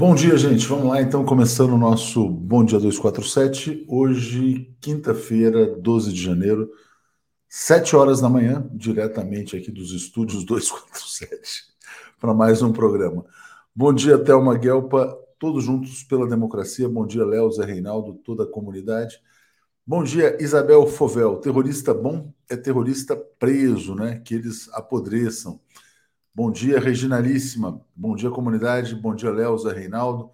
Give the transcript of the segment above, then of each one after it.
Bom dia, gente. Vamos lá, então, começando o nosso Bom Dia 247. Hoje, quinta-feira, 12 de janeiro, 7 horas da manhã, diretamente aqui dos estúdios 247, para mais um programa. Bom dia, Thelma Guelpa, todos juntos pela democracia. Bom dia, Léo, Zé Reinaldo, toda a comunidade. Bom dia, Isabel Fovel. Terrorista bom é terrorista preso, né? Que eles apodreçam. Bom dia, Reginalíssima. Bom dia, comunidade. Bom dia, Léo, Zé Reinaldo.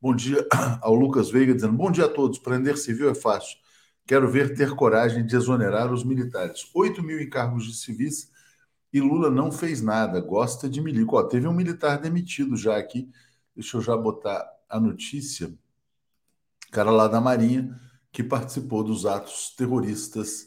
Bom dia ao Lucas Veiga, dizendo: Bom dia a todos. Prender civil é fácil. Quero ver ter coragem de exonerar os militares. 8 mil encargos de civis e Lula não fez nada. Gosta de milico. Ó, teve um militar demitido já aqui. Deixa eu já botar a notícia. Cara lá da Marinha que participou dos atos terroristas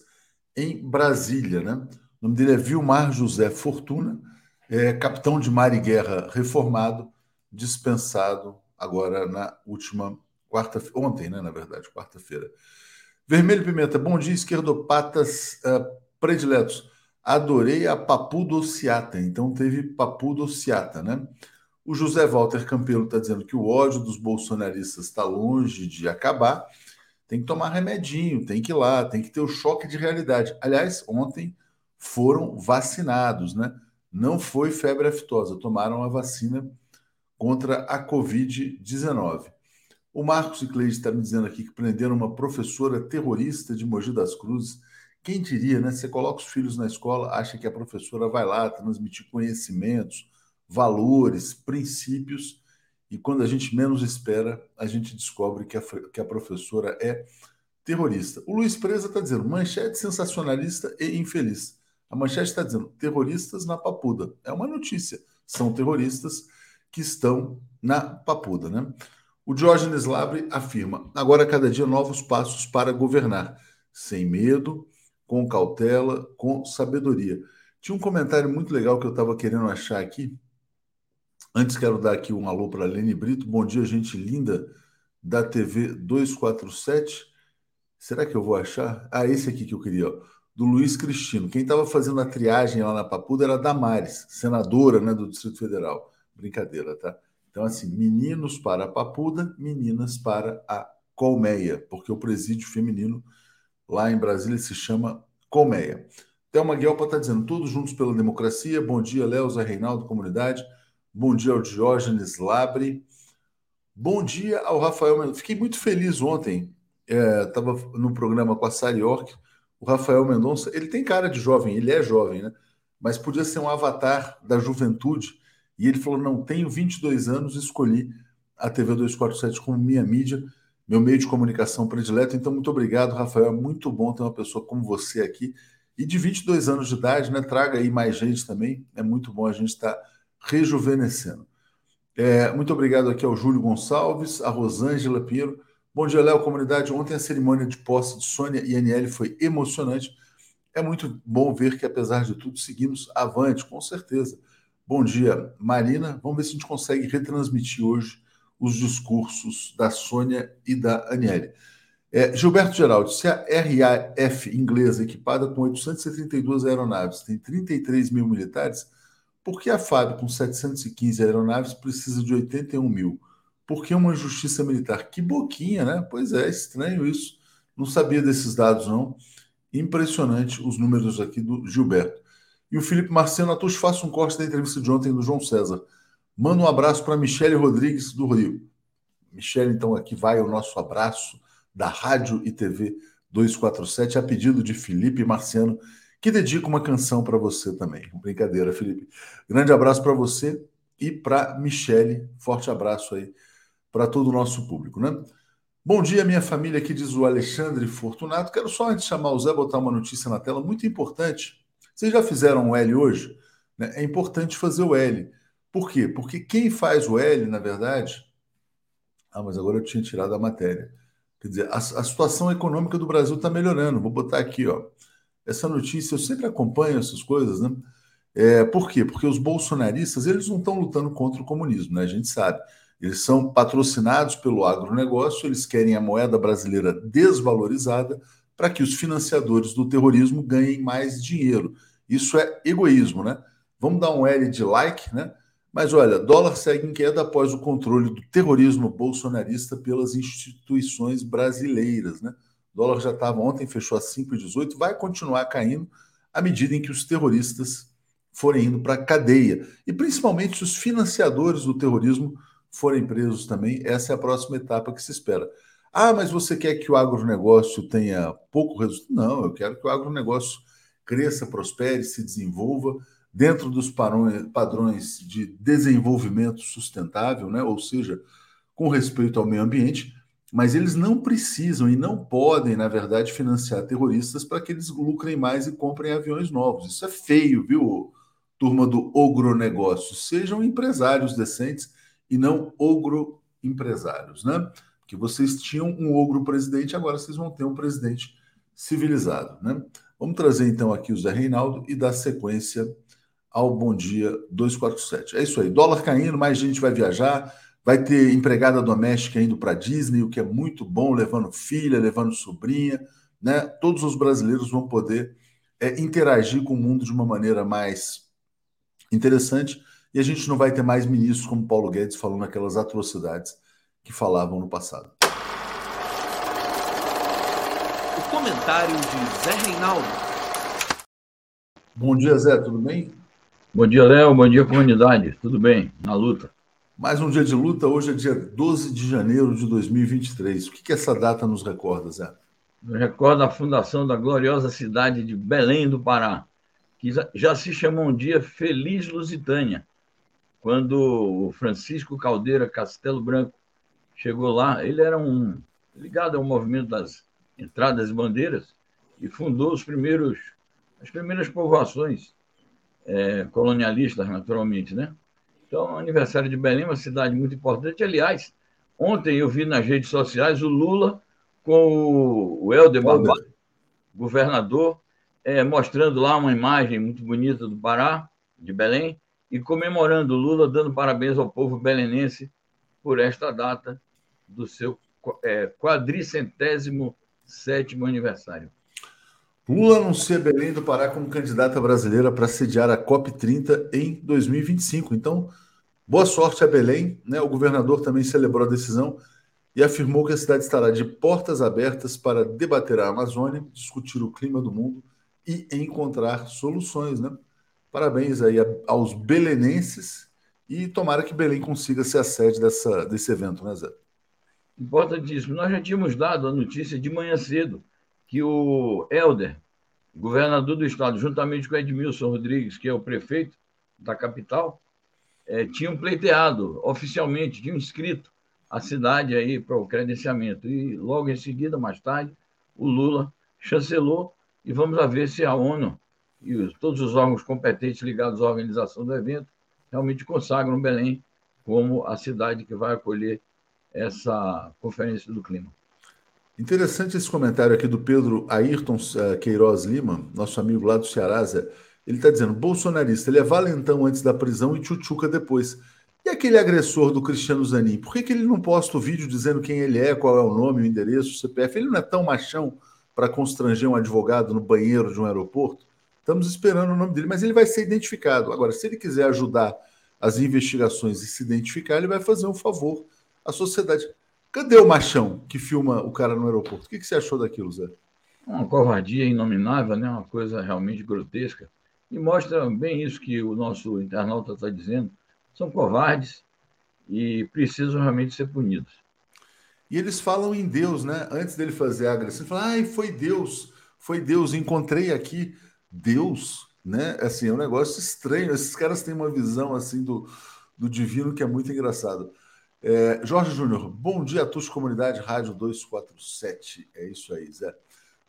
em Brasília, né? O nome dele é Vilmar José Fortuna é, capitão de mar e guerra reformado, dispensado agora na última quarta ontem, né, na verdade, quarta-feira. Vermelho Pimenta, bom dia, esquerdopatas uh, prediletos. Adorei a Papu Dociata, então teve Papu Dociata, né? O José Walter Campelo está dizendo que o ódio dos bolsonaristas está longe de acabar. Tem que tomar remedinho, tem que ir lá, tem que ter o choque de realidade. Aliás, ontem foram vacinados, né? Não foi febre aftosa, tomaram a vacina contra a Covid-19. O Marcos Cicleide está me dizendo aqui que prenderam uma professora terrorista de Mogi das Cruzes. Quem diria, né? Você coloca os filhos na escola, acha que a professora vai lá transmitir conhecimentos, valores, princípios, e quando a gente menos espera, a gente descobre que a, que a professora é terrorista. O Luiz Preza está dizendo: manchete sensacionalista e infeliz. A manchete está dizendo: terroristas na Papuda. É uma notícia. São terroristas que estão na Papuda, né? O Diógenes Labre afirma: agora cada dia novos passos para governar, sem medo, com cautela, com sabedoria. Tinha um comentário muito legal que eu estava querendo achar aqui. Antes quero dar aqui um alô para Lene Brito. Bom dia, gente linda da TV 247. Será que eu vou achar? Ah, esse aqui que eu queria. Ó do Luiz Cristino. Quem estava fazendo a triagem lá na Papuda era a Damares, senadora né, do Distrito Federal. Brincadeira, tá? Então, assim, meninos para a Papuda, meninas para a Colmeia, porque o presídio feminino lá em Brasília se chama Colmeia. Thelma Guelpa está dizendo, todos juntos pela democracia. Bom dia, Léo, Reinaldo, comunidade. Bom dia ao Diógenes Labre. Bom dia ao Rafael. Fiquei muito feliz ontem. Estava é, no programa com a Sari York o Rafael Mendonça, ele tem cara de jovem, ele é jovem, né? Mas podia ser um avatar da juventude. E ele falou: não, tenho 22 anos, escolhi a TV 247 como minha mídia, meu meio de comunicação predileto. Então, muito obrigado, Rafael. É muito bom ter uma pessoa como você aqui. E de 22 anos de idade, né? Traga aí mais gente também. É muito bom a gente estar tá rejuvenescendo. É, muito obrigado aqui ao Júlio Gonçalves, a Rosângela Pinheiro. Bom dia, Léo, comunidade. Ontem a cerimônia de posse de Sônia e Aniele foi emocionante. É muito bom ver que, apesar de tudo, seguimos avante, com certeza. Bom dia, Marina. Vamos ver se a gente consegue retransmitir hoje os discursos da Sônia e da Aniele. É, Gilberto Geraldo, se a RAF inglesa, equipada com 832 aeronaves, tem 33 mil militares, por que a FAB, com 715 aeronaves, precisa de 81 mil? Por que uma justiça militar? Que boquinha, né? Pois é, estranho isso. Não sabia desses dados, não. Impressionante os números aqui do Gilberto. E o Felipe Marciano Atus, faça um corte da entrevista de ontem do João César. Manda um abraço para Michele Rodrigues do Rio. Michele, então, aqui vai o nosso abraço da Rádio e TV 247, a pedido de Felipe Marciano, que dedica uma canção para você também. Brincadeira, Felipe. Grande abraço para você e para Michele. Forte abraço aí para todo o nosso público, né? Bom dia, minha família, aqui diz o Alexandre Fortunato. Quero só, antes chamar o Zé, botar uma notícia na tela muito importante. Vocês já fizeram o L hoje? Né? É importante fazer o L. Por quê? Porque quem faz o L, na verdade. Ah, mas agora eu tinha tirado a matéria. Quer dizer, a, a situação econômica do Brasil está melhorando. Vou botar aqui, ó. Essa notícia, eu sempre acompanho essas coisas, né? É, por quê? Porque os bolsonaristas, eles não estão lutando contra o comunismo, né? A gente sabe. Eles são patrocinados pelo agronegócio, eles querem a moeda brasileira desvalorizada para que os financiadores do terrorismo ganhem mais dinheiro. Isso é egoísmo, né? Vamos dar um L de like, né? Mas olha, dólar segue em queda após o controle do terrorismo bolsonarista pelas instituições brasileiras. Né? O dólar já estava ontem, fechou a 5,18, vai continuar caindo à medida em que os terroristas forem indo para a cadeia. E principalmente se os financiadores do terrorismo forem presos também. Essa é a próxima etapa que se espera. Ah, mas você quer que o agronegócio tenha pouco resultado? Não, eu quero que o agronegócio cresça, prospere, se desenvolva dentro dos padrões de desenvolvimento sustentável, né? ou seja, com respeito ao meio ambiente, mas eles não precisam e não podem, na verdade, financiar terroristas para que eles lucrem mais e comprem aviões novos. Isso é feio, viu, turma do ogronegócio? Sejam empresários decentes e não ogro empresários, né? Que vocês tinham um ogro presidente, agora vocês vão ter um presidente civilizado, né? Vamos trazer então aqui o Zé Reinaldo e dar sequência ao Bom Dia 247. É isso aí, dólar caindo, mais gente vai viajar, vai ter empregada doméstica indo para Disney, o que é muito bom, levando filha, levando sobrinha, né? Todos os brasileiros vão poder é, interagir com o mundo de uma maneira mais interessante e a gente não vai ter mais ministros como Paulo Guedes falando aquelas atrocidades que falavam no passado. O comentário de Zé Reinaldo. Bom dia, Zé, tudo bem? Bom dia, Léo. Bom dia, comunidade. Tudo bem? Na luta. Mais um dia de luta. Hoje é dia 12 de janeiro de 2023. O que, que essa data nos recorda, Zé? Nos recorda a fundação da gloriosa cidade de Belém do Pará, que já se chamou um dia Feliz Lusitânia, quando o Francisco Caldeira Castelo Branco chegou lá, ele era um ligado ao movimento das entradas e bandeiras e fundou os primeiros as primeiras povoações é, colonialistas, naturalmente, né? Então, aniversário de Belém, uma cidade muito importante. Aliás, ontem eu vi nas redes sociais o Lula com o Helder Barbalho, governador, é, mostrando lá uma imagem muito bonita do Pará, de Belém, e comemorando Lula, dando parabéns ao povo belenense por esta data do seu é, quadricentésimo sétimo aniversário. Lula anuncia Belém do Pará como candidata brasileira para sediar a COP30 em 2025. Então, boa sorte a Belém. Né? O governador também celebrou a decisão e afirmou que a cidade estará de portas abertas para debater a Amazônia, discutir o clima do mundo e encontrar soluções. Né? Parabéns aí aos belenenses e tomara que Belém consiga ser a sede dessa, desse evento, né, Zé? Importantíssimo. Nós já tínhamos dado a notícia de manhã cedo que o Helder, governador do estado, juntamente com Edmilson Rodrigues, que é o prefeito da capital, é, tinham pleiteado oficialmente, tinham inscrito a cidade aí para o credenciamento. E logo em seguida, mais tarde, o Lula chancelou e vamos ver se a ONU e os, todos os órgãos competentes ligados à organização do evento realmente consagram Belém como a cidade que vai acolher essa Conferência do Clima. Interessante esse comentário aqui do Pedro Ayrton eh, Queiroz Lima, nosso amigo lá do Ceará. Ele está dizendo: bolsonarista, ele é valentão antes da prisão e tchutchuca depois. E aquele agressor do Cristiano Zanin, por que, que ele não posta o vídeo dizendo quem ele é, qual é o nome, o endereço, o CPF? Ele não é tão machão para constranger um advogado no banheiro de um aeroporto? Estamos esperando o nome dele, mas ele vai ser identificado. Agora, se ele quiser ajudar as investigações e se identificar, ele vai fazer um favor à sociedade. Cadê o machão que filma o cara no aeroporto? O que, que você achou daquilo, Zé? Uma covardia inominável, né? uma coisa realmente grotesca. E mostra bem isso que o nosso internauta está dizendo. São covardes e precisam realmente ser punidos. E eles falam em Deus, né? Antes dele fazer a agressão, falam, ai, foi Deus, foi Deus, encontrei aqui Deus, né? Assim, é um negócio estranho. Esses caras têm uma visão assim do, do divino que é muito engraçado. É, Jorge Júnior, bom dia a todos, comunidade Rádio 247. É isso aí, Zé.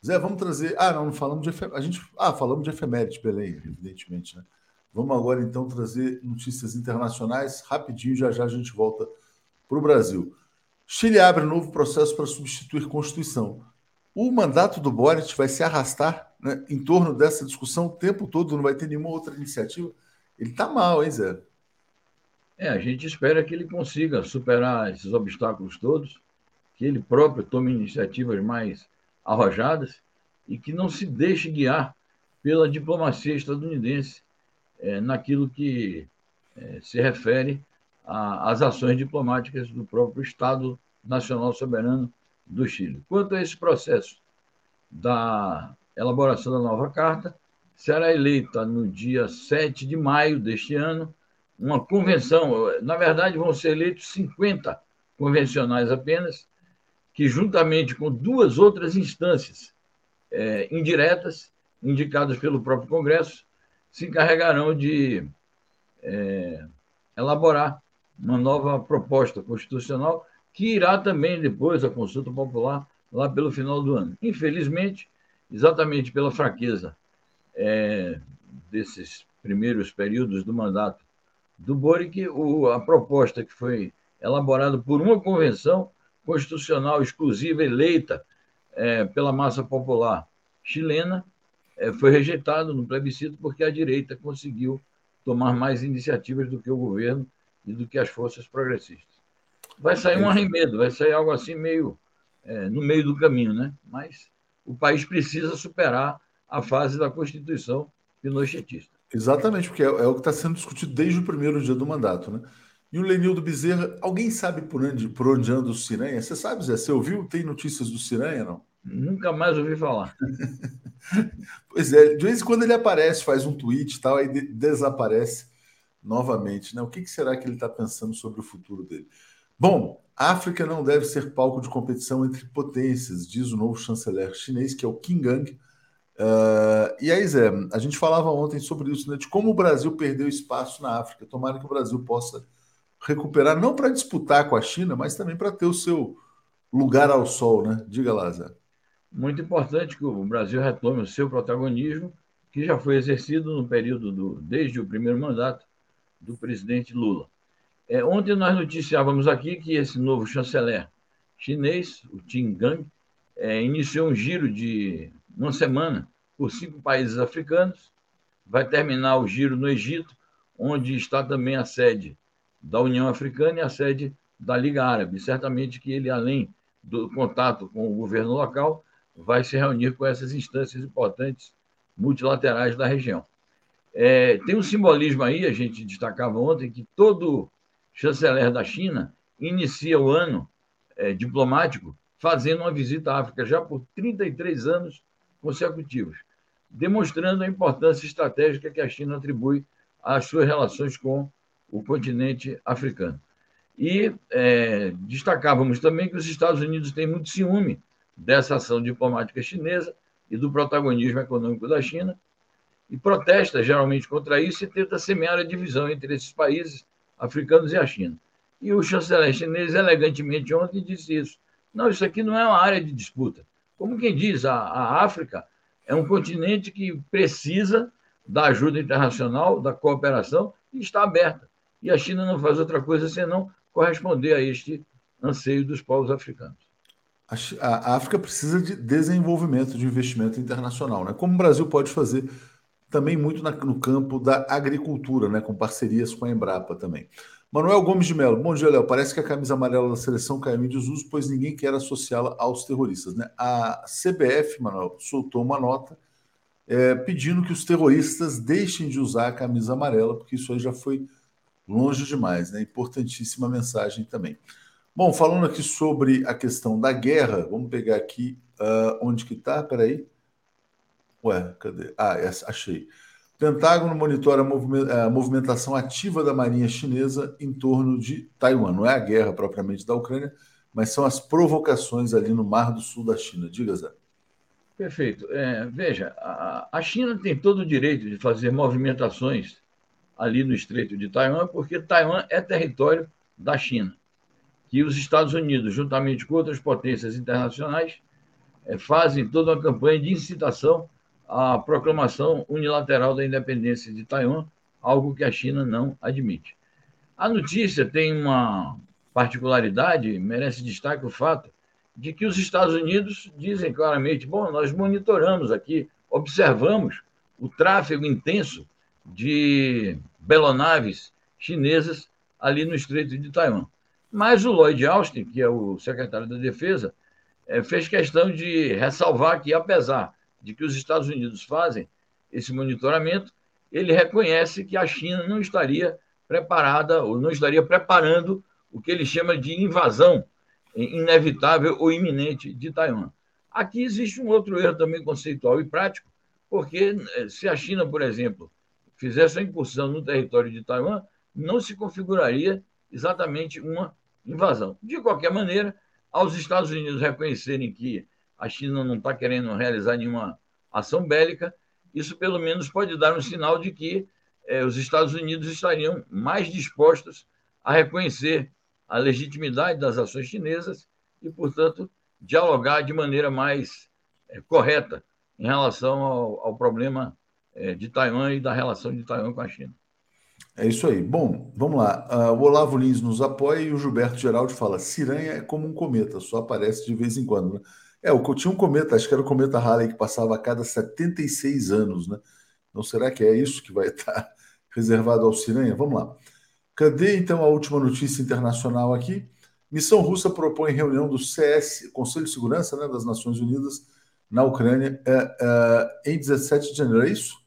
Zé, vamos trazer. Ah, não, falamos de efeméride. A gente... Ah, falamos de efeméride, Belém, evidentemente, né? Vamos agora então trazer notícias internacionais. Rapidinho, já já a gente volta para o Brasil. Chile abre novo processo para substituir Constituição. O mandato do Boric vai se arrastar né, em torno dessa discussão o tempo todo, não vai ter nenhuma outra iniciativa. Ele está mal, hein, Zé? É, a gente espera que ele consiga superar esses obstáculos todos, que ele próprio tome iniciativas mais arrojadas e que não se deixe guiar pela diplomacia estadunidense é, naquilo que é, se refere às ações diplomáticas do próprio Estado Nacional Soberano do Chile. Quanto a esse processo da elaboração da nova carta, será eleita no dia 7 de maio deste ano uma convenção. Na verdade, vão ser eleitos 50 convencionais apenas, que, juntamente com duas outras instâncias é, indiretas, indicadas pelo próprio Congresso, se encarregarão de é, elaborar uma nova proposta constitucional que irá também depois à consulta popular lá pelo final do ano. Infelizmente, exatamente pela fraqueza é, desses primeiros períodos do mandato do Boric, o, a proposta que foi elaborada por uma convenção constitucional exclusiva eleita é, pela massa popular chilena é, foi rejeitada no plebiscito porque a direita conseguiu tomar mais iniciativas do que o governo e do que as forças progressistas. Vai sair um arremedo, vai sair algo assim meio é, no meio do caminho, né? Mas o país precisa superar a fase da Constituição pinochetista. Exatamente, porque é, é o que está sendo discutido desde o primeiro dia do mandato, né? E o Lenildo Bezerra, alguém sabe por onde, por onde anda o Ciranha? Você sabe, Zé? Você ouviu? Tem notícias do Ciranha, não? Nunca mais ouvi falar. pois é, de vez em quando ele aparece, faz um tweet e tal, aí desaparece novamente, né? O que, que será que ele está pensando sobre o futuro dele? Bom, África não deve ser palco de competição entre potências, diz o novo chanceler chinês, que é o Qin Gang. Uh, e aí, Zé, a gente falava ontem sobre isso, né? De como o Brasil perdeu espaço na África. Tomara que o Brasil possa recuperar, não para disputar com a China, mas também para ter o seu lugar ao sol, né? Diga lá, Zé. Muito importante que o Brasil retome o seu protagonismo, que já foi exercido no período do, desde o primeiro mandato do presidente Lula. É, ontem nós noticiávamos aqui que esse novo chanceler chinês, o Qin Gang, é, iniciou um giro de uma semana por cinco países africanos, vai terminar o giro no Egito, onde está também a sede da União Africana e a sede da Liga Árabe. Certamente que ele, além do contato com o governo local, vai se reunir com essas instâncias importantes multilaterais da região. É, tem um simbolismo aí, a gente destacava ontem, que todo chanceler da China inicia o ano é, diplomático fazendo uma visita à África já por 33 anos consecutivos, demonstrando a importância estratégica que a China atribui às suas relações com o continente africano. E é, destacávamos também que os Estados Unidos têm muito ciúme dessa ação diplomática chinesa e do protagonismo econômico da China, e protesta geralmente contra isso e tenta semear a divisão entre esses países africanos e a China. E o chanceler chinês, elegantemente, ontem disse isso. Não, isso aqui não é uma área de disputa. Como quem diz, a, a África é um continente que precisa da ajuda internacional, da cooperação, e está aberta e a China não faz outra coisa senão corresponder a este anseio dos povos africanos. A África precisa de desenvolvimento, de investimento internacional, né? Como o Brasil pode fazer também muito no campo da agricultura, né? Com parcerias com a Embrapa também. Manuel Gomes de Mello, bom dia, Léo. Parece que a camisa amarela da seleção caiu em desuso, pois ninguém quer associá-la aos terroristas, né? A CBF, Manuel, soltou uma nota é, pedindo que os terroristas deixem de usar a camisa amarela, porque isso aí já foi longe demais, né? Importantíssima mensagem também. Bom, falando aqui sobre a questão da guerra, vamos pegar aqui uh, onde que está, peraí. Ué, cadê? Ah, essa, achei. Pentágono monitora a movimentação ativa da marinha chinesa em torno de Taiwan. Não é a guerra propriamente da Ucrânia, mas são as provocações ali no Mar do Sul da China. Diga, Zé. Perfeito. É, veja, a, China tem todo o direito de fazer movimentações ali no Estreito de Taiwan, porque Taiwan é território da China, que os Estados Unidos, juntamente com outras potências internacionais, é, fazem toda uma campanha de incitação à proclamação unilateral da independência de Taiwan, algo que a China não admite. A notícia tem uma particularidade, merece destaque o fato de que os Estados Unidos dizem claramente: bom, nós monitoramos aqui, observamos o tráfego intenso de belonaves chinesas ali no Estreito de Taiwan. Mas o Lloyd Austin, que é o secretário da Defesa, é, fez questão de ressalvar que, apesar de que os Estados Unidos fazem esse monitoramento, ele reconhece que a China não estaria preparada ou não estaria preparando o que ele chama de invasão inevitável ou iminente de Taiwan. Aqui existe um outro erro também conceitual e prático, porque eh, se a China, por exemplo, fizesse a incursão no território de Taiwan, não se configuraria exatamente uma invasão. De qualquer maneira, aos Estados Unidos reconhecerem que a China não está querendo realizar nenhuma ação bélica, isso pelo menos pode dar um sinal de que eh, os Estados Unidos estariam mais dispostos a reconhecer a legitimidade das ações chinesas e, portanto, dialogar de maneira mais é, correta em relação ao, ao problema é, de Taiwan e da relação de Taiwan com a China. É isso aí. Bom, vamos lá. Uh, o Olavo Lins nos apoia e o Gilberto Geraldi fala: Ciranha é como um cometa, só aparece de vez em quando. Né? É, eu tinha um cometa, acho que era o cometa Halley que passava a cada 76 anos, né? Então será que é isso que vai estar reservado ao Ciranha? Vamos lá. Cadê então a última notícia internacional aqui? Missão russa propõe reunião do CS, Conselho de Segurança né, das Nações Unidas, na Ucrânia, é, é, em 17 de janeiro. É isso?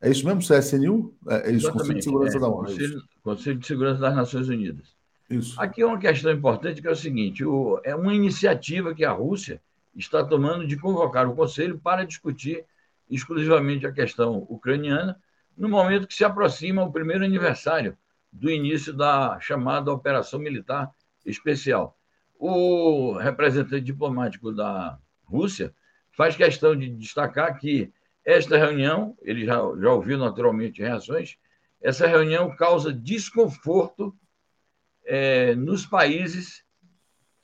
É isso mesmo, CSNU? É, é isso, Conselho de Segurança é, da ONU. É Conselho, Conselho de Segurança das Nações Unidas. Isso. Aqui é uma questão importante que é o seguinte: o, é uma iniciativa que a Rússia está tomando de convocar o Conselho para discutir exclusivamente a questão ucraniana, no momento que se aproxima o primeiro aniversário do início da chamada Operação Militar Especial. O representante diplomático da Rússia faz questão de destacar que esta reunião, ele já, já ouviu naturalmente reações, essa reunião causa desconforto é, nos países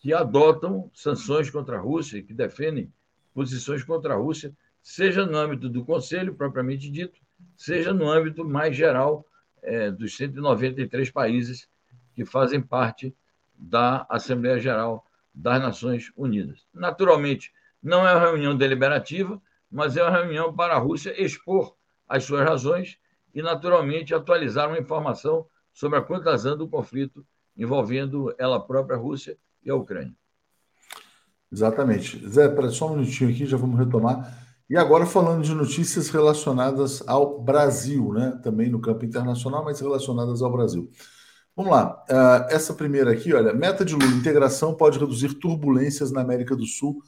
que adotam sanções contra a Rússia, que defendem posições contra a Rússia, seja no âmbito do Conselho, propriamente dito, seja no âmbito mais geral é, dos 193 países que fazem parte da Assembleia Geral das Nações Unidas. Naturalmente, não é uma reunião deliberativa, mas é uma reunião para a Rússia expor as suas razões e, naturalmente, atualizar uma informação sobre a quantazão do conflito envolvendo ela própria, a Rússia e a Ucrânia. Exatamente. Zé, para só um minutinho aqui, já vamos retomar. E agora falando de notícias relacionadas ao Brasil, né? Também no campo internacional, mas relacionadas ao Brasil. Vamos lá. Uh, essa primeira aqui, olha, meta de Lula, integração pode reduzir turbulências na América do Sul,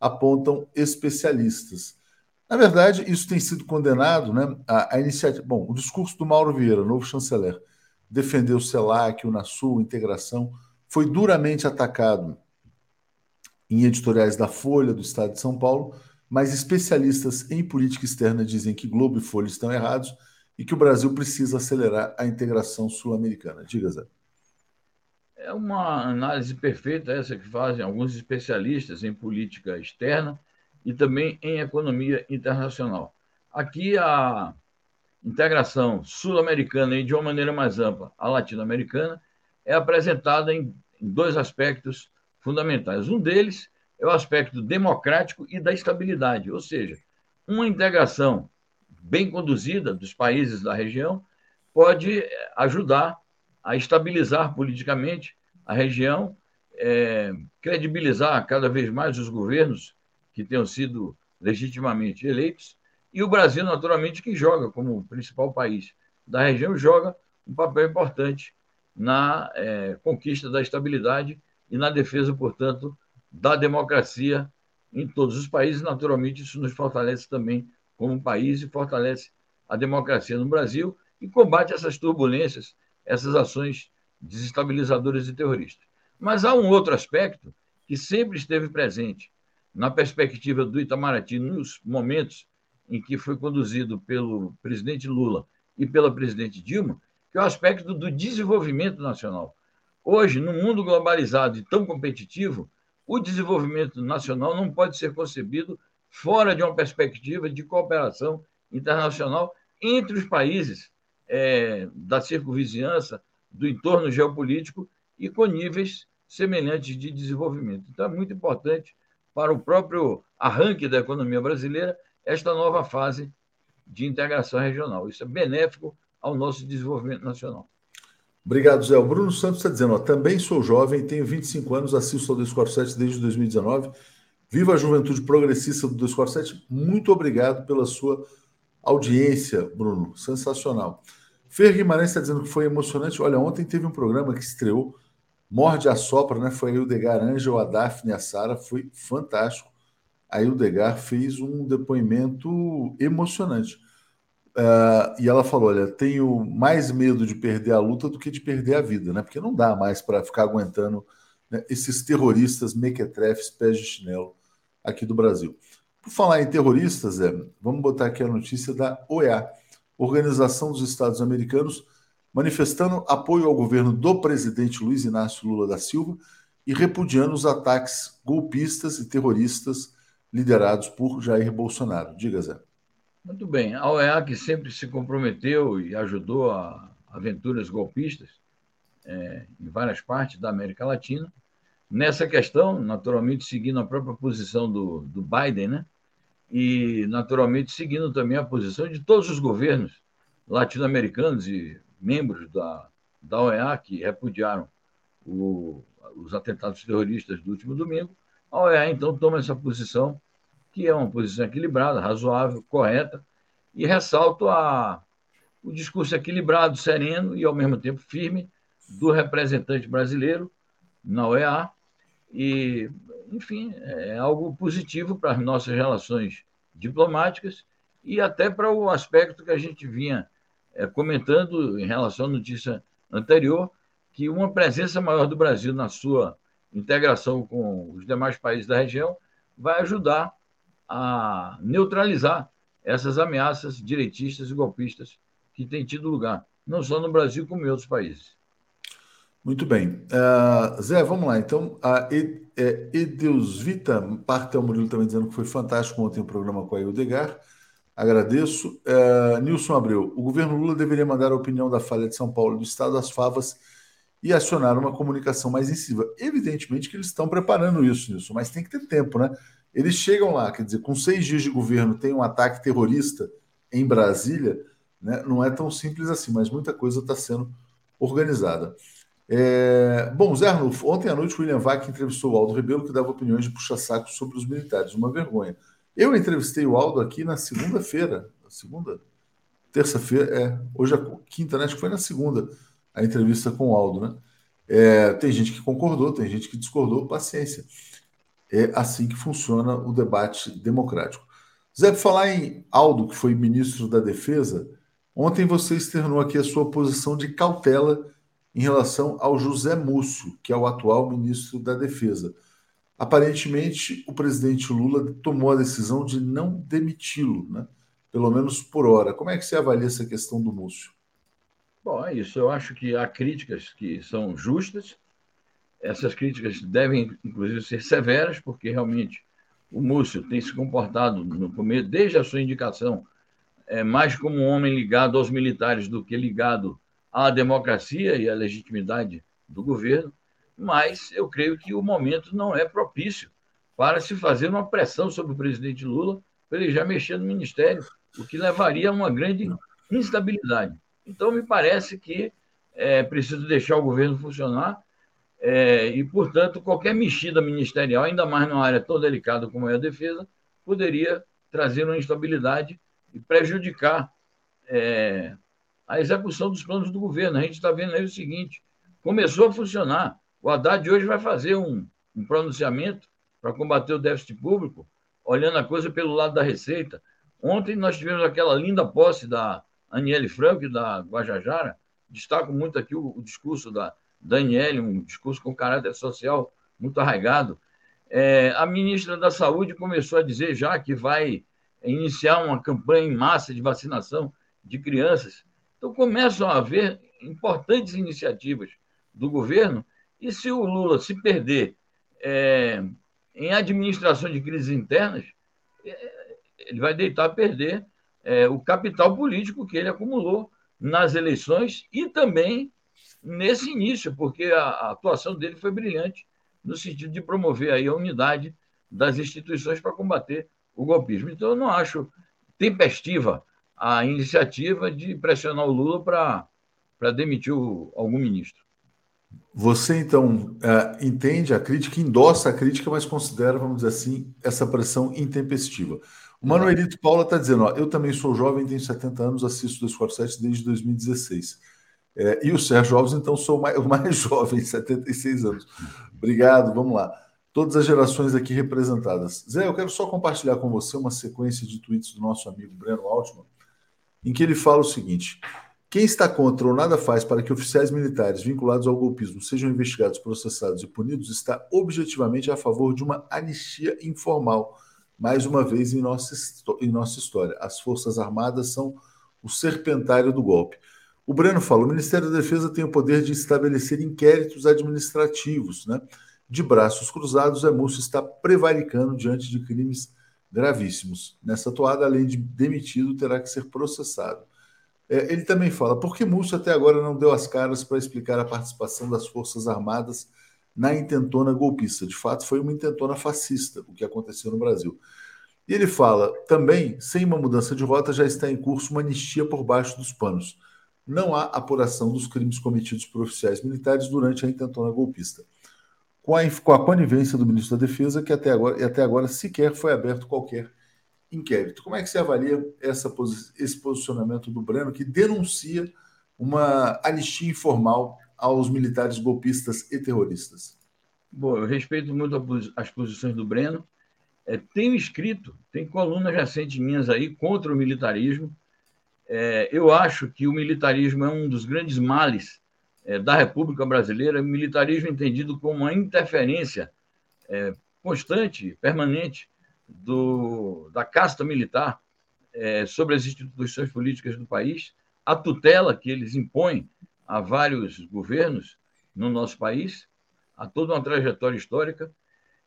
apontam especialistas. Na verdade, isso tem sido condenado, né? A, a iniciativa. Bom, o discurso do Mauro Vieira, novo chanceler, defendeu o CELAC, o NASUL, integração, foi duramente atacado em editoriais da Folha, do Estado de São Paulo mas especialistas em política externa dizem que Globo e Folha estão errados e que o Brasil precisa acelerar a integração sul-americana. Diga, Zé. É uma análise perfeita essa que fazem alguns especialistas em política externa e também em economia internacional. Aqui a integração sul-americana e de uma maneira mais ampla a latino-americana é apresentada em dois aspectos fundamentais. Um deles é o aspecto democrático e da estabilidade, ou seja, uma integração bem conduzida dos países da região pode eh, ajudar a estabilizar politicamente a região, é, credibilizar cada vez mais os governos que tenham sido legitimamente eleitos, e o Brasil, naturalmente, que joga como principal país da região, joga um papel importante na é, conquista da estabilidade e na defesa, portanto, da democracia em todos os países. Naturalmente, isso nos fortalece também como país e fortalece a democracia no Brasil e combate essas turbulências, essas ações desestabilizadoras e terroristas. Mas há um outro aspecto que sempre esteve presente na perspectiva do Itamaraty nos momentos em que foi conduzido pelo presidente Lula e pela presidente Dilma, que é o aspecto do desenvolvimento nacional. Hoje, no mundo globalizado e tão competitivo, o desenvolvimento nacional não pode ser concebido fora de uma perspectiva de cooperação internacional entre os países é, da circunvizinhança, do entorno geopolítico e com níveis semelhantes de desenvolvimento. Então, é muito importante para o próprio arranque da economia brasileira esta nova fase de integração regional. Isso é benéfico ao nosso desenvolvimento nacional. Obrigado, Zé. O Bruno Santos está dizendo: ó, também sou jovem, tenho 25 anos, assisto ao 247 desde 2019. Viva a juventude progressista do 247. Muito obrigado pela sua audiência, Bruno. Sensacional. Fer Guimarães está dizendo que foi emocionante. Olha, ontem teve um programa que estreou, Morde a Sopra, né? Foi o Degar Ângel, a Daphne a Sara. Foi fantástico. Aí o Degar fez um depoimento emocionante. Uh, e ela falou: Olha, tenho mais medo de perder a luta do que de perder a vida, né? Porque não dá mais para ficar aguentando né, esses terroristas mequetrefes pés de chinelo aqui do Brasil. Por falar em terroristas, é, vamos botar aqui a notícia da OEA, Organização dos Estados Americanos, manifestando apoio ao governo do presidente Luiz Inácio Lula da Silva e repudiando os ataques golpistas e terroristas liderados por Jair Bolsonaro. Diga, Zé. Muito bem. A OEA, que sempre se comprometeu e ajudou a aventuras golpistas é, em várias partes da América Latina, nessa questão, naturalmente seguindo a própria posição do, do Biden, né? e naturalmente seguindo também a posição de todos os governos latino-americanos e membros da, da OEA que repudiaram o, os atentados terroristas do último domingo, a OEA então toma essa posição, que é uma posição equilibrada, razoável, correta, e ressalto a, o discurso equilibrado, sereno e ao mesmo tempo firme do representante brasileiro na OEA, e, enfim, é algo positivo para as nossas relações diplomáticas e até para o aspecto que a gente vinha é, comentando em relação à notícia anterior, que uma presença maior do Brasil na sua integração com os demais países da região vai ajudar a neutralizar essas ameaças direitistas e golpistas que têm tido lugar, não só no Brasil, como em outros países. Muito bem. Uh, Zé, vamos lá. Então, a é, Edeusvita Murilo também dizendo que foi fantástico ontem o programa com a Ildegar. Agradeço. Uh, Nilson Abreu, o governo Lula deveria mandar a opinião da falha de São Paulo do Estado às favas e acionar uma comunicação mais incisiva. Evidentemente que eles estão preparando isso, Nilson, mas tem que ter tempo, né? Eles chegam lá, quer dizer, com seis dias de governo tem um ataque terrorista em Brasília, né? não é tão simples assim, mas muita coisa está sendo organizada. É... Bom, Zé Arnulfo, ontem à noite o William Vac entrevistou o Aldo Rebelo, que dava opiniões de puxa-saco sobre os militares. Uma vergonha. Eu entrevistei o Aldo aqui na segunda-feira. Segunda? Terça-feira, é. Hoje é quinta, né? Acho que foi na segunda a entrevista com o Aldo, né? É, tem gente que concordou, tem gente que discordou, paciência. É assim que funciona o debate democrático. Zé, para falar em Aldo, que foi ministro da Defesa, ontem você externou aqui a sua posição de cautela em relação ao José Múcio, que é o atual ministro da Defesa. Aparentemente, o presidente Lula tomou a decisão de não demiti-lo, né? pelo menos por hora. Como é que você avalia essa questão do Múcio? Bom, é isso. Eu acho que há críticas que são justas. Essas críticas devem, inclusive, ser severas, porque realmente o Múcio tem se comportado no começo, desde a sua indicação, é mais como um homem ligado aos militares do que ligado à democracia e à legitimidade do governo, mas eu creio que o momento não é propício para se fazer uma pressão sobre o presidente Lula para ele já mexer no ministério, o que levaria a uma grande instabilidade. Então, me parece que é preciso deixar o governo funcionar é, e, portanto, qualquer mexida ministerial, ainda mais numa área tão delicada como é a defesa, poderia trazer uma instabilidade e prejudicar é, a execução dos planos do governo. A gente está vendo aí o seguinte: começou a funcionar. O Haddad hoje vai fazer um, um pronunciamento para combater o déficit público, olhando a coisa pelo lado da Receita. Ontem nós tivemos aquela linda posse da Aniele Franco da Guajajara. Destaco muito aqui o, o discurso da Daniele, um discurso com caráter social muito arraigado. É, a ministra da Saúde começou a dizer já que vai iniciar uma campanha em massa de vacinação de crianças. Então, começam a haver importantes iniciativas do governo, e se o Lula se perder é, em administração de crises internas, é, ele vai deitar a perder é, o capital político que ele acumulou nas eleições e também nesse início, porque a, a atuação dele foi brilhante no sentido de promover aí a unidade das instituições para combater o golpismo. Então, eu não acho tempestiva a iniciativa de pressionar o Lula para demitir o, algum ministro. Você, então, é, entende a crítica, endossa a crítica, mas considera, vamos dizer assim, essa pressão intempestiva. O Manuelito Paula está dizendo: ó, eu também sou jovem, tenho 70 anos, assisto 247 desde 2016. É, e o Sérgio Alves, então, sou mais, o mais jovem, 76 anos. Obrigado, vamos lá. Todas as gerações aqui representadas. Zé, eu quero só compartilhar com você uma sequência de tweets do nosso amigo Breno Altman, em que ele fala o seguinte: quem está contra ou nada faz para que oficiais militares vinculados ao golpismo sejam investigados, processados e punidos está objetivamente a favor de uma anistia informal. Mais uma vez em nossa, em nossa história, as Forças Armadas são o serpentário do golpe. O Breno fala: o Ministério da Defesa tem o poder de estabelecer inquéritos administrativos. Né? De braços cruzados, a Múcio está prevaricando diante de crimes gravíssimos. Nessa toada, além de demitido, terá que ser processado. É, ele também fala: por que Múcio até agora não deu as caras para explicar a participação das Forças Armadas na intentona golpista? De fato, foi uma intentona fascista, o que aconteceu no Brasil. E ele fala também: sem uma mudança de rota, já está em curso uma anistia por baixo dos panos não há apuração dos crimes cometidos por oficiais militares durante a intentona golpista. Com a, com a conivência do ministro da Defesa, que até agora, até agora sequer foi aberto qualquer inquérito. Como é que você avalia essa, esse posicionamento do Breno, que denuncia uma anistia informal aos militares golpistas e terroristas? Bom, eu respeito muito as posições do Breno. É, tenho escrito, tem colunas recentes minhas aí contra o militarismo é, eu acho que o militarismo é um dos grandes males é, da República Brasileira, militarismo entendido como uma interferência é, constante, permanente do, da casta militar é, sobre as instituições políticas do país, a tutela que eles impõem a vários governos no nosso país, a toda uma trajetória histórica.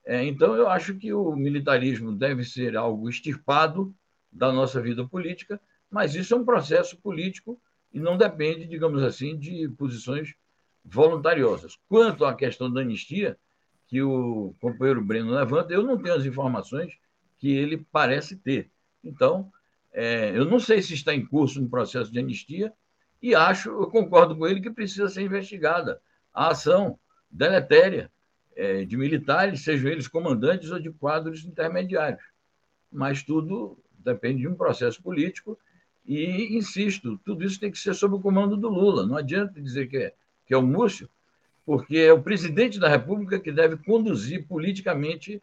É, então, eu acho que o militarismo deve ser algo extirpado da nossa vida política mas isso é um processo político e não depende, digamos assim, de posições voluntariosas. Quanto à questão da anistia, que o companheiro Breno levanta, eu não tenho as informações que ele parece ter. Então, é, eu não sei se está em curso um processo de anistia e acho, eu concordo com ele, que precisa ser investigada a ação deletéria é, de militares, sejam eles comandantes ou de quadros intermediários. Mas tudo depende de um processo político e, insisto, tudo isso tem que ser sob o comando do Lula. Não adianta dizer que é, que é o Múcio, porque é o presidente da República que deve conduzir politicamente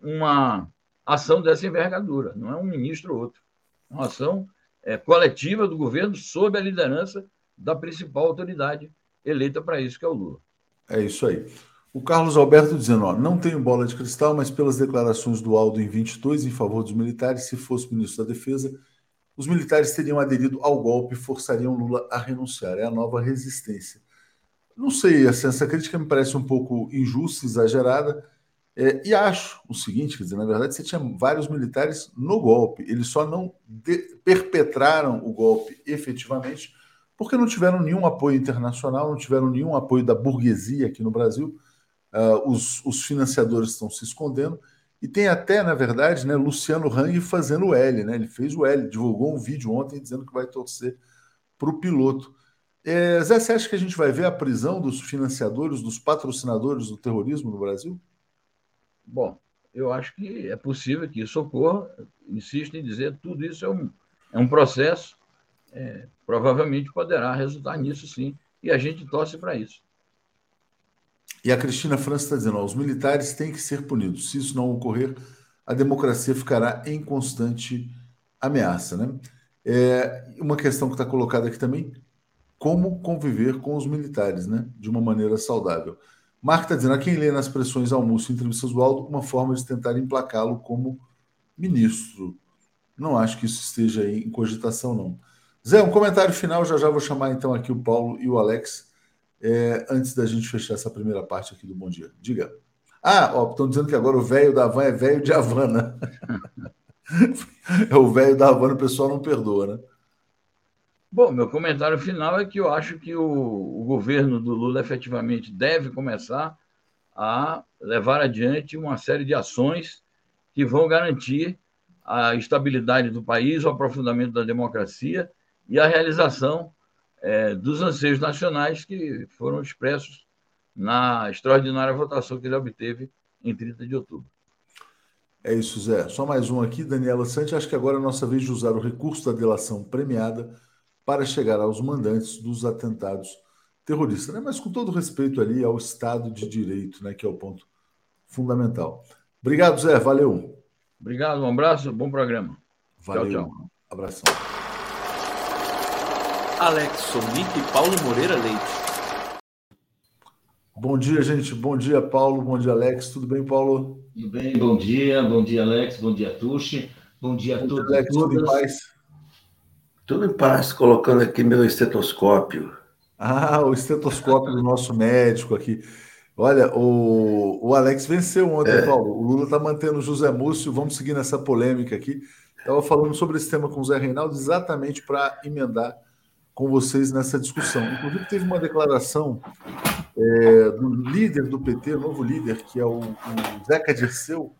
uma ação dessa envergadura, não é um ministro ou outro. É uma ação é, coletiva do governo sob a liderança da principal autoridade eleita para isso, que é o Lula. É isso aí. O Carlos Alberto dizendo: ó, não tenho bola de cristal, mas pelas declarações do Aldo em 22 em favor dos militares, se fosse ministro da Defesa, os militares teriam aderido ao golpe e forçariam Lula a renunciar. É a nova resistência. Não sei, assim, essa crítica me parece um pouco injusta, exagerada. É, e acho o seguinte: quer dizer, na verdade, você tinha vários militares no golpe, eles só não perpetraram o golpe efetivamente porque não tiveram nenhum apoio internacional, não tiveram nenhum apoio da burguesia aqui no Brasil. Uh, os, os financiadores estão se escondendo e tem até, na verdade, né, Luciano Hang fazendo o L, né? Ele fez o L, divulgou um vídeo ontem dizendo que vai torcer para o piloto. É, Zé, você acha que a gente vai ver a prisão dos financiadores, dos patrocinadores do terrorismo no Brasil? Bom, eu acho que é possível que isso ocorra. Insisto em dizer, tudo isso é um, é um processo, é, provavelmente poderá resultar nisso sim, e a gente torce para isso. E a Cristina França está dizendo: ó, os militares têm que ser punidos. Se isso não ocorrer, a democracia ficará em constante ameaça. Né? É uma questão que está colocada aqui também: como conviver com os militares né? de uma maneira saudável. Marco está dizendo: a quem lê nas pressões Múcio e entrevistas do Aldo, uma forma de tentar emplacá-lo como ministro. Não acho que isso esteja em cogitação, não. Zé, um comentário final. Já já vou chamar então aqui o Paulo e o Alex é, antes da gente fechar essa primeira parte aqui do Bom Dia. Diga. Ah, ó, estão dizendo que agora o velho da Havana é velho de Havana. é o velho da Havana, o pessoal não perdoa, né? Bom, meu comentário final é que eu acho que o, o governo do Lula efetivamente deve começar a levar adiante uma série de ações que vão garantir a estabilidade do país, o aprofundamento da democracia e a realização é, dos anseios nacionais que foram expressos na extraordinária votação que ele obteve em 30 de outubro. É isso, Zé. Só mais um aqui, Daniela Sante. Acho que agora é a nossa vez de usar o recurso da delação premiada para chegar aos mandantes dos atentados terroristas, né? mas com todo respeito ali ao Estado de Direito, né? que é o ponto fundamental. Obrigado, Zé. Valeu. Obrigado, um abraço, bom programa. Valeu. Tchau, tchau. Abração. Alex Sonic e Paulo Moreira Leite. Bom dia, gente. Bom dia, Paulo. Bom dia, Alex. Tudo bem, Paulo? Tudo bem, bom dia. Bom dia, Alex. Bom dia, Tuxi. Bom dia a todos. Alex, tudo em paz? Tudo em paz, colocando aqui meu estetoscópio. Ah, o estetoscópio do nosso médico aqui. Olha, o, o Alex venceu ontem, é. Paulo. O Lula está mantendo o José Múcio. Vamos seguir nessa polêmica aqui. Estava falando sobre esse tema com o Zé Reinaldo, exatamente para emendar com vocês nessa discussão. Inclusive, teve uma declaração é, do líder do PT, novo líder, que é o, o Zeca Dirceu,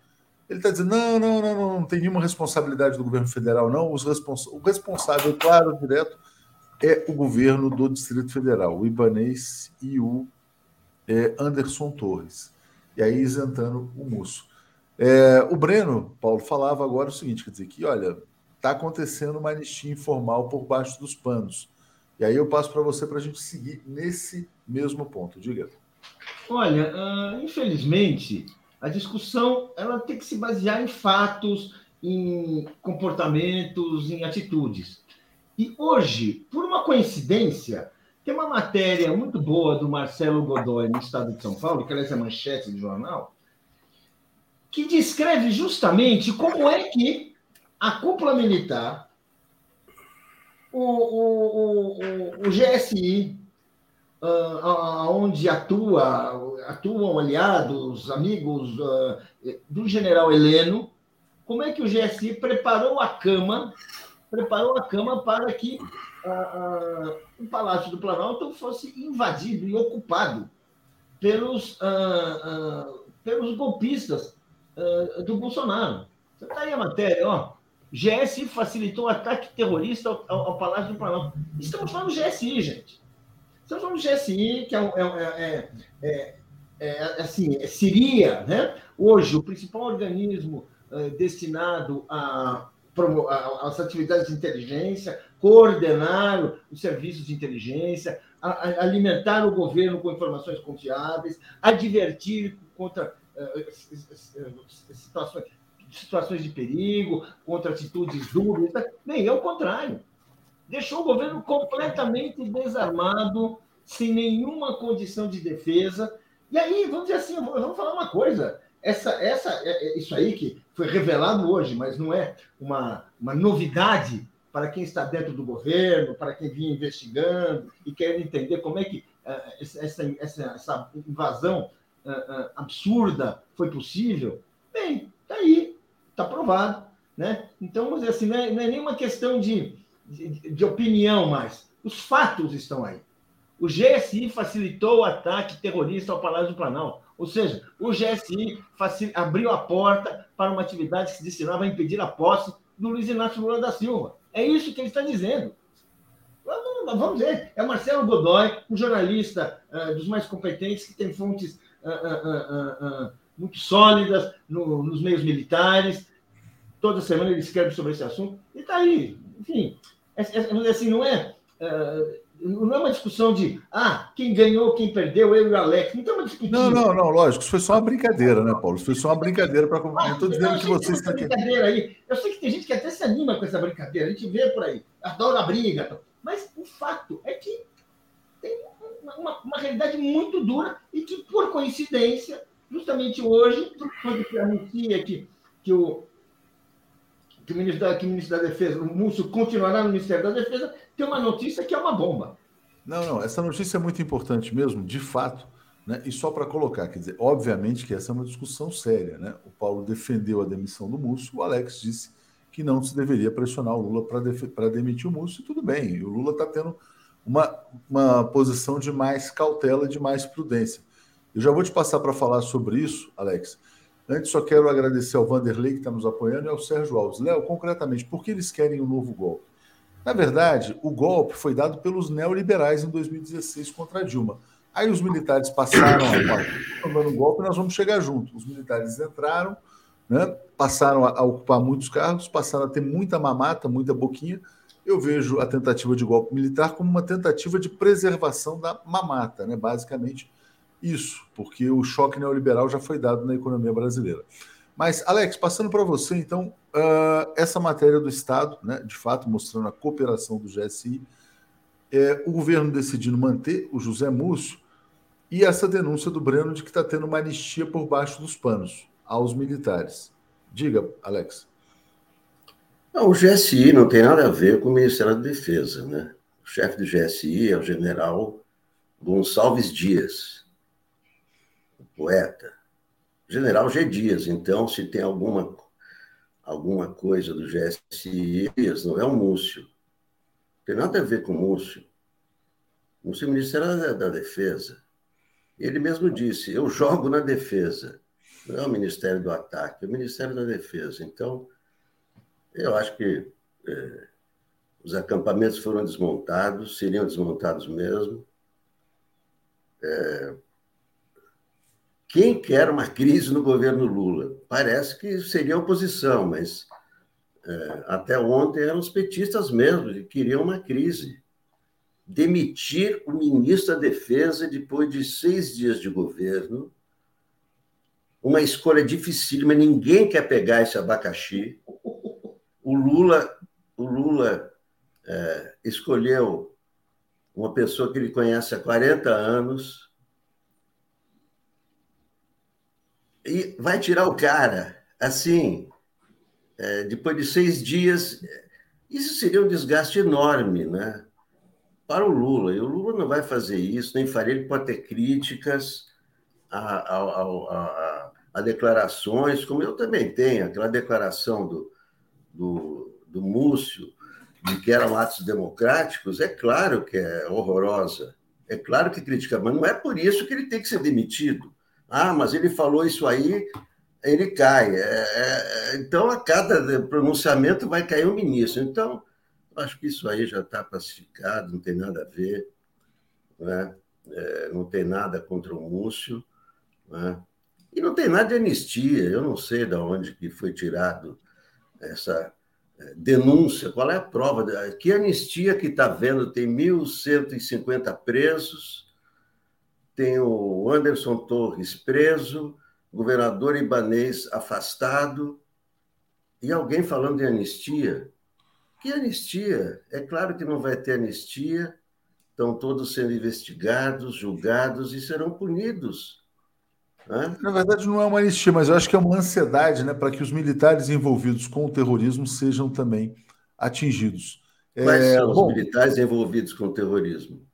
ele está dizendo: não, não, não, não, não tem nenhuma responsabilidade do governo federal, não. Os respons o responsável, claro, direto, é o governo do Distrito Federal, o Ibanês e o é, Anderson Torres. E aí isentando o Musso. É, o Breno, Paulo, falava agora o seguinte: quer dizer, que olha, está acontecendo uma anistia informal por baixo dos panos. E aí eu passo para você para a gente seguir nesse mesmo ponto. Diga. Olha, uh, infelizmente, a discussão ela tem que se basear em fatos, em comportamentos, em atitudes. E hoje, por uma coincidência, tem uma matéria muito boa do Marcelo Godoy no Estado de São Paulo, que aliás é manchete do jornal, que descreve justamente como é que a cúpula militar o, o, o, o GSI, uh, onde atua, atuam aliados, amigos uh, do general Heleno, como é que o GSI preparou a cama, preparou a cama para que uh, o Palácio do Planalto fosse invadido e ocupado pelos, pelos golpistas do Bolsonaro. Você está aí a matéria, ó. GSI facilitou o ataque terrorista ao, ao, Palácio do Planalto. Estamos falando do GSI, gente. Estamos falando do GSI, que é, é, é, é assim, seria, né? Hoje, o principal organismo destinado a as atividades de inteligência, coordenar os serviços de inteligência, alimentar o governo com informações confiáveis, advertir contra situações, situações de perigo, contra atitudes dúbias. Bem, é o contrário. Deixou o governo completamente desarmado, sem nenhuma condição de defesa. E aí, vamos dizer assim, vamos falar uma coisa. Essa, essa, é, é, isso aí que foi revelado hoje, mas não é uma, uma novidade para quem está dentro do governo, para quem vinha investigando e quer entender como é que uh, essa, essa, essa invasão uh, uh, absurda foi possível. Bem, está aí está provado. Né? Então, vamos dizer assim, não é, não é nenhuma questão de, de, de, opinião mais. Os fatos estão aí. O GSI facilitou o ataque terrorista ao Palácio do Planalto. Ou seja, o GSI abriu a porta para uma atividade que se destinava a impedir a posse do Luiz Inácio Lula da Silva. É isso que ele está dizendo. Vamos, vamos ver. É Marcelo Godoy, um jornalista uh, dos mais competentes, que tem fontes uh, uh, muito sólidas no, nos meios militares. Toda semana ele escreve sobre esse assunto. E está aí. Enfim, é, é, assim, não é, é, não é uma discussão de ah, quem ganhou, quem perdeu, eu e o Alex. Não estamos discutindo. Não, não, não, lógico. Isso foi só uma brincadeira, né, Paulo? Isso foi só uma brincadeira para. Ah, estou dizendo que vocês estão aqui. Aí. Eu sei que tem gente que até se anima com essa brincadeira. A gente vê por aí. Adora a briga. Mas o fato é que tem uma, uma realidade muito dura e que, por coincidência, justamente hoje, quando se anuncia que, que, o, que, o ministro da, que o ministro da Defesa, o Múcio, continuará no Ministério da Defesa, tem uma notícia que é uma bomba. Não, não, essa notícia é muito importante mesmo, de fato. Né? E só para colocar, quer dizer, obviamente que essa é uma discussão séria. Né? O Paulo defendeu a demissão do Múcio, o Alex disse que não se deveria pressionar o Lula para demitir o Múcio, e tudo bem. E o Lula está tendo uma, uma posição de mais cautela, de mais prudência. Eu já vou te passar para falar sobre isso, Alex. Antes, só quero agradecer ao Vanderlei que está nos apoiando e ao Sérgio Alves. Léo, concretamente, por que eles querem um novo golpe? Na verdade, o golpe foi dado pelos neoliberais em 2016 contra a Dilma. Aí os militares passaram a dando um golpe, nós vamos chegar junto. Os militares entraram né? passaram a, ocupar muitos cargos, passaram a ter muita mamata, muita boquinha. Eu vejo a tentativa de golpe militar como uma tentativa de preservação da mamata, né? basicamente isso, porque o choque neoliberal já foi dado na economia brasileira. Mas, Alex, passando para você, então, uh, essa matéria do Estado, né, de fato, mostrando a cooperação do GSI, é, o governo decidindo manter o José Múcio e essa denúncia do Breno de que está tendo uma anistia por baixo dos panos aos militares. Diga, Alex. Não, o GSI não tem nada a ver com o Ministério da Defesa. Né? O chefe do GSI é o general Gonçalves Dias, poeta. General G. Dias. Então, se tem alguma, alguma coisa do GSI, não é o Múcio. Não tem nada a ver com o Múcio. O Múcio Ministério da, da Defesa. Ele mesmo disse: eu jogo na defesa. Não é o Ministério do Ataque, é o Ministério da Defesa. Então, eu acho que é, os acampamentos foram desmontados, seriam desmontados mesmo. É, quem quer uma crise no governo Lula? Parece que seria a oposição, mas é, até ontem eram os petistas mesmo que queriam uma crise. Demitir o ministro da Defesa depois de seis dias de governo, uma escolha dificílima, ninguém quer pegar esse abacaxi. O Lula, o Lula é, escolheu uma pessoa que ele conhece há 40 anos, e vai tirar o cara, assim, é, depois de seis dias. Isso seria um desgaste enorme, né? Para o Lula. E o Lula não vai fazer isso, nem faria. Ele pode ter críticas a, a, a, a declarações, como eu também tenho, aquela declaração do, do, do Múcio, de que eram atos democráticos, é claro que é horrorosa. É claro que critica, mas não é por isso que ele tem que ser demitido. Ah, mas ele falou isso aí, ele cai. É, é, é, então, a cada pronunciamento vai cair um ministro. Então, acho que isso aí já está pacificado, não tem nada a ver, né? É, não tem nada contra o Múcio, né? e não tem nada de anistia. Eu não sei de onde que foi tirado essa é, denúncia, qual é a prova? Que anistia que está vendo? Tem 1.150 presos, tem o Anderson Torres preso, governador ibanês afastado, e alguém falando de anistia. Que anistia? É claro que não vai ter anistia, estão todos sendo investigados, julgados e serão punidos. Né? Na verdade, não é uma anistia, mas eu acho que é uma ansiedade né, para que os militares envolvidos com o terrorismo sejam também atingidos. Quais é, são bom, os militares envolvidos com o terrorismo?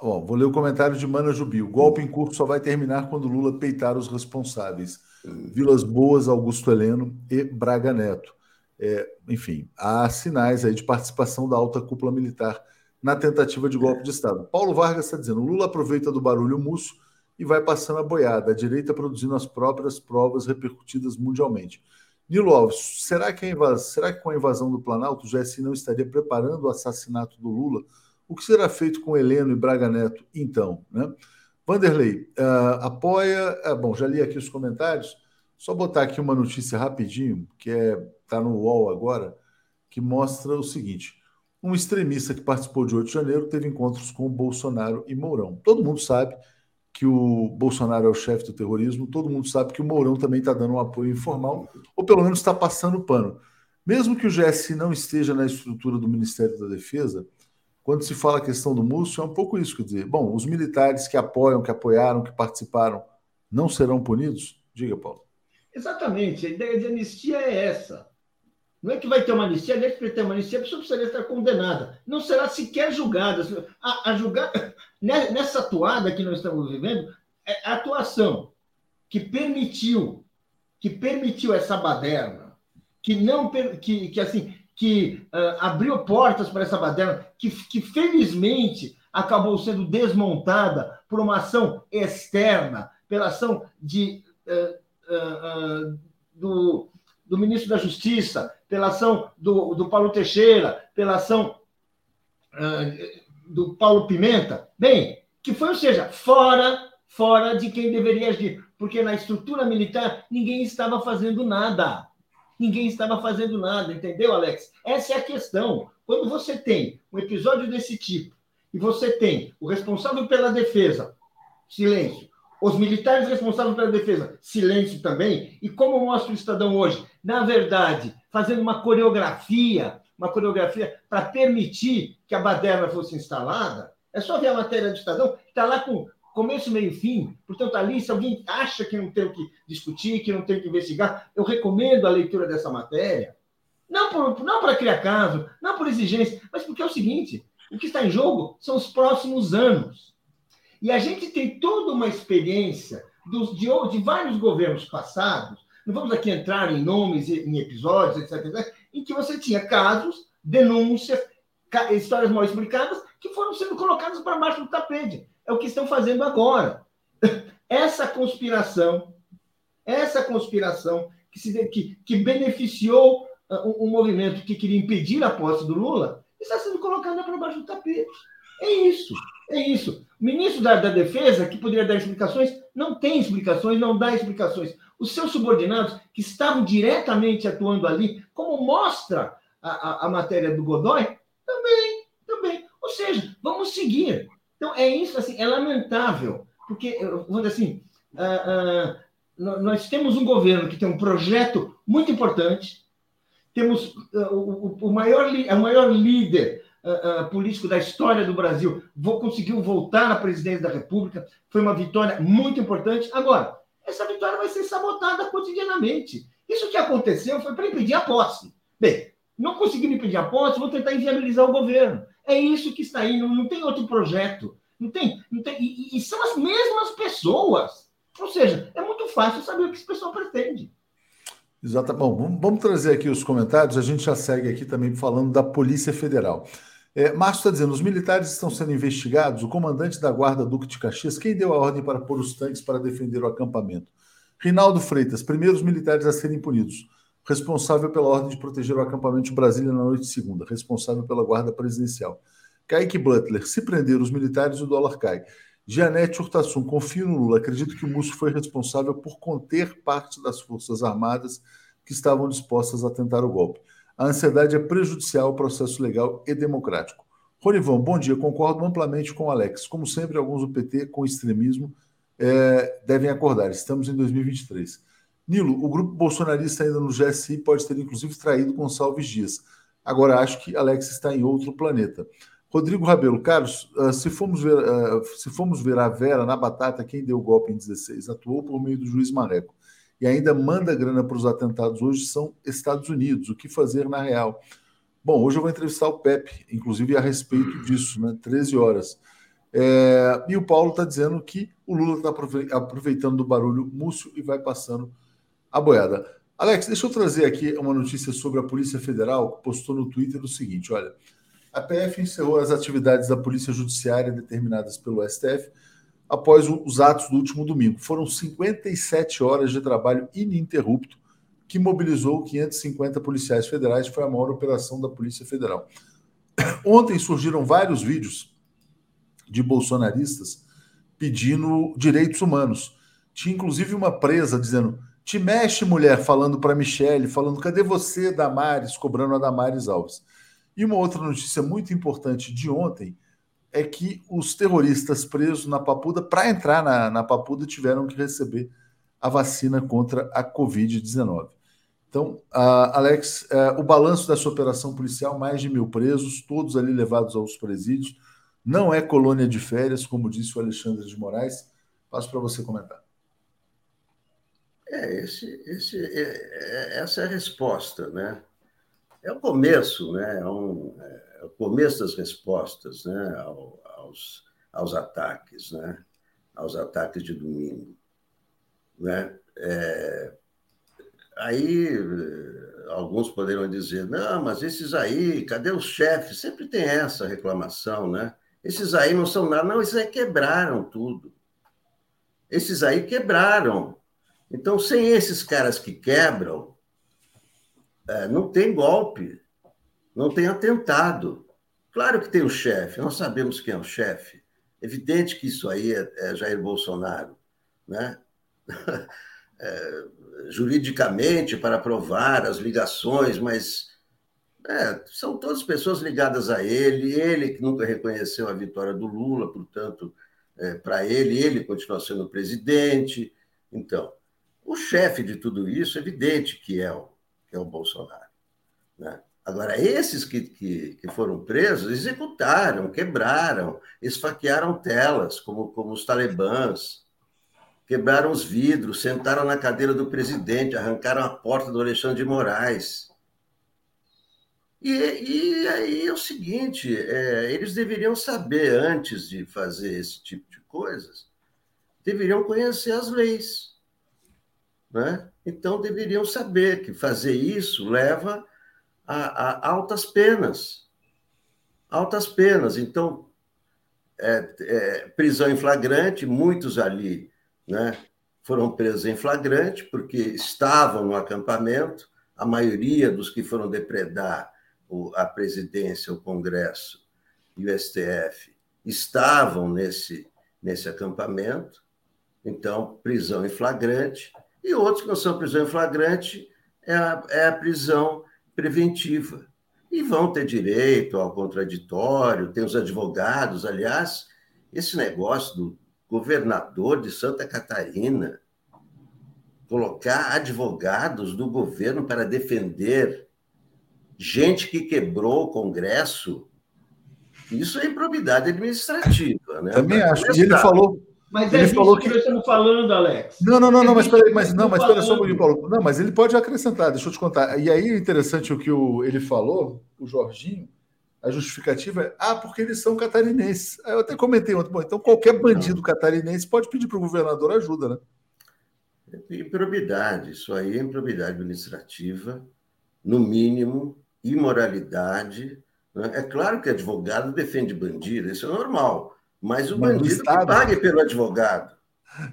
Ó, vou ler o comentário de Mana Jubi. O golpe em curso só vai terminar quando Lula peitar os responsáveis. Vilas Boas, Augusto Heleno e Braga Neto. É, enfim, há sinais aí de participação da alta cúpula militar na tentativa de golpe de Estado. Paulo Vargas está dizendo: Lula aproveita do barulho musso e vai passando a boiada, a direita produzindo as próprias provas repercutidas mundialmente. Nilo Alves, será que, invas... será que com a invasão do Planalto o GSI não estaria preparando o assassinato do Lula? O que será feito com Heleno e Braga Neto, então? Né? Vanderlei, uh, apoia. Uh, bom, já li aqui os comentários. Só botar aqui uma notícia rapidinho, que é está no UOL agora, que mostra o seguinte: um extremista que participou de 8 de janeiro teve encontros com Bolsonaro e Mourão. Todo mundo sabe que o Bolsonaro é o chefe do terrorismo, todo mundo sabe que o Mourão também está dando um apoio informal, ou pelo menos está passando pano. Mesmo que o GSI não esteja na estrutura do Ministério da Defesa, quando se fala a questão do Múcio, é um pouco isso, quer dizer, bom, os militares que apoiam, que apoiaram, que participaram, não serão punidos? Diga, Paulo. Exatamente, a ideia de anistia é essa. Não é que vai ter uma anistia, nem que ter uma anistia, a pessoa precisaria estar condenada. Não será sequer julgada. A, a julgar, nessa atuada que nós estamos vivendo, é a atuação que permitiu, que permitiu essa baderna, que não que, que assim que uh, abriu portas para essa baderna, que, que felizmente acabou sendo desmontada por uma ação externa, pela ação de, uh, uh, do, do ministro da Justiça, pela ação do, do Paulo Teixeira, pela ação do Paulo Pimenta. Bem, que foi, ou seja, fora fora de quem deveria agir, porque na estrutura militar ninguém estava fazendo nada. Ninguém estava fazendo nada, entendeu, Alex? Essa é a questão. Quando você tem um episódio desse tipo e você tem o responsável pela defesa, silêncio, os militares responsáveis pela defesa, silêncio também, e como mostra o Estadão hoje, na verdade, fazendo uma coreografia, uma coreografia para permitir que a baderna fosse instalada, é só ver a matéria do Estadão, está lá com começo, meio fim. Portanto, ali, se alguém acha que não tem o que discutir, que não tem o que investigar, eu recomendo a leitura dessa matéria. Não, por, não para criar caso, não por exigência, mas porque é o seguinte: o que está em jogo são os próximos anos. E a gente tem toda uma experiência dos, de, de vários governos passados, não vamos aqui entrar em nomes, em episódios, etc., etc., em que você tinha casos, denúncias, histórias mal explicadas, que foram sendo colocadas para baixo do tapete. É o que estão fazendo agora. Essa conspiração, essa conspiração que, se, que, que beneficiou um, um, movimento que queria impedir a posse do Lula, está sendo colocada para baixo do tapete. É isso, é isso. O ministro da, da Defesa, que poderia dar explicações, não tem explicações, não dá explicações. Os seus subordinados, que estavam diretamente atuando ali, como mostra a, a, a matéria do Godoy, também, também. Ou seja, vamos seguir. Então, é isso, assim, é lamentável, porque, vamos dizer assim, uh, uh, nós temos um governo que tem um projeto muito importante, temos uh, o, o, maior, o maior líder político da história do Brasil, vou, conseguiu voltar à presidência da República, foi uma vitória muito importante. Agora, essa vitória vai ser sabotada cotidianamente. Isso que aconteceu foi para impedir a posse. Bem, não conseguiram impedir a posse, vou tentar inviabilizar o governo. É isso que está aí, não, não tem outro projeto. Não tem, não tem e, e, são as mesmas pessoas. Ou seja, é muito fácil saber o que esse pessoal pretende. Exato. Bom, vamos trazer aqui os comentários. A gente já segue aqui também falando da Polícia Federal. É, Márcio está dizendo: os militares estão sendo investigados. O comandante da Guarda Duque de Caxias, quem deu a ordem para pôr os tanques para defender o acampamento? Rinaldo Freitas, primeiros militares a serem punidos responsável pela ordem de proteger o acampamento de Brasília na noite de segunda, responsável pela guarda presidencial. Kaique Butler, se prender os militares, o dólar cai. Janete Hurtasun, confio no Lula, acredito que o Múcio foi responsável por conter parte das Forças Armadas que estavam dispostas a tentar o golpe. A ansiedade é prejudicial ao processo legal e democrático. Ronivão, bom dia. Concordo amplamente com o Alex. Como sempre, alguns do PT, com extremismo, é, devem acordar. Estamos em 2023. Nilo, o grupo bolsonarista ainda no GSI pode ter inclusive traído Gonçalves Dias. Agora acho que Alex está em outro planeta. Rodrigo Rabelo, Carlos, uh, se, formos ver, uh, se formos ver a Vera na batata, quem deu o golpe em 16 atuou por meio do juiz Marreco e ainda manda grana para os atentados hoje são Estados Unidos. O que fazer na real? Bom, hoje eu vou entrevistar o Pepe, inclusive a respeito disso, né? 13 horas. É, e o Paulo está dizendo que o Lula está aproveitando do barulho múcio e vai passando a boiada. Alex, deixa eu trazer aqui uma notícia sobre a Polícia Federal, que postou no Twitter o seguinte: olha, a PF encerrou as atividades da Polícia Judiciária determinadas pelo STF após os atos do último domingo. Foram 57 horas de trabalho ininterrupto que mobilizou 550 policiais federais. Foi a maior operação da Polícia Federal. Ontem surgiram vários vídeos de bolsonaristas pedindo direitos humanos. Tinha inclusive uma presa dizendo: te mexe, mulher, falando para Michele, falando: cadê você, Damares, cobrando a Damares Alves. E uma outra notícia muito importante de ontem é que os terroristas presos na Papuda, para entrar na, na Papuda, tiveram que receber a vacina contra a Covid-19. Então, uh, Alex, uh, o balanço dessa operação policial, mais de mil presos, todos ali levados aos presídios, não é colônia de férias, como disse o Alexandre de Moraes. Passo para você comentar. É, esse, esse, é, é, essa é a resposta, né? É o começo, né? É, um, é o começo das respostas, né? Ao, aos, aos ataques, né? Aos ataques de domingo, né? É, aí alguns poderiam dizer, não, mas esses aí, cadê os chefes? Sempre tem essa reclamação, né? Esses aí não são nada, não, esses aí quebraram tudo. Esses aí quebraram. Então, sem esses caras que quebram, é, não tem golpe, não tem atentado. Claro que tem o chefe, nós sabemos quem é o chefe. Evidente que isso aí é, é Jair Bolsonaro, né? É, juridicamente para provar as ligações, mas é, são todas pessoas ligadas a ele, ele que nunca reconheceu a vitória do Lula, portanto, é, para ele, ele continua sendo presidente. Então, o chefe de tudo isso, é evidente que é o, que é o Bolsonaro. Né? Agora, esses que, que, que, foram presos executaram, quebraram, esfaquearam telas, como, como os talibãs, quebraram os vidros, sentaram na cadeira do presidente, arrancaram a porta do Alexandre de Moraes. E, e aí é o seguinte: é, eles deveriam saber, antes de fazer esse tipo de coisas, deveriam conhecer as leis. Né? Então, deveriam saber que fazer isso leva a, a altas penas. Altas penas. Então, é, é, prisão em flagrante, muitos ali né, foram presos em flagrante, porque estavam no acampamento, a maioria dos que foram depredar a presidência, o Congresso e o STF estavam nesse, nesse acampamento, então, prisão em flagrante, e outros que não são prisão em flagrante é a, é a prisão preventiva. E vão ter direito ao contraditório, tem os advogados. Aliás, esse negócio do governador de Santa Catarina colocar advogados do governo para defender gente que quebrou o Congresso, isso é improbidade administrativa. Né? Também acho. E ele falou, mas é ele falou que nós estamos falando, Alex. Não, não, não, não mas peraí, mas não, mas espera só um pouquinho, Paulo. Não, mas ele pode acrescentar, deixa eu te contar. E aí é interessante o que o, ele falou, o Jorginho, a justificativa é, ah, porque eles são catarinenses. Eu até comentei ontem, bom, então qualquer bandido catarinense pode pedir para o governador ajuda, né? Improbidade, isso aí é improbidade administrativa, no mínimo, imoralidade. Né? É claro que advogado defende bandido, isso é normal. Mas o bandido Estado... que pague pelo advogado.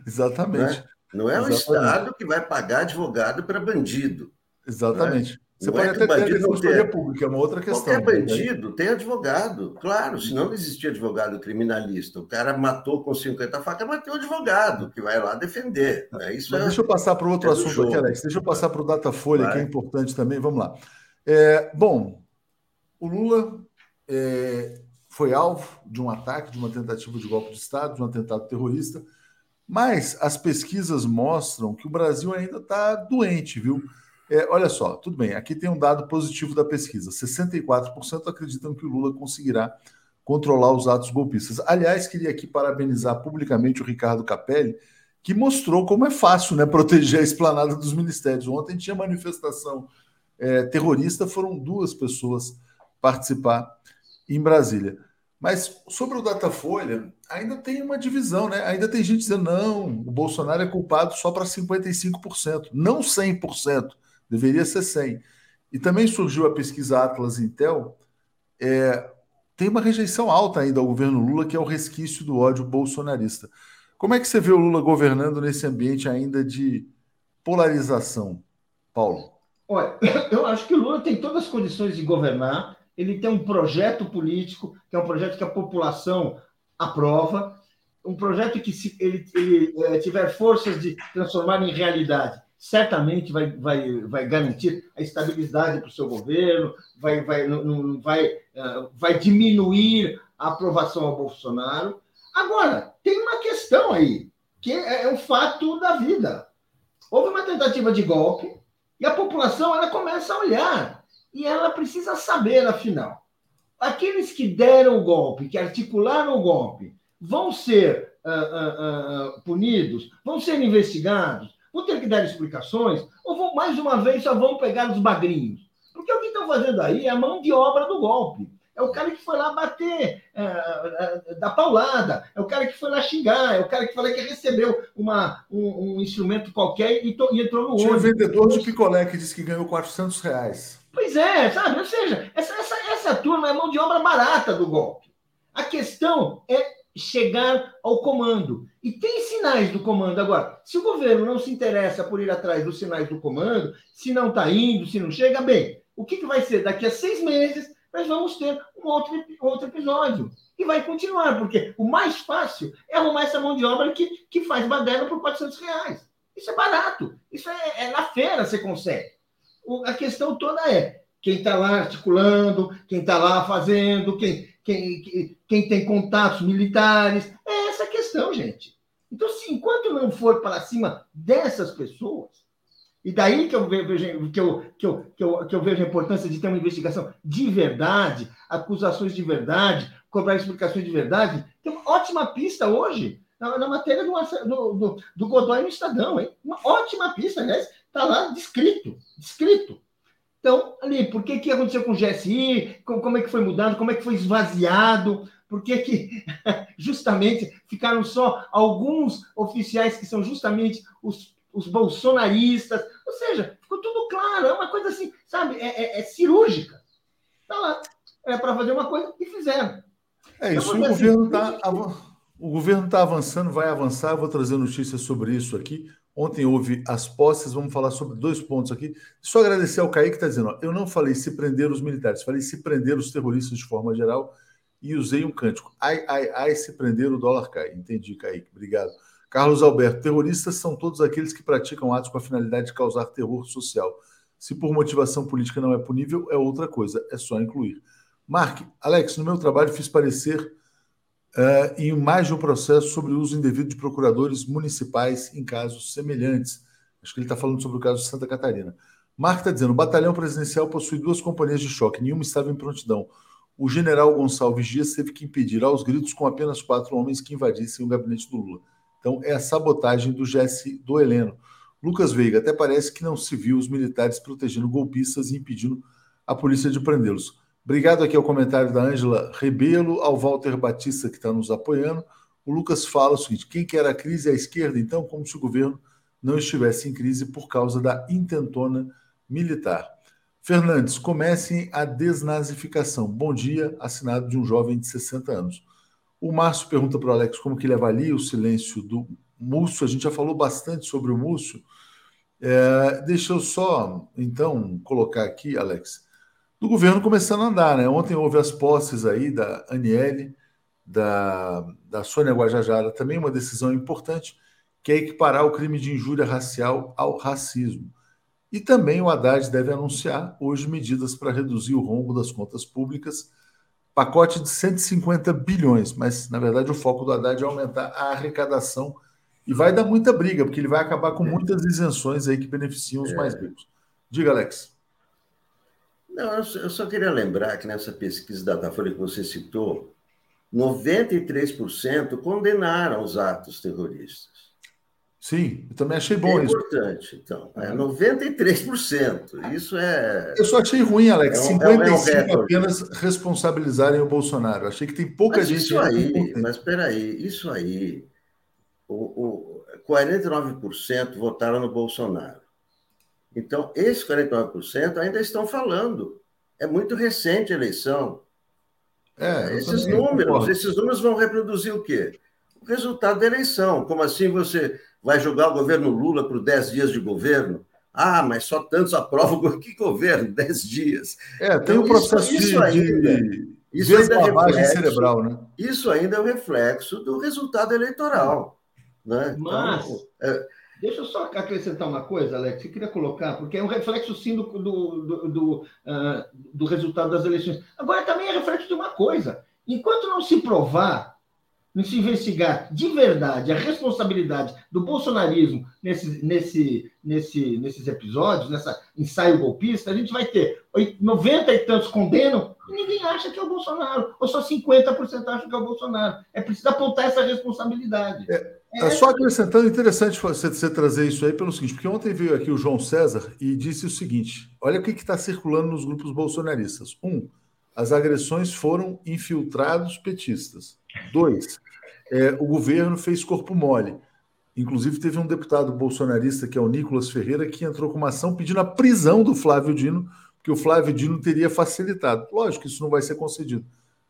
Exatamente. Né? Não é Exatamente. o Estado que vai pagar advogado para bandido. Exatamente. Né? Você não pode é até ter defensoria pública, é uma outra questão. Qualquer né? bandido né? tem advogado, claro, senão não existia advogado criminalista. O cara matou com 50 facas, mas tem um advogado que vai lá defender. Né? Isso é, deixa eu passar para outro é assunto aqui, Alex. Deixa eu passar para o Datafolha, vai. que é importante também. Vamos lá. É, bom, o Lula é, foi alvo de um ataque, de uma tentativa de golpe de Estado, de um atentado terrorista. Mas as pesquisas mostram que o Brasil ainda está doente, viu? É, olha só, tudo bem, aqui tem um dado positivo da pesquisa: 64% acreditam que o Lula conseguirá controlar os atos golpistas. Aliás, queria aqui parabenizar publicamente o Ricardo Capelli, que mostrou como é fácil né, proteger a esplanada dos ministérios. Ontem tinha manifestação é, terrorista, foram duas pessoas participar em Brasília. Mas sobre o Datafolha, ainda tem uma divisão, né? Ainda tem gente dizendo, não, o Bolsonaro é culpado só para 55%, não 100%, deveria ser 100%. E também surgiu a pesquisa Atlas Intel, é, tem uma rejeição alta ainda ao governo Lula, que é o resquício do ódio bolsonarista. Como é que você vê o Lula governando nesse ambiente ainda de polarização, Paulo? Olha, eu acho que o Lula tem todas as condições de governar, ele tem um projeto político, que é um projeto que a população aprova, um projeto que, se ele, ele é, tiver forças de transformar em realidade, certamente vai, vai, vai garantir a estabilidade para o seu governo, vai, vai, não, vai, uh, vai diminuir a aprovação ao Bolsonaro. Agora, tem uma questão aí, que é, é um fato da vida. Houve uma tentativa de golpe e a população ela começa a olhar e ela precisa saber, afinal, aqueles que deram o golpe, que articularam o golpe, vão ser uh, uh, uh, punidos, vão ser investigados, vão ter que dar explicações, ou vão, mais uma vez só vão pegar os magrinhos? Porque o que estão fazendo aí é a mão de obra do golpe. É o cara que foi lá bater, é, é, da paulada, é o cara que foi lá xingar, é o cara que lá que recebeu uma, um, um instrumento qualquer e, to, e entrou no Tinha um vendedor de picolé que disse que ganhou 400 reais. Pois é, sabe? Ou seja, essa, essa, essa turma é mão de obra barata do golpe. A questão é chegar ao comando. E tem sinais do comando. Agora, se o governo não se interessa por ir atrás dos sinais do comando, se não está indo, se não chega, bem, o que, que vai ser? Daqui a seis meses nós vamos ter um outro, outro episódio. E vai continuar, porque o mais fácil é arrumar essa mão de obra que, que faz baderna por 400 reais. Isso é barato. Isso é, é na feira você consegue. A questão toda é quem está lá articulando, quem está lá fazendo, quem, quem, quem tem contatos militares. É essa a questão, gente. Então, se enquanto não for para cima dessas pessoas, e daí que eu vejo, que eu, que eu, que eu, que eu vejo a importância de ter uma investigação de verdade, acusações de verdade, cobrar explicações de verdade. Tem uma ótima pista hoje, na, na matéria do, do, do, do, Godoy no Estadão, hein? Uma ótima pista, aliás, está lá descrito, descrito. Então, ali, por que, que aconteceu com o GSI? Como, é que foi mudando? Como é que foi esvaziado? Por que, que justamente ficaram só alguns oficiais que são justamente os os bolsonaristas, ou seja, ficou tudo claro, é uma coisa assim, sabe, é, é, é cirúrgica. Está lá, é para fazer uma coisa e fizeram. É isso, então, o, governo tá, o governo está avançando, vai avançar, vou trazer notícias sobre isso aqui. Ontem houve as posses, vamos falar sobre dois pontos aqui. Só agradecer ao Kaique que está dizendo: ó, eu não falei se prender os militares, falei se prender os terroristas de forma geral e usei um cântico. Ai, ai, ai, se prender o dólar cai. Entendi, Kaique. Obrigado. Carlos Alberto, terroristas são todos aqueles que praticam atos com a finalidade de causar terror social. Se por motivação política não é punível, é outra coisa, é só incluir. Mark, Alex, no meu trabalho fiz parecer uh, em mais de um processo sobre o uso indevido de procuradores municipais em casos semelhantes. Acho que ele está falando sobre o caso de Santa Catarina. Mark está dizendo: o batalhão presidencial possui duas companhias de choque, nenhuma estava em prontidão. O general Gonçalves Dias teve que impedir aos gritos com apenas quatro homens que invadissem o gabinete do Lula. Então, é a sabotagem do GS do Heleno. Lucas Veiga, até parece que não se viu os militares protegendo golpistas e impedindo a polícia de prendê-los. Obrigado aqui ao comentário da Ângela Rebelo, ao Walter Batista, que está nos apoiando. O Lucas fala o seguinte: quem quer a crise é a esquerda, então, como se o governo não estivesse em crise por causa da intentona militar. Fernandes, comecem a desnazificação. Bom dia, assinado de um jovem de 60 anos. O Márcio pergunta para o Alex como que ele avalia o silêncio do Múcio. A gente já falou bastante sobre o Múcio. É, deixa eu só, então, colocar aqui, Alex, do governo começando a andar. Né? Ontem houve as posses aí da Aniele, da, da Sônia Guajajara, também uma decisão importante, que é equiparar o crime de injúria racial ao racismo. E também o Haddad deve anunciar hoje medidas para reduzir o rombo das contas públicas pacote de 150 bilhões, mas na verdade o foco do Haddad é aumentar a arrecadação e vai dar muita briga, porque ele vai acabar com é. muitas isenções aí que beneficiam os é. mais ricos. Diga, Alex. Não, eu só queria lembrar que nessa pesquisa da Datafolha que você citou, 93% condenaram os atos terroristas. Sim, eu também achei bom é isso. importante, então. É 93%. Isso é. Eu só achei ruim, Alex. É um, 55% é um apenas responsabilizarem o Bolsonaro. Achei que tem pouca mas gente. Isso aí, mas espera aí, isso aí. O, o 49% votaram no Bolsonaro. Então, esses 49% ainda estão falando. É muito recente a eleição. É, esses números, esses números vão reproduzir o quê? O resultado da eleição. Como assim você vai julgar o governo Lula por 10 dias de governo. Ah, mas só tantos aprovam. Que governo? 10 dias. É, tem então, um processo isso, isso ainda, de isso ainda é reflexo, cerebral, né? Isso ainda é o um reflexo do resultado eleitoral. Né? Mas, então, é... deixa eu só acrescentar uma coisa, Alex, eu queria colocar, porque é um reflexo, sim, do, do, do, uh, do resultado das eleições. Agora, também é reflexo de uma coisa. Enquanto não se provar se investigar de verdade a responsabilidade do bolsonarismo nesse, nesse, nesse, nesses episódios, nessa ensaio golpista, a gente vai ter 90 e tantos condenam e ninguém acha que é o Bolsonaro, ou só 50% acham que é o Bolsonaro. É preciso apontar essa responsabilidade. É, é só acrescentando, interessante você, você, trazer isso aí pelo seguinte, porque ontem veio aqui o João César e disse o seguinte: olha o que está circulando nos grupos bolsonaristas. Um, as agressões foram infiltrados petistas. Dois, é, o governo fez corpo mole. Inclusive, teve um deputado bolsonarista, que é o Nicolas Ferreira, que entrou com uma ação pedindo a prisão do Flávio Dino, porque o Flávio Dino teria facilitado. Lógico que isso não vai ser concedido,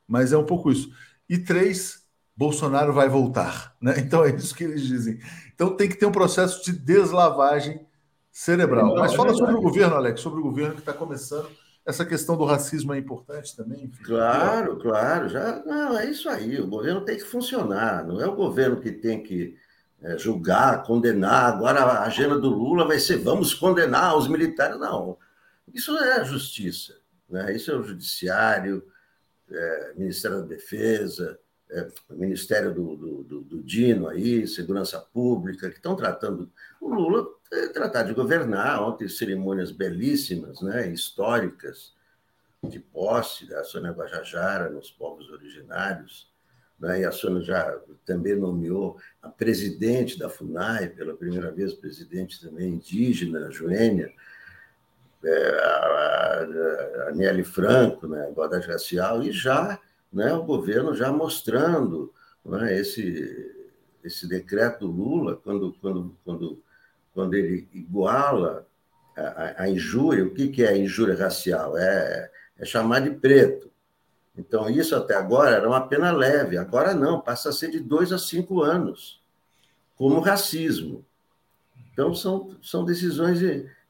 mas é um pouco isso. E três, Bolsonaro vai voltar. Né? Então é isso que eles dizem. Então tem que ter um processo de deslavagem cerebral. Mas fala sobre o governo, Alex, sobre o governo que está começando essa questão do racismo é importante também? Enfim. Claro, claro. Já, não, é isso aí. O governo tem que funcionar. Não é o governo que tem que é, julgar, condenar. Agora a agenda do Lula vai ser vamos condenar os militares. Não. Isso é a justiça. Né? Isso é o judiciário, é, Ministério da Defesa, é, Ministério do, do, do, do, Dino aí, Segurança Pública, que estão tratando. O Lula é, tratar de governar, ontem cerimônias belíssimas, né, históricas, de posse da Sônia Guajajara nos povos originários. Né, e a Sônia já também nomeou a presidente da FUNAI, pela primeira vez, presidente também indígena, Joênia, é, a, a, Nelly Franco, né, igualdade racial, e já né, o governo já mostrando né, esse, esse decreto Lula, quando, quando, quando, quando ele iguala a, a injúria, o que, que é injúria racial? É, é chamar de preto. Então, isso até agora era uma pena leve, agora não, passa a ser de dois a cinco anos, como racismo. Então, são, são decisões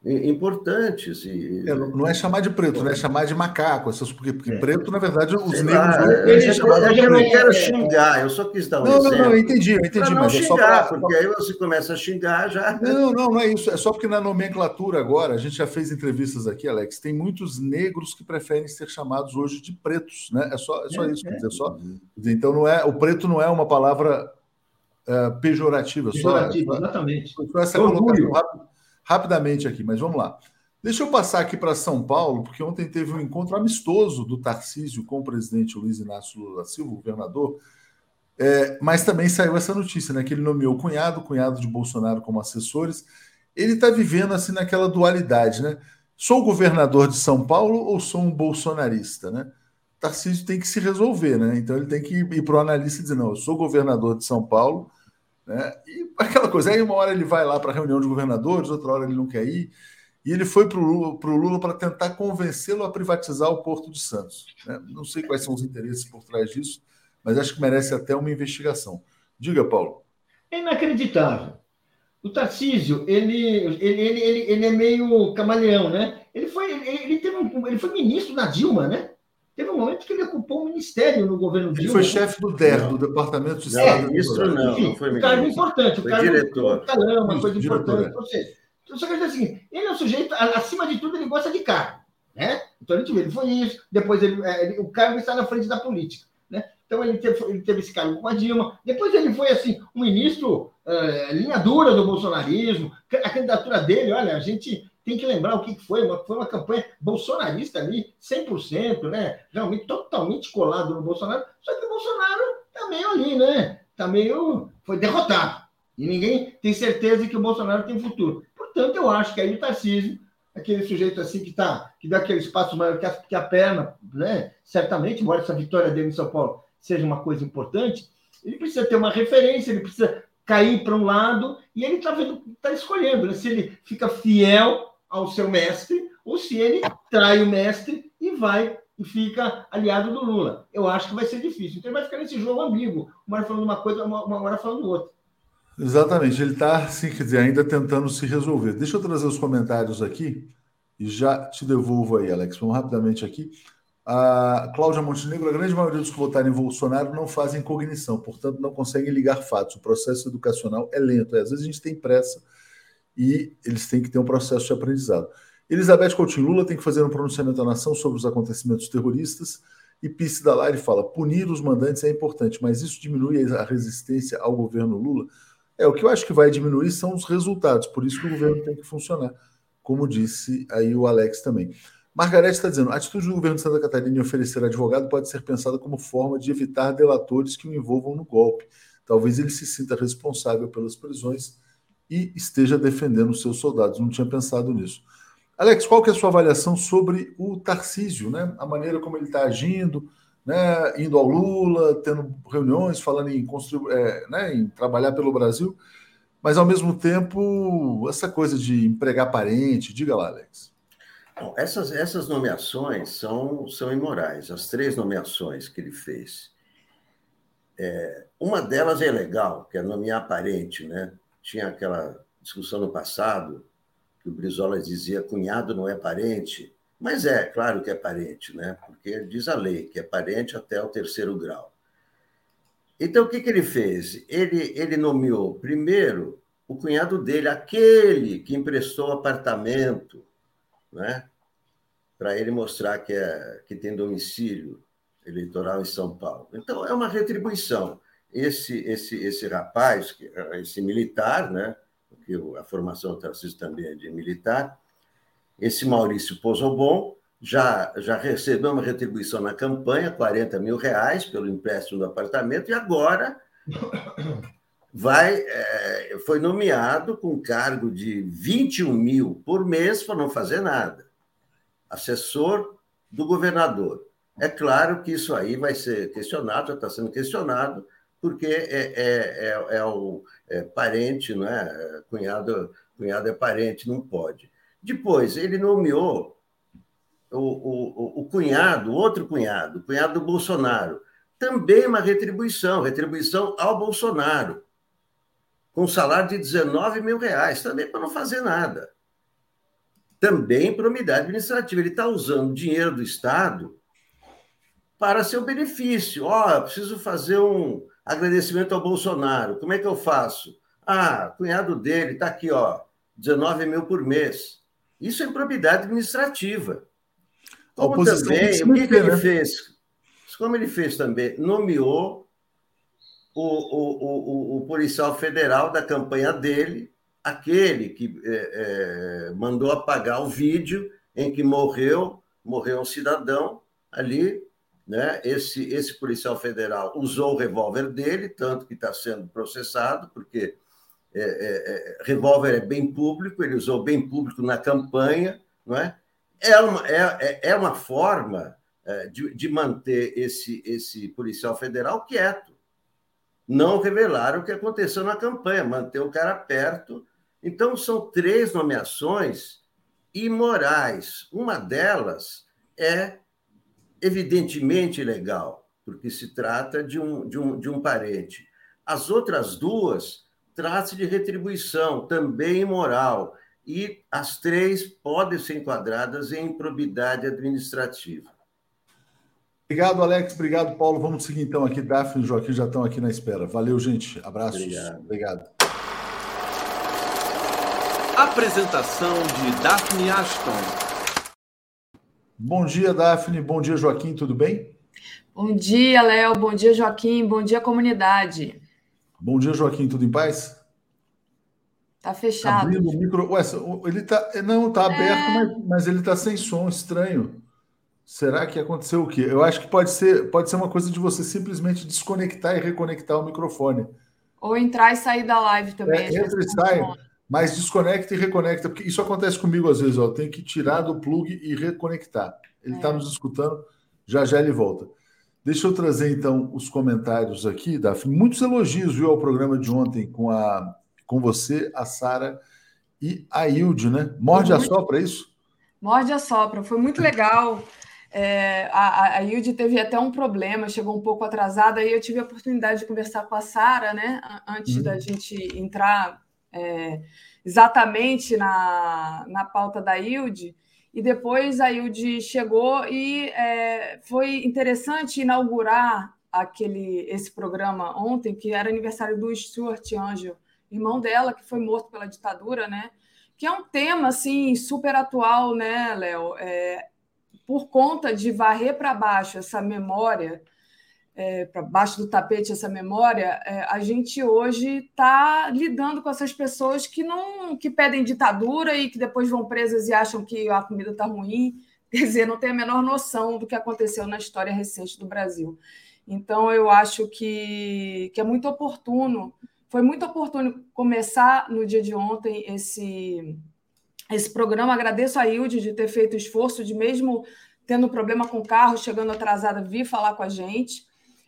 importantes. E... É, não é chamar de preto, né? é chamar de macaco, essas, porque, porque é. preto, na verdade, os Sei negros. Lá, eu, eu, eu, não quero xingar, eu só quis dar um não, exemplo. Não, não, eu entendi, eu entendi. não mas xingar, é só pra... porque aí você começa a xingar já. Não, não, não é isso. É só porque na nomenclatura agora, a gente já fez entrevistas aqui, Alex, tem muitos negros que preferem ser chamados hoje de pretos, né? É só, é só é, isso, quer dizer, só. Então, não é, o preto não é uma palavra uh, pejorativa, pejorativa, só, exatamente. Só essa colocação rapidamente aqui, mas vamos lá. Deixa eu passar aqui para São Paulo, porque ontem teve um encontro amistoso do Tarcísio com o presidente Luiz Inácio Lula da Silva, governador, é, mas também saiu essa notícia, né? Que ele nomeou o cunhado, o cunhado de Bolsonaro como assessores. Ele está vivendo assim naquela dualidade, né? Sou governador de São Paulo ou sou um bolsonarista, né? Tarcísio tem que se resolver, né? Então ele tem que ir para o analista e dizer: não, eu sou governador de São Paulo, né? E aquela coisa, aí uma hora ele vai lá para a reunião de governadores, outra hora ele não quer ir. E ele foi para o Lula para tentar convencê-lo a privatizar o Porto de Santos. Né? Não sei quais são os interesses por trás disso, mas acho que merece até uma investigação. Diga, Paulo. É inacreditável. O Tarcísio, ele, ele, ele, ele, é meio camaleão, né? Ele foi, ele, ele, teve um, ele foi ministro da Dilma, né? Teve um momento que ele ocupou um ministério no governo Dilma. Ele foi chefe do DER, do Departamento de Estado. É, ministro não, Enfim, não foi ministro. Um cargo importante. Foi um cargo, diretor. Um uma coisa diretor, importante. É. Ou seja, então, só quer dizer assim, ele é um sujeito, acima de tudo, ele gosta de cargo. Né? Então, a gente vê, ele foi isso, depois ele, é, ele, o cargo está na frente da política. Né? Então, ele teve, ele teve esse cargo com a Dilma. Depois, ele foi assim, um ministro é, linha dura do bolsonarismo. A candidatura dele, olha, a gente tem que lembrar o que foi, uma, foi uma campanha bolsonarista ali, 100%, né? realmente totalmente colado no Bolsonaro. Só que o Bolsonaro está meio ali, né? Está meio. Foi derrotado. E ninguém tem certeza que o Bolsonaro tem futuro. Portanto, eu acho que aí o Tarcísio, aquele sujeito assim que tá, que dá aquele espaço maior que a, que a perna, né? Certamente, embora essa vitória dele em São Paulo seja uma coisa importante, ele precisa ter uma referência, ele precisa cair para um lado, e ele está tá escolhendo né? se ele fica fiel ao seu mestre ou se ele trai o mestre e vai e fica aliado do Lula. Eu acho que vai ser difícil. Então ele vai ficar nesse jogo ambíguo, uma hora falando uma coisa, uma, hora falando outra. Exatamente, ele está, sim, quer dizer, ainda tentando se resolver. Deixa eu trazer os comentários aqui e já te devolvo aí, Alex. Vamos rapidamente aqui. A Cláudia Montenegro, a grande maioria dos que votaram em Bolsonaro não fazem cognição, portanto não conseguem ligar fatos. O processo educacional é lento. Às vezes a gente tem pressa e eles têm que ter um processo de aprendizado. Elizabeth Coutinho Lula tem que fazer um pronunciamento à nação sobre os acontecimentos terroristas e Pisse Dalari fala: punir os mandantes é importante, mas isso diminui a resistência ao governo Lula. É, o que eu acho que vai diminuir são os resultados, por isso que o governo tem que funcionar, como disse aí o Alex também. Margarete está dizendo: a atitude do governo de Santa Catarina em oferecer advogado pode ser pensada como forma de evitar delatores que o envolvam no golpe. Talvez ele se sinta responsável pelas prisões e esteja defendendo os seus soldados. Não tinha pensado nisso. Alex, qual que é a sua avaliação sobre o Tarcísio, né? A maneira como ele está agindo, né, indo ao Lula, tendo reuniões, falando em, construir, é, né, em trabalhar pelo Brasil, mas ao mesmo tempo essa coisa de empregar parente, diga lá, Alex. Bom, essas, essas nomeações são, são imorais, as três nomeações que ele fez. É, uma delas é legal, que é nomear parente, né? Tinha aquela discussão no passado que o Brizola dizia cunhado não é parente, Mas é, claro que é parente, né? Porque diz a lei que é parente até o terceiro grau. Então, o que, que ele fez? Ele, ele nomeou, primeiro, o cunhado dele, aquele que emprestou apartamento, né? Para ele mostrar que, é, que tem domicílio eleitoral em São Paulo. Então, é uma retribuição. Esse, esse, esse rapaz, esse militar, né? Porque a formação do também é de militar, esse Maurício Pozobon já, já recebeu uma retribuição na campanha, 40 mil reais pelo empréstimo do apartamento, e agora vai, é, foi nomeado com cargo de 21 mil por mês para não fazer nada. Assessor do governador. É claro que isso aí vai ser questionado, já está sendo questionado, porque é, é, é, é o é parente, não é? Cunhado, cunhado é parente, não pode. Depois, ele nomeou o, o, o cunhado, outro cunhado, cunhado do Bolsonaro. Também uma retribuição, retribuição ao Bolsonaro, com salário de 19 mil reais, também para não fazer nada. Também para administrativa. Ele está usando dinheiro do Estado para seu benefício. Ó, oh, preciso fazer um agradecimento ao Bolsonaro. Como é que eu faço? Ah, cunhado dele está aqui, ó, 19 mil por mês. Isso é improbidade administrativa. Como também, o que, que ele né? fez? Como ele fez também? Nomeou o, o, o, o policial federal da campanha dele, aquele que é, é, mandou apagar o vídeo em que morreu, morreu um cidadão ali, né? Esse, esse policial federal usou o revólver dele, tanto que está sendo processado, porque é, é, é, revólver é bem público, ele usou bem público na campanha, não é? É uma, é, é, é uma forma é, de, de manter esse, esse policial federal quieto, não revelar o que aconteceu na campanha, manter o cara perto. Então, são três nomeações imorais. Uma delas é evidentemente legal, porque se trata de um, de um, de um parente. As outras duas trata-se de retribuição, também imoral, e as três podem ser enquadradas em improbidade administrativa. Obrigado, Alex. Obrigado, Paulo. Vamos seguir então aqui. Daphne e Joaquim já estão aqui na espera. Valeu, gente. Abraços. Obrigado. Obrigado. Apresentação de Daphne Ashton. Bom dia, Daphne. Bom dia, Joaquim. Tudo bem? Bom dia, Léo. Bom dia, Joaquim. Bom dia, comunidade. Bom dia, Joaquim, tudo em paz? Tá fechado. Abrindo o micro. Ué, ele tá. Não, tá aberto, é... mas, mas, ele tá sem som, estranho. Será que aconteceu o quê? Eu acho que pode ser, pode ser uma coisa de você simplesmente desconectar e reconectar o microfone. Ou entrar e sair da live também. É, entra e sai, mas desconecta e reconecta, porque isso acontece comigo às vezes, ó. Tenho que tirar do plug e reconectar. Ele está é. nos escutando, já já ele volta. Deixa eu trazer então os comentários aqui, Daphne. Muitos elogios, viu, ao programa de ontem com, a, com você, a Sara e a Hilde, né? Morde a sopra, é isso? Morde a sopra, foi muito legal. É, a, a Hilde teve até um problema, chegou um pouco atrasada, e eu tive a oportunidade de conversar com a Sara, né? Antes uhum. da gente entrar é, exatamente na, na pauta da Hilde. E depois a Hilde chegou e é, foi interessante inaugurar aquele esse programa ontem, que era aniversário do Stuart Angel, irmão dela, que foi morto pela ditadura, né? Que é um tema assim super atual, né, Léo? É, por conta de varrer para baixo essa memória é, para baixo do tapete essa memória, é, a gente hoje está lidando com essas pessoas que não que pedem ditadura e que depois vão presas e acham que a comida está ruim, quer dizer, não tem a menor noção do que aconteceu na história recente do Brasil. Então, eu acho que, que é muito oportuno, foi muito oportuno começar no dia de ontem esse, esse programa. Agradeço a Hilde de ter feito o esforço de, mesmo tendo problema com o carro, chegando atrasada, vir falar com a gente.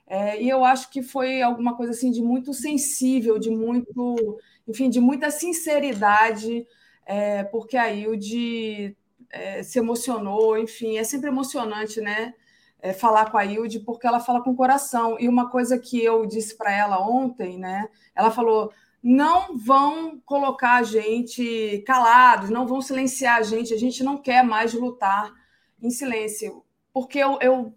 É, e eu acho que foi alguma coisa assim de muito sensível, de muito, enfim, de muita sinceridade, é, porque a Hilde é, se emocionou, enfim, é sempre emocionante, né? É, falar com a Hilde, porque ela fala com o coração. E uma coisa que eu disse para ela ontem, né? Ela falou: não vão colocar a gente calados, não vão silenciar a gente, a gente não quer mais lutar em silêncio, porque eu, eu,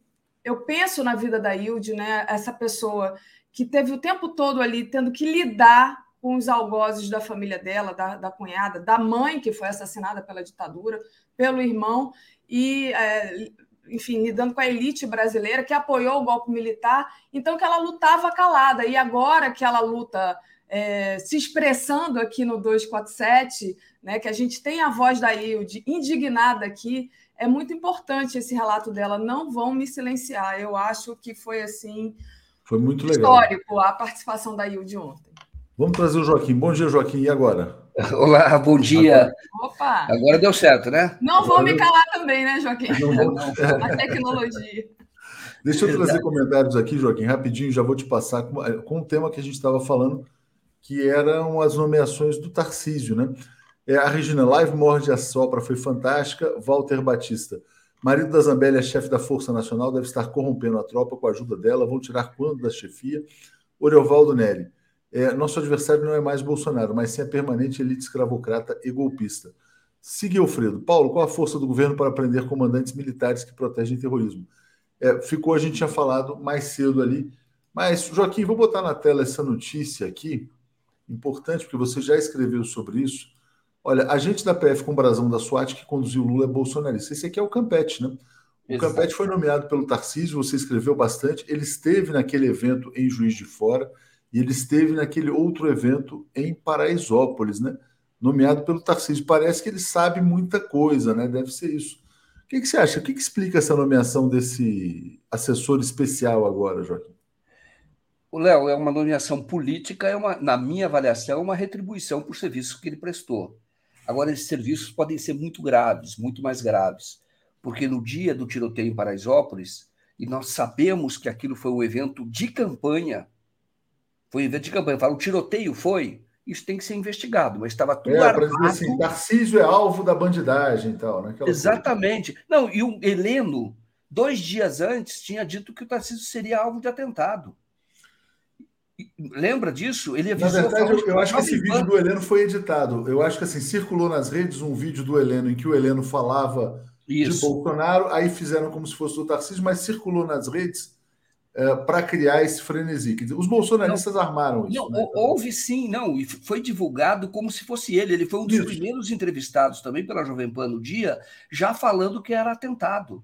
eu penso na vida da Hilde, né? essa pessoa que teve o tempo todo ali tendo que lidar com os algozes da família dela, da, da cunhada, da mãe que foi assassinada pela ditadura, pelo irmão, e, é, enfim, lidando com a elite brasileira que apoiou o golpe militar, então que ela lutava calada. E agora que ela luta é, se expressando aqui no 247, né, que a gente tem a voz da Hilde indignada aqui, é muito importante esse relato dela. Não vão me silenciar. Eu acho que foi assim. Foi muito legal. Histórico a participação da Hilde ontem. Vamos trazer o Joaquim. Bom dia, Joaquim. E agora? Olá, bom dia. Opa! Agora deu certo, né? Não vou me calar também, né, Joaquim? Não vou... A tecnologia. Deixa eu trazer comentários aqui, Joaquim, rapidinho, já vou te passar com, com um tema que a gente estava falando que eram as nomeações do Tarcísio, né? É, a Regina Live morde a sopra, foi fantástica. Walter Batista. Marido da Zambélia, chefe da Força Nacional, deve estar corrompendo a tropa com a ajuda dela. Vão tirar quando da chefia? Oriovaldo Neri. É, nosso adversário não é mais Bolsonaro, mas sim a permanente elite escravocrata e golpista. Siga Alfredo. Paulo, qual a força do governo para prender comandantes militares que protegem terrorismo? É, ficou, a gente tinha falado mais cedo ali. Mas, Joaquim, vou botar na tela essa notícia aqui importante, porque você já escreveu sobre isso. Olha, a gente da PF com brasão da SWAT que conduziu Lula é bolsonarista. Esse aqui é o Campete, né? O Exato. Campete foi nomeado pelo Tarcísio, você escreveu bastante. Ele esteve naquele evento em Juiz de Fora e ele esteve naquele outro evento em Paraisópolis, né? Nomeado pelo Tarcísio. Parece que ele sabe muita coisa, né? Deve ser isso. O que, que você acha? O que, que explica essa nomeação desse assessor especial agora, Joaquim? O Léo é uma nomeação política, é uma, na minha avaliação, uma retribuição por serviços que ele prestou. Agora, esses serviços podem ser muito graves, muito mais graves, porque no dia do tiroteio em Paraisópolis, e nós sabemos que aquilo foi um evento de campanha, foi um evento de campanha. Fala, o tiroteio foi, isso tem que ser investigado, mas estava tudo é, armado. Assim, Tarcísio é alvo da bandidagem e tal, né? Aquela Exatamente. Coisa. Não, e o Heleno, dois dias antes, tinha dito que o Tarcísio seria alvo de atentado. Lembra disso? Ele avisou. Na verdade, eu, eu acho que esse vídeo do Heleno foi editado. Eu acho que assim circulou nas redes um vídeo do Heleno em que o Heleno falava Isso. de Bolsonaro, aí fizeram como se fosse o Tarcísio, mas circulou nas redes é, para criar esse frenesi. Os bolsonaristas não, armaram isso. Não, né? Houve sim, não, e foi divulgado como se fosse ele. Ele foi um dos isso. primeiros entrevistados também pela Jovem Pan no dia, já falando que era atentado.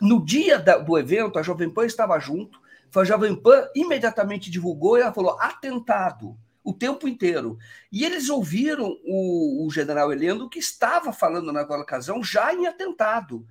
No dia da, do evento, a Jovem Pan estava junto a Jovem Pan imediatamente divulgou e ela falou atentado o tempo inteiro. E eles ouviram o, o general Heleno que estava falando naquela ocasião já em atentado.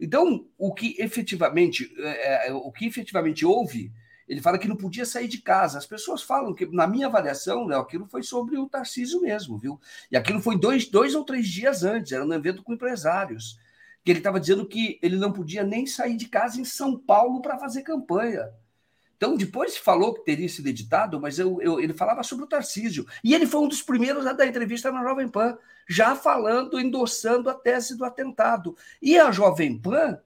Então, o que efetivamente, é, é, o que efetivamente houve, ele fala que não podia sair de casa. As pessoas falam que, na minha avaliação, Léo, aquilo foi sobre o Tarcísio mesmo, viu? E aquilo foi dois, dois ou três dias antes, era um evento com empresários. Que ele estava dizendo que ele não podia nem sair de casa em São Paulo para fazer campanha. Então, depois falou que teria sido editado, mas eu, eu, ele falava sobre o Tarcísio. E ele foi um dos primeiros a dar entrevista na Jovem Pan, já falando, endossando a tese do atentado. E a Jovem Pan,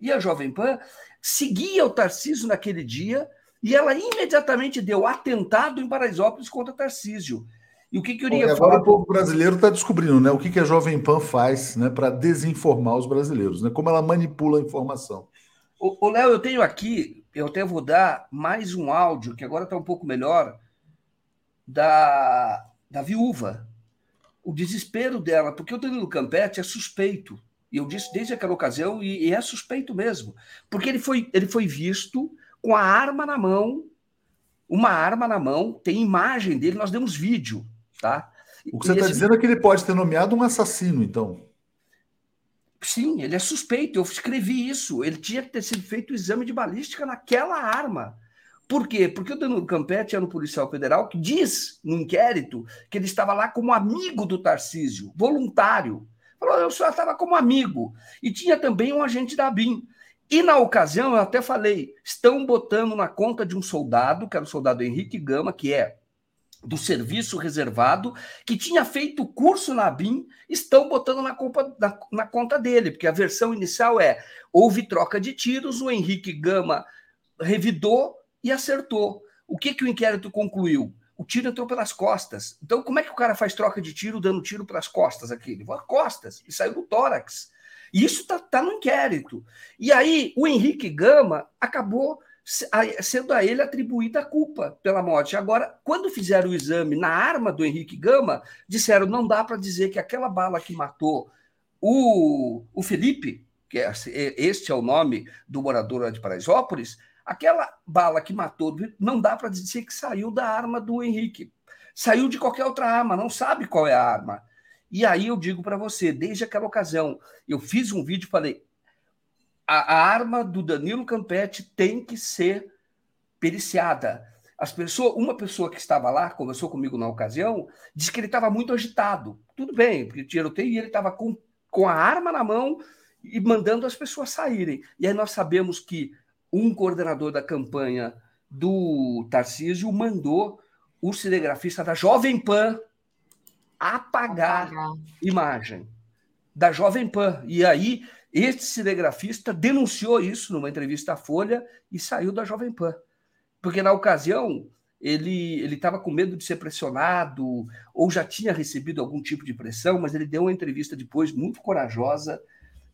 e a Jovem Pan seguia o Tarcísio naquele dia, e ela imediatamente deu atentado em Paraisópolis contra Tarcísio. E o que, que eu iria Bom, falar? Agora o povo brasileiro está descobrindo né, o que, que a Jovem Pan faz né, para desinformar os brasileiros, né, como ela manipula a informação. O Léo, eu tenho aqui eu até vou dar mais um áudio, que agora está um pouco melhor, da, da viúva. O desespero dela, porque o Danilo Campete é suspeito. E eu disse desde aquela ocasião, e, e é suspeito mesmo. Porque ele foi, ele foi visto com a arma na mão, uma arma na mão, tem imagem dele, nós demos vídeo, tá? O que você está esse... dizendo é que ele pode ter nomeado um assassino, então. Sim, ele é suspeito. Eu escrevi isso. Ele tinha que ter sido feito o exame de balística naquela arma. Por quê? Porque o Danilo Campetti era um policial federal que diz no inquérito que ele estava lá como amigo do Tarcísio, voluntário. Falou, eu só estava como amigo. E tinha também um agente da BIM. E na ocasião, eu até falei, estão botando na conta de um soldado, que era o soldado Henrique Gama, que é do serviço reservado, que tinha feito curso na BIM, estão botando na, culpa, na, na, conta dele, porque a versão inicial é: houve troca de tiros, o Henrique Gama revidou e acertou. O que, que o inquérito concluiu? O tiro entrou pelas costas. Então, como é que o cara faz troca de tiro dando tiro pelas costas aqui? Ele voa costas e saiu do tórax. Isso está tá no inquérito. E aí o Henrique Gama acabou sendo a ele atribuída a culpa pela morte. Agora, quando fizeram o exame na arma do Henrique Gama, disseram não dá para dizer que aquela bala que matou o, o Felipe, que é, este é o nome do morador de Paraisópolis, aquela bala que matou, não dá para dizer que saiu da arma do Henrique. Saiu de qualquer outra arma, não sabe qual é a arma. E aí eu digo para você, desde aquela ocasião, eu fiz um vídeo e falei: a, a arma do Danilo Campetti tem que ser periciada. As pessoas, uma pessoa que estava lá, conversou comigo na ocasião, disse que ele estava muito agitado. Tudo bem, porque tiroteio e ele estava com, com a arma na mão e mandando as pessoas saírem. E aí nós sabemos que um coordenador da campanha do Tarcísio mandou o cinegrafista da Jovem Pan apagar, apagar. imagem da Jovem Pan. E aí este cinegrafista denunciou isso numa entrevista à Folha e saiu da Jovem Pan. Porque na ocasião ele estava com medo de ser pressionado ou já tinha recebido algum tipo de pressão, mas ele deu uma entrevista depois muito corajosa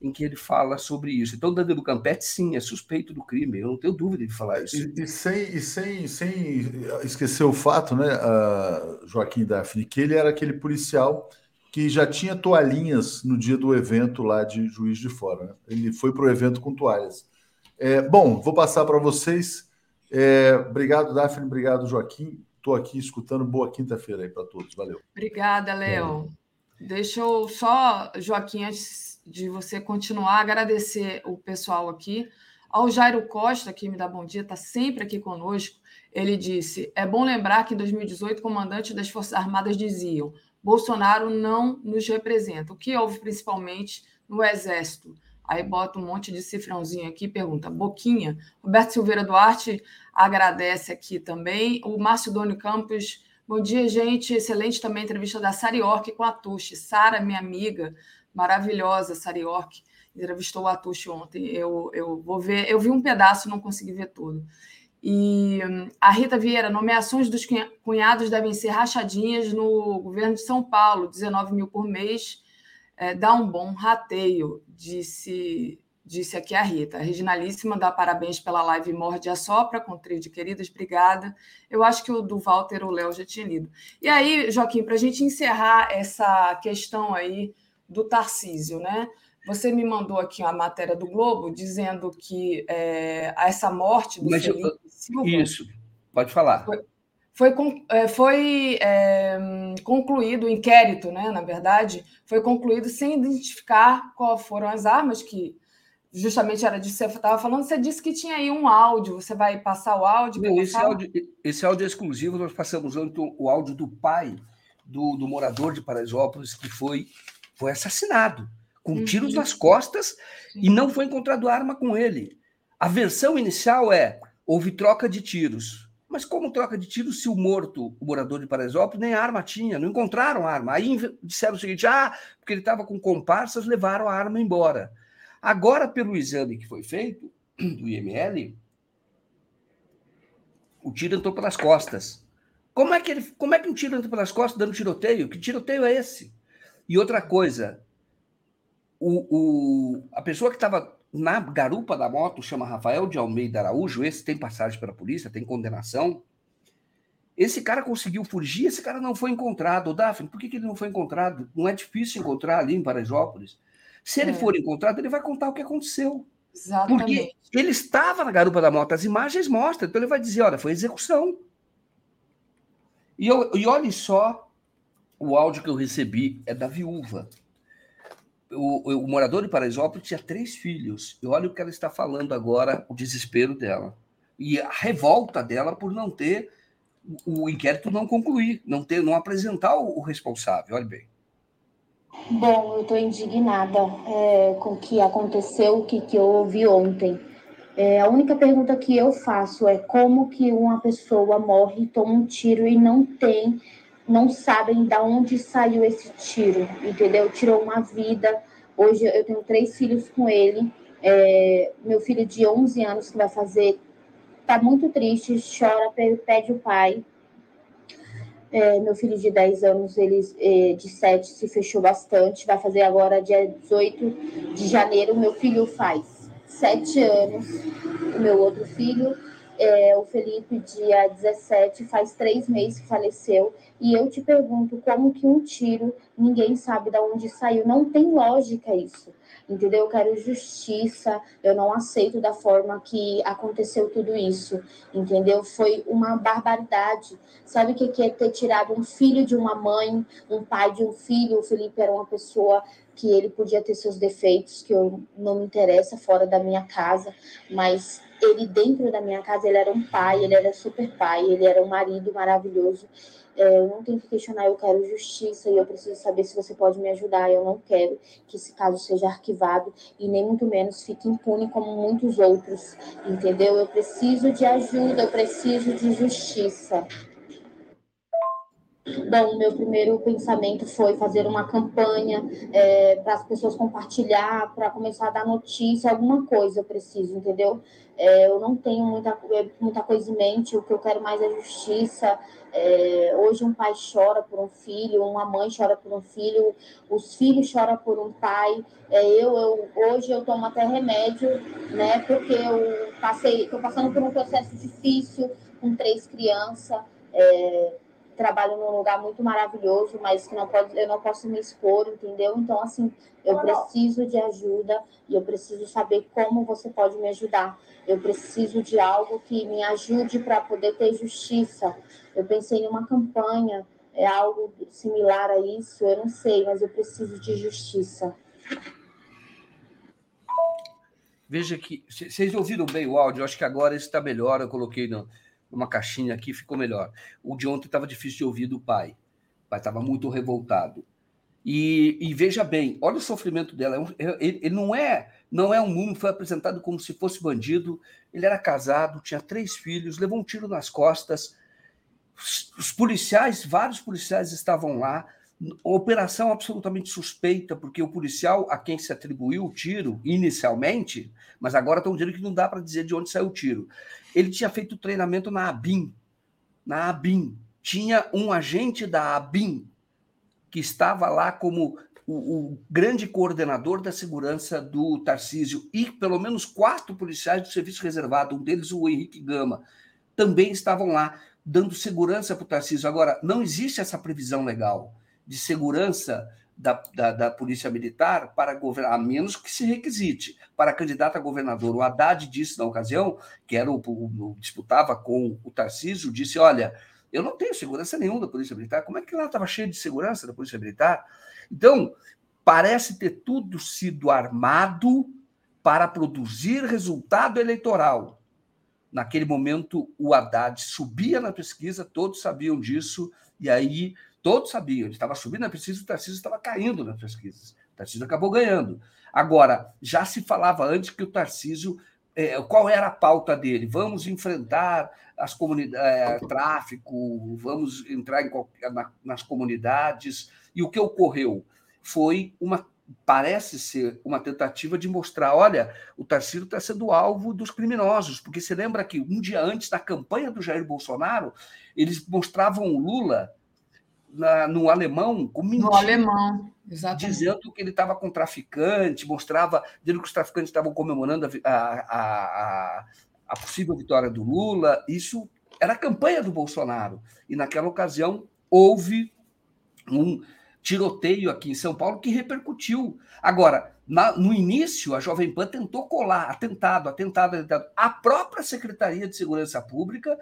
em que ele fala sobre isso. Então, Danilo Campetti, sim, é suspeito do crime, eu não tenho dúvida de falar isso. E, e sem, e sem, sem esquecer o fato, né, uh, Joaquim Daphne, que ele era aquele policial que já tinha toalhinhas no dia do evento lá de Juiz de Fora. Né? Ele foi para o evento com toalhas. É, bom, vou passar para vocês. É, obrigado, Daphne. Obrigado, Joaquim. Estou aqui escutando. Boa quinta-feira aí para todos. Valeu. Obrigada, Léo. É. Deixa eu só, Joaquim, antes de você continuar, agradecer o pessoal aqui. Ao Jairo Costa, que me dá bom dia, está sempre aqui conosco. Ele disse: é bom lembrar que em 2018, comandantes das Forças Armadas diziam Bolsonaro não nos representa. O que houve principalmente no Exército? Aí bota um monte de cifrãozinho aqui pergunta. Boquinha. Roberto Silveira Duarte agradece aqui também. O Márcio Doni Campos. Bom dia, gente. Excelente também a entrevista da Sari Ork com a Tuxi. Sara, minha amiga, maravilhosa, Sari Ork. Entrevistou a Tuxi ontem. Eu, eu vou ver. Eu vi um pedaço, não consegui ver tudo. E hum, a Rita Vieira, nomeações dos cunhados devem ser rachadinhas no governo de São Paulo, 19 mil por mês, é, dá um bom rateio, disse, disse aqui a Rita. A Reginalíssima dá parabéns pela live Morde a Sopra, com trio de queridas, obrigada. Eu acho que o do Walter o Léo já tinha lido. E aí, Joaquim, para a gente encerrar essa questão aí do Tarcísio, né? Você me mandou aqui uma matéria do Globo dizendo que é, essa morte do Mas, Felipe Silva. Isso, pode falar. Foi, foi, é, foi é, concluído o inquérito, né? Na verdade, foi concluído sem identificar quais foram as armas que justamente era disso que você estava falando. Você disse que tinha aí um áudio. Você vai passar o áudio? Não, esse, áudio esse áudio é exclusivo. Nós passamos ontem o áudio do pai do, do morador de Paraisópolis que foi, foi assassinado com uhum. tiros nas costas e não foi encontrado arma com ele. A versão inicial é: houve troca de tiros. Mas como troca de tiros se o morto, o morador de Paraisópolis, nem arma tinha, não encontraram arma? Aí disseram o seguinte: ah, porque ele estava com comparsas, levaram a arma embora. Agora, pelo exame que foi feito, do IML, o tiro entrou pelas costas. Como é que, ele, como é que um tiro entra pelas costas dando tiroteio? Que tiroteio é esse? E outra coisa, o, o, a pessoa que estava na garupa da moto chama Rafael de Almeida Araújo, esse tem passagem pela polícia, tem condenação. Esse cara conseguiu fugir, esse cara não foi encontrado. O Daphne, por que, que ele não foi encontrado? Não é difícil encontrar ali em Parajópolis. Se ele é. for encontrado, ele vai contar o que aconteceu. Exatamente. Porque ele estava na garupa da moto, as imagens mostram, então ele vai dizer: olha, foi execução. E, eu, e olhe só o áudio que eu recebi, é da viúva o, o, morador de Paraisópolis tinha três filhos. E olha o que ela está falando agora, o desespero dela. E a revolta dela por não ter o, inquérito não concluir, não ter, não apresentar o, o responsável. Olha bem. Bom, eu estou indignada é, com o que aconteceu, o que, que eu ouvi ontem. É, a única pergunta que eu faço é como que uma pessoa morre, toma um tiro e não tem não sabem de onde saiu esse tiro, entendeu? Tirou uma vida. Hoje eu tenho três filhos com ele. É, meu filho de 11 anos que vai fazer tá muito triste, chora, pede o pai. É, meu filho de 10 anos, ele é, de 7 se fechou bastante. Vai fazer agora dia 18 de janeiro. Meu filho faz 7 anos. O meu outro filho, é, o Felipe, dia 17, faz 3 meses que faleceu. E eu te pergunto como que um tiro, ninguém sabe de onde saiu. Não tem lógica isso entendeu? Eu quero justiça, eu não aceito da forma que aconteceu tudo isso, entendeu? Foi uma barbaridade. Sabe o que é ter tirado um filho de uma mãe, um pai de um filho? O Felipe era uma pessoa que ele podia ter seus defeitos, que eu não me interessa fora da minha casa, mas ele dentro da minha casa, ele era um pai, ele era super pai, ele era um marido maravilhoso. É, eu não tenho que questionar, eu quero justiça e eu preciso saber se você pode me ajudar. Eu não quero que esse caso seja arquivado e nem muito menos fique impune como muitos outros, entendeu? Eu preciso de ajuda, eu preciso de justiça. Bom, meu primeiro pensamento foi fazer uma campanha é, para as pessoas compartilhar, para começar a dar notícia, alguma coisa eu preciso, entendeu? É, eu não tenho muita, muita coisa em mente, o que eu quero mais é justiça. É, hoje um pai chora por um filho, uma mãe chora por um filho, os filhos choram por um pai. É, eu, eu, hoje eu tomo até remédio, né? Porque eu passei, estou passando por um processo difícil com três crianças. Trabalho num lugar muito maravilhoso, mas que não pode, eu não posso me expor, entendeu? Então, assim, eu preciso de ajuda e eu preciso saber como você pode me ajudar. Eu preciso de algo que me ajude para poder ter justiça. Eu pensei em uma campanha, é algo similar a isso, eu não sei, mas eu preciso de justiça. Veja que vocês ouviram bem o áudio, eu acho que agora está melhor. Eu coloquei no, numa caixinha aqui, ficou melhor. O de ontem estava difícil de ouvir do pai. O pai estava muito revoltado. E, e, veja bem, olha o sofrimento dela. É ele, ele, não é não é um mundo, foi apresentado como se fosse bandido. Ele era casado, tinha três filhos, levou um tiro nas costas. Os, os policiais, vários policiais estavam lá. Operação absolutamente suspeita, porque o policial a quem se atribuiu o tiro inicialmente, mas agora estão dizendo que não dá para dizer de onde saiu o tiro. Ele tinha feito treinamento na ABIN. Na ABIN. Tinha um agente da ABIN que estava lá como o, o, grande coordenador da segurança do Tarcísio e pelo menos quatro policiais do serviço reservado, um deles o Henrique Gama, também estavam lá dando segurança para o Tarcísio. Agora, não existe essa previsão legal de segurança da, da, da, Polícia Militar para governar, a menos que se requisite. Para candidato a governador, o Haddad disse na ocasião, que era o, o, disputava com o Tarcísio, disse: olha, eu não tenho segurança nenhuma da Polícia Militar. Como é que lá estava cheio de segurança da Polícia Militar? Então, parece ter tudo sido armado para produzir resultado eleitoral. Naquele momento, o Haddad subia na pesquisa, todos sabiam disso, e aí todos sabiam, ele estava subindo na pesquisa, o Tarcísio estava caindo nas pesquisas. O Tarcísio acabou ganhando. Agora, já se falava antes que o Tarcísio é, qual era a pauta dele? Vamos enfrentar as comunidades, é, tráfico, vamos entrar em, na, nas comunidades. E o que ocorreu foi uma parece ser uma tentativa de mostrar, olha, o Tarcísio está sendo alvo dos criminosos, porque se lembra que um dia antes da campanha do Jair Bolsonaro, eles mostravam o Lula na, no alemão com mentira. No alemão, exatamente. Dizendo que ele estava com traficante, mostrava, dizendo que os traficantes estavam comemorando a, a, a, a possível vitória do Lula. Isso era a campanha do Bolsonaro. E naquela ocasião houve um tiroteio aqui em São Paulo que repercutiu. Agora, na, no início, a Jovem Pan tentou colar, atentado, atentado, atentado. A própria Secretaria de Segurança Pública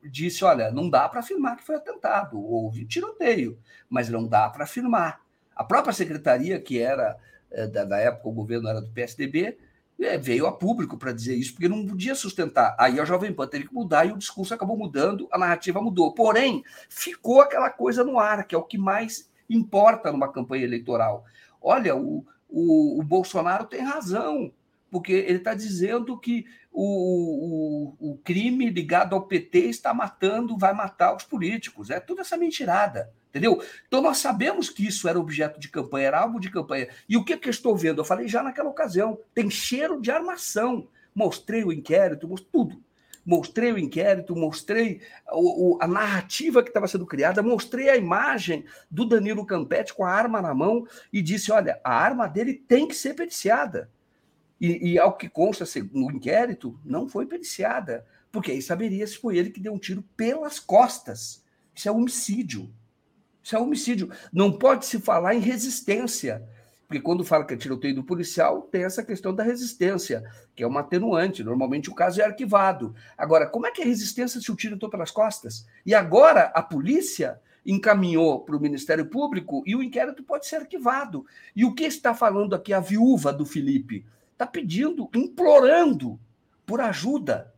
disse: olha, não dá para afirmar que foi atentado, houve tiroteio, mas não dá para afirmar. A própria secretaria, que era, é, da, da época, o governo era do PSDB, é, veio a público para dizer isso, porque não podia sustentar. Aí a Jovem Pan teve que mudar e o discurso acabou mudando, a narrativa mudou. Porém, ficou aquela coisa no ar, que é o que mais importa numa campanha eleitoral. Olha, o, o, o Bolsonaro tem razão, porque ele está dizendo que o, o, o, crime ligado ao PT está matando, vai matar os políticos. É toda essa mentirada, entendeu? Então nós sabemos que isso era objeto de campanha, era alvo de campanha. E o que, que eu estou vendo? Eu falei já naquela ocasião, tem cheiro de armação. Mostrei o inquérito, mostrei tudo. Mostrei o inquérito, mostrei o, o, a narrativa que estava sendo criada, mostrei a imagem do Danilo Campetti com a arma na mão e disse: olha, a arma dele tem que ser periciada. E, e ao que consta no inquérito, não foi periciada, porque aí saberia se foi ele que deu um tiro pelas costas. Isso é homicídio. Isso é homicídio. Não pode se falar em resistência. Porque quando fala que é tiroteio do policial, tem essa questão da resistência, que é uma atenuante. Normalmente o caso é arquivado. Agora, como é que é resistência se o tiro entrou pelas costas? E agora a polícia encaminhou para o Ministério Público e o inquérito pode ser arquivado. E o que está falando aqui a viúva do Felipe? Está pedindo, implorando por ajuda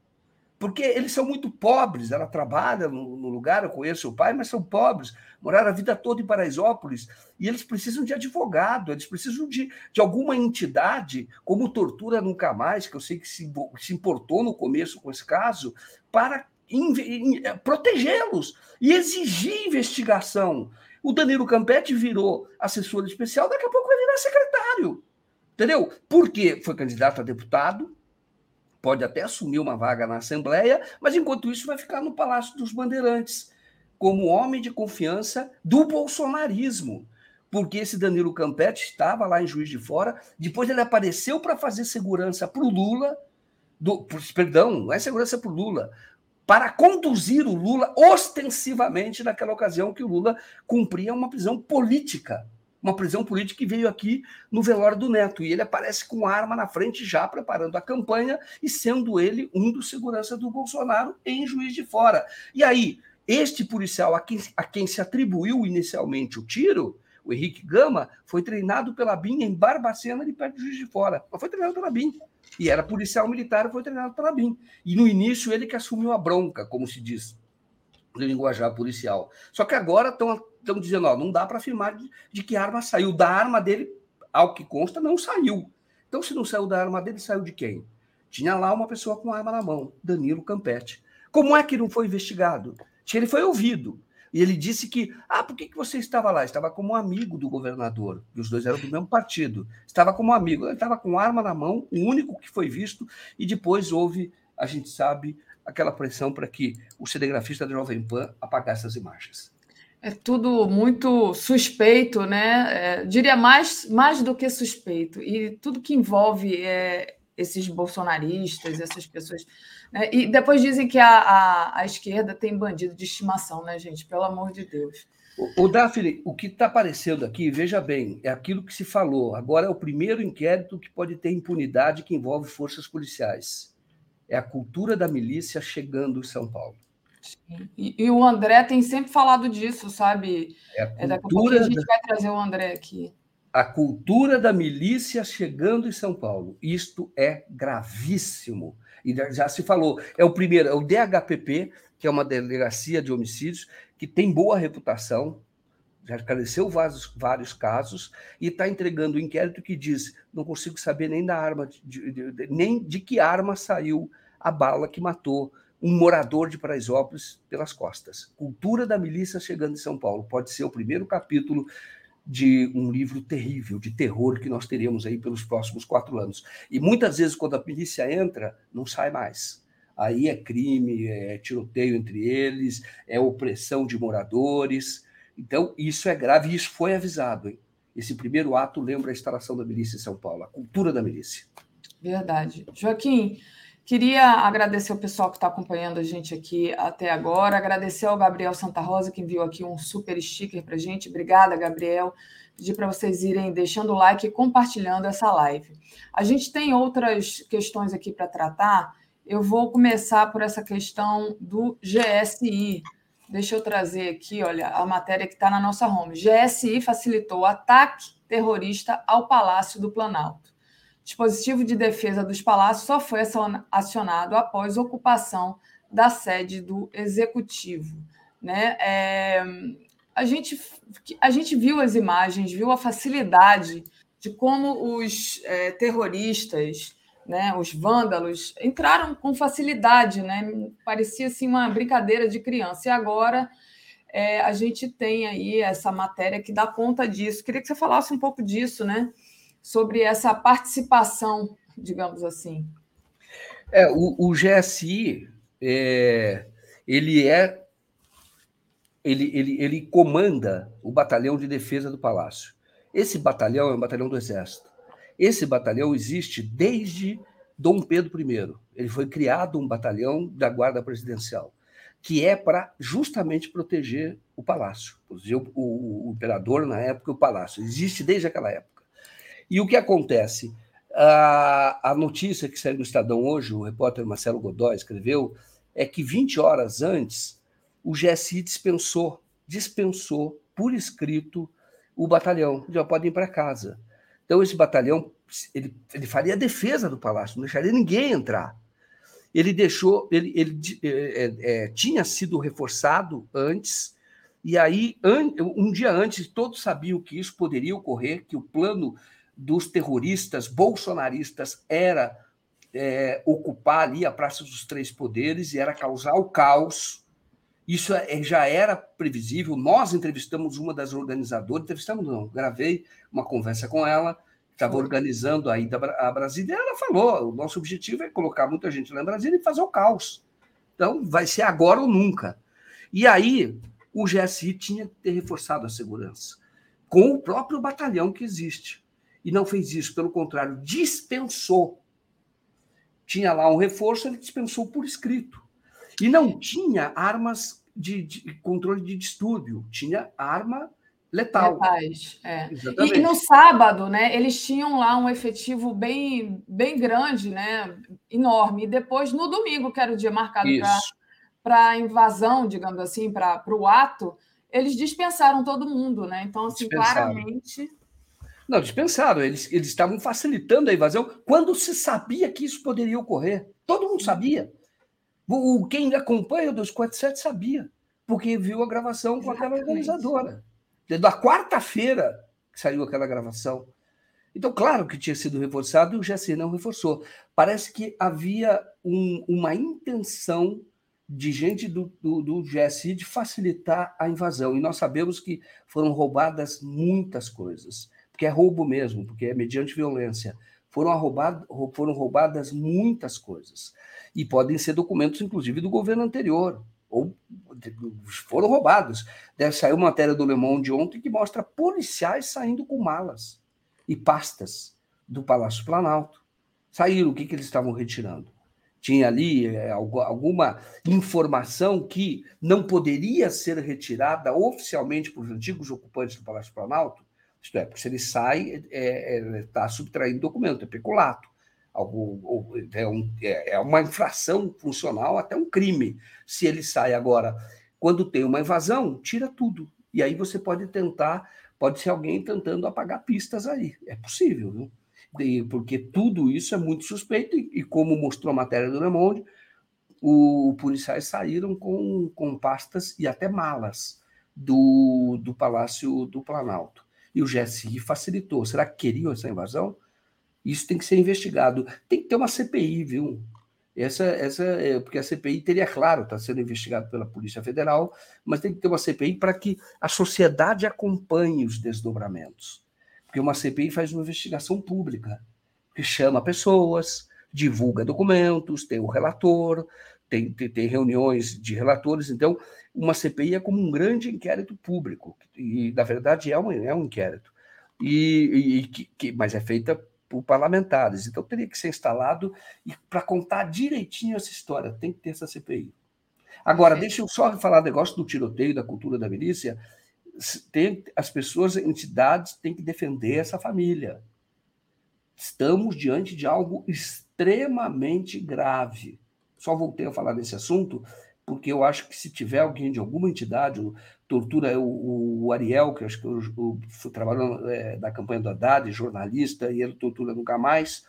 porque eles são muito pobres. Ela trabalha no, no, lugar, eu conheço o pai, mas são pobres, moraram a vida toda em Paraisópolis, e eles precisam de advogado, eles precisam de, de alguma entidade, como Tortura Nunca Mais, que eu sei que se, se importou no começo com esse caso, para eh, protegê-los e exigir investigação. O Danilo Campetti virou assessor especial, daqui a pouco vai virar secretário. Entendeu? Porque foi candidato a deputado, pode até assumir uma vaga na Assembleia, mas enquanto isso vai ficar no Palácio dos Bandeirantes, como homem de confiança do bolsonarismo. Porque esse Danilo Campetti estava lá em Juiz de Fora, depois ele apareceu para fazer segurança para o Lula, do, perdão, não é segurança para o Lula, para conduzir o Lula ostensivamente naquela ocasião que o Lula cumpria uma prisão política uma prisão política que veio aqui no velório do Neto. E ele aparece com arma na frente, já preparando a campanha e sendo ele um dos seguranças do Bolsonaro em Juiz de Fora. E aí, este policial a quem, a quem se atribuiu inicialmente o tiro, o Henrique Gama, foi treinado pela BIM em Barbacena, de perto de Juiz de Fora. Mas foi treinado pela BIM. E era policial militar, foi treinado pela BIM. E no início ele que assumiu a bronca, como se diz no linguajar policial. Só que agora estão estão dizendo, ó, não dá para afirmar de, de, que arma saiu. Da arma dele, ao que consta, não saiu. Então, se não saiu da arma dele, saiu de quem? Tinha lá uma pessoa com arma na mão, Danilo Campetti. Como é que não foi investigado? Ele foi ouvido. E ele disse que, ah, por que, que você estava lá? Estava como amigo do governador, e os dois eram do mesmo partido. Estava como amigo, ele estava com arma na mão, o único que foi visto, e depois houve, a gente sabe, aquela pressão para que o cinegrafista da Jovem Pan apagasse as imagens. É tudo muito suspeito, né? É, diria mais, mais do que suspeito. E tudo que envolve é, esses bolsonaristas, essas pessoas. Né? E depois dizem que a, a, a, esquerda tem bandido de estimação, né, gente? Pelo amor de Deus. O, o Daphne, o que está aparecendo aqui, veja bem, é aquilo que se falou. Agora é o primeiro inquérito que pode ter impunidade que envolve forças policiais. É a cultura da milícia chegando em São Paulo. E, e, o André tem sempre falado disso, sabe? É a, é, daqui a pouco a gente vai trazer o André aqui. A cultura da milícia chegando em São Paulo. Isto é gravíssimo. E já se falou, é o primeiro, é o DHPP, que é uma delegacia de homicídios, que tem boa reputação, já esclareceu vários, vários casos, e está entregando um inquérito que diz: não consigo saber nem da arma, de, de, de, nem de que arma saiu a bala que matou um morador de Paraisópolis pelas costas. Cultura da milícia chegando em São Paulo. Pode ser o primeiro capítulo de um livro terrível, de terror que nós teremos aí pelos próximos quatro anos. E muitas vezes, quando a milícia entra, não sai mais. Aí é crime, é tiroteio entre eles, é opressão de moradores. Então, isso é grave e isso foi avisado. Hein? Esse primeiro ato lembra a instalação da milícia em São Paulo, a cultura da milícia. Verdade. Joaquim, Queria agradecer o pessoal que está acompanhando a gente aqui até agora, agradecer ao Gabriel Santa Rosa, que enviou aqui um super sticker para gente. Obrigada, Gabriel. Pedir para vocês irem deixando o like e compartilhando essa live. A gente tem outras questões aqui para tratar. Eu vou começar por essa questão do GSI. Deixa eu trazer aqui, olha, a matéria que está na nossa home. GSI facilitou ataque terrorista ao Palácio do Planalto dispositivo de defesa dos palácios só foi acionado após ocupação da sede do executivo. Né? É, a, gente, a gente viu as imagens, viu a facilidade de como os é, terroristas, né, os vândalos, entraram com facilidade. Né? Parecia assim, uma brincadeira de criança. E agora é, a gente tem aí essa matéria que dá conta disso. Queria que você falasse um pouco disso, né? sobre essa participação, digamos assim. É, o, o GSI é, ele é ele, ele, ele comanda o batalhão de defesa do palácio. Esse batalhão é um batalhão do exército. Esse batalhão existe desde Dom Pedro I. Ele foi criado um batalhão da guarda presidencial que é para justamente proteger o palácio, o, o, o, imperador na época o palácio. Existe desde aquela época. E o que acontece? A, a notícia que saiu no Estadão hoje, o repórter Marcelo Godoy escreveu, é que 20 horas antes o GSI dispensou, dispensou por escrito o batalhão, já podem ir para casa. Então esse batalhão ele, ele faria a defesa do palácio, não deixaria ninguém entrar ele deixou, ele, ele é, é, tinha sido reforçado antes, e aí, um dia antes, todos sabiam que isso poderia ocorrer, que o plano dos terroristas bolsonaristas era é, ocupar ali a Praça dos Três Poderes e era causar o caos. Isso é, já era previsível. Nós entrevistamos uma das organizadoras, entrevistamos não, gravei uma conversa com ela, estava organizando a ida a Brasília, e ela falou: o nosso objetivo é colocar muita gente lá em Brasília e fazer o caos. Então, vai ser agora ou nunca. E aí, o GSI tinha que ter reforçado a segurança, com o próprio batalhão que existe. E não fez isso, pelo contrário, dispensou. Tinha lá um reforço, ele dispensou por escrito. E não tinha armas de, de controle de distúrbio, tinha arma letal. Letais, é. E, e, no sábado, né, eles tinham lá um efetivo bem, bem grande, né, enorme. E depois, no domingo, que era o dia marcado para a invasão, digamos assim, para o ato, eles dispensaram todo mundo, né? Então, assim, claramente. Não, dispensaram. Eles, eles estavam facilitando a invasão quando se sabia que isso poderia ocorrer. Todo mundo sabia. O, quem acompanha o 247 sabia, porque viu a gravação com aquela organizadora da quarta-feira que saiu aquela gravação. Então, claro que tinha sido reforçado e o GSI não reforçou. Parece que havia um, uma intenção de gente do, do, do, GSI de facilitar a invasão. E nós sabemos que foram roubadas muitas coisas, porque é roubo mesmo, porque é mediante violência. Foram, foram roubadas muitas coisas. E podem ser documentos, inclusive, do governo anterior ou foram roubados. Deve sair uma matéria do Le Monde ontem que mostra policiais saindo com malas e pastas do Palácio Planalto. Saíram, o que, que eles estavam retirando? Tinha ali é, alguma informação que não poderia ser retirada oficialmente por antigos ocupantes do Palácio Planalto? Isto é, porque se ele sai, está é, é, tá subtraindo documento, é peculato algo, é, um, é, é uma infração funcional, até um crime. Se ele sai agora, quando tem uma invasão, tira tudo. E aí você pode tentar, pode ser alguém tentando apagar pistas aí. É possível, viu? porque tudo isso é muito suspeito, e, e como mostrou a matéria do Le Monde, os policiais saíram com, com pastas e até malas do, do Palácio do Planalto. E o GSI facilitou. Será que queriam essa invasão? Isso tem que ser investigado. Tem que ter uma CPI, viu? Essa, essa, é, porque a CPI teria, claro, está sendo investigado pela Polícia Federal, mas tem que ter uma CPI para que a sociedade acompanhe os desdobramentos. Porque uma CPI faz uma investigação pública, que chama pessoas, divulga documentos, tem o relator, tem, tem, tem, reuniões de relatores. Então, uma CPI é como um grande inquérito público, e na verdade é um, é um inquérito, e, e que, que, mas é feita por parlamentares. Então teria que ser instalado e para contar direitinho essa história, tem que ter essa CPI. Agora, deixa eu só falar negócio do tiroteio, da cultura da milícia. Tem, as pessoas, entidades, têm que defender essa família. Estamos diante de algo extremamente grave. Só voltei a falar desse assunto porque eu acho que se tiver alguém de alguma entidade, o tortura o, o, Ariel, que acho que o, o, trabalhou é, na campanha do Haddad, jornalista, e ele tortura nunca mais.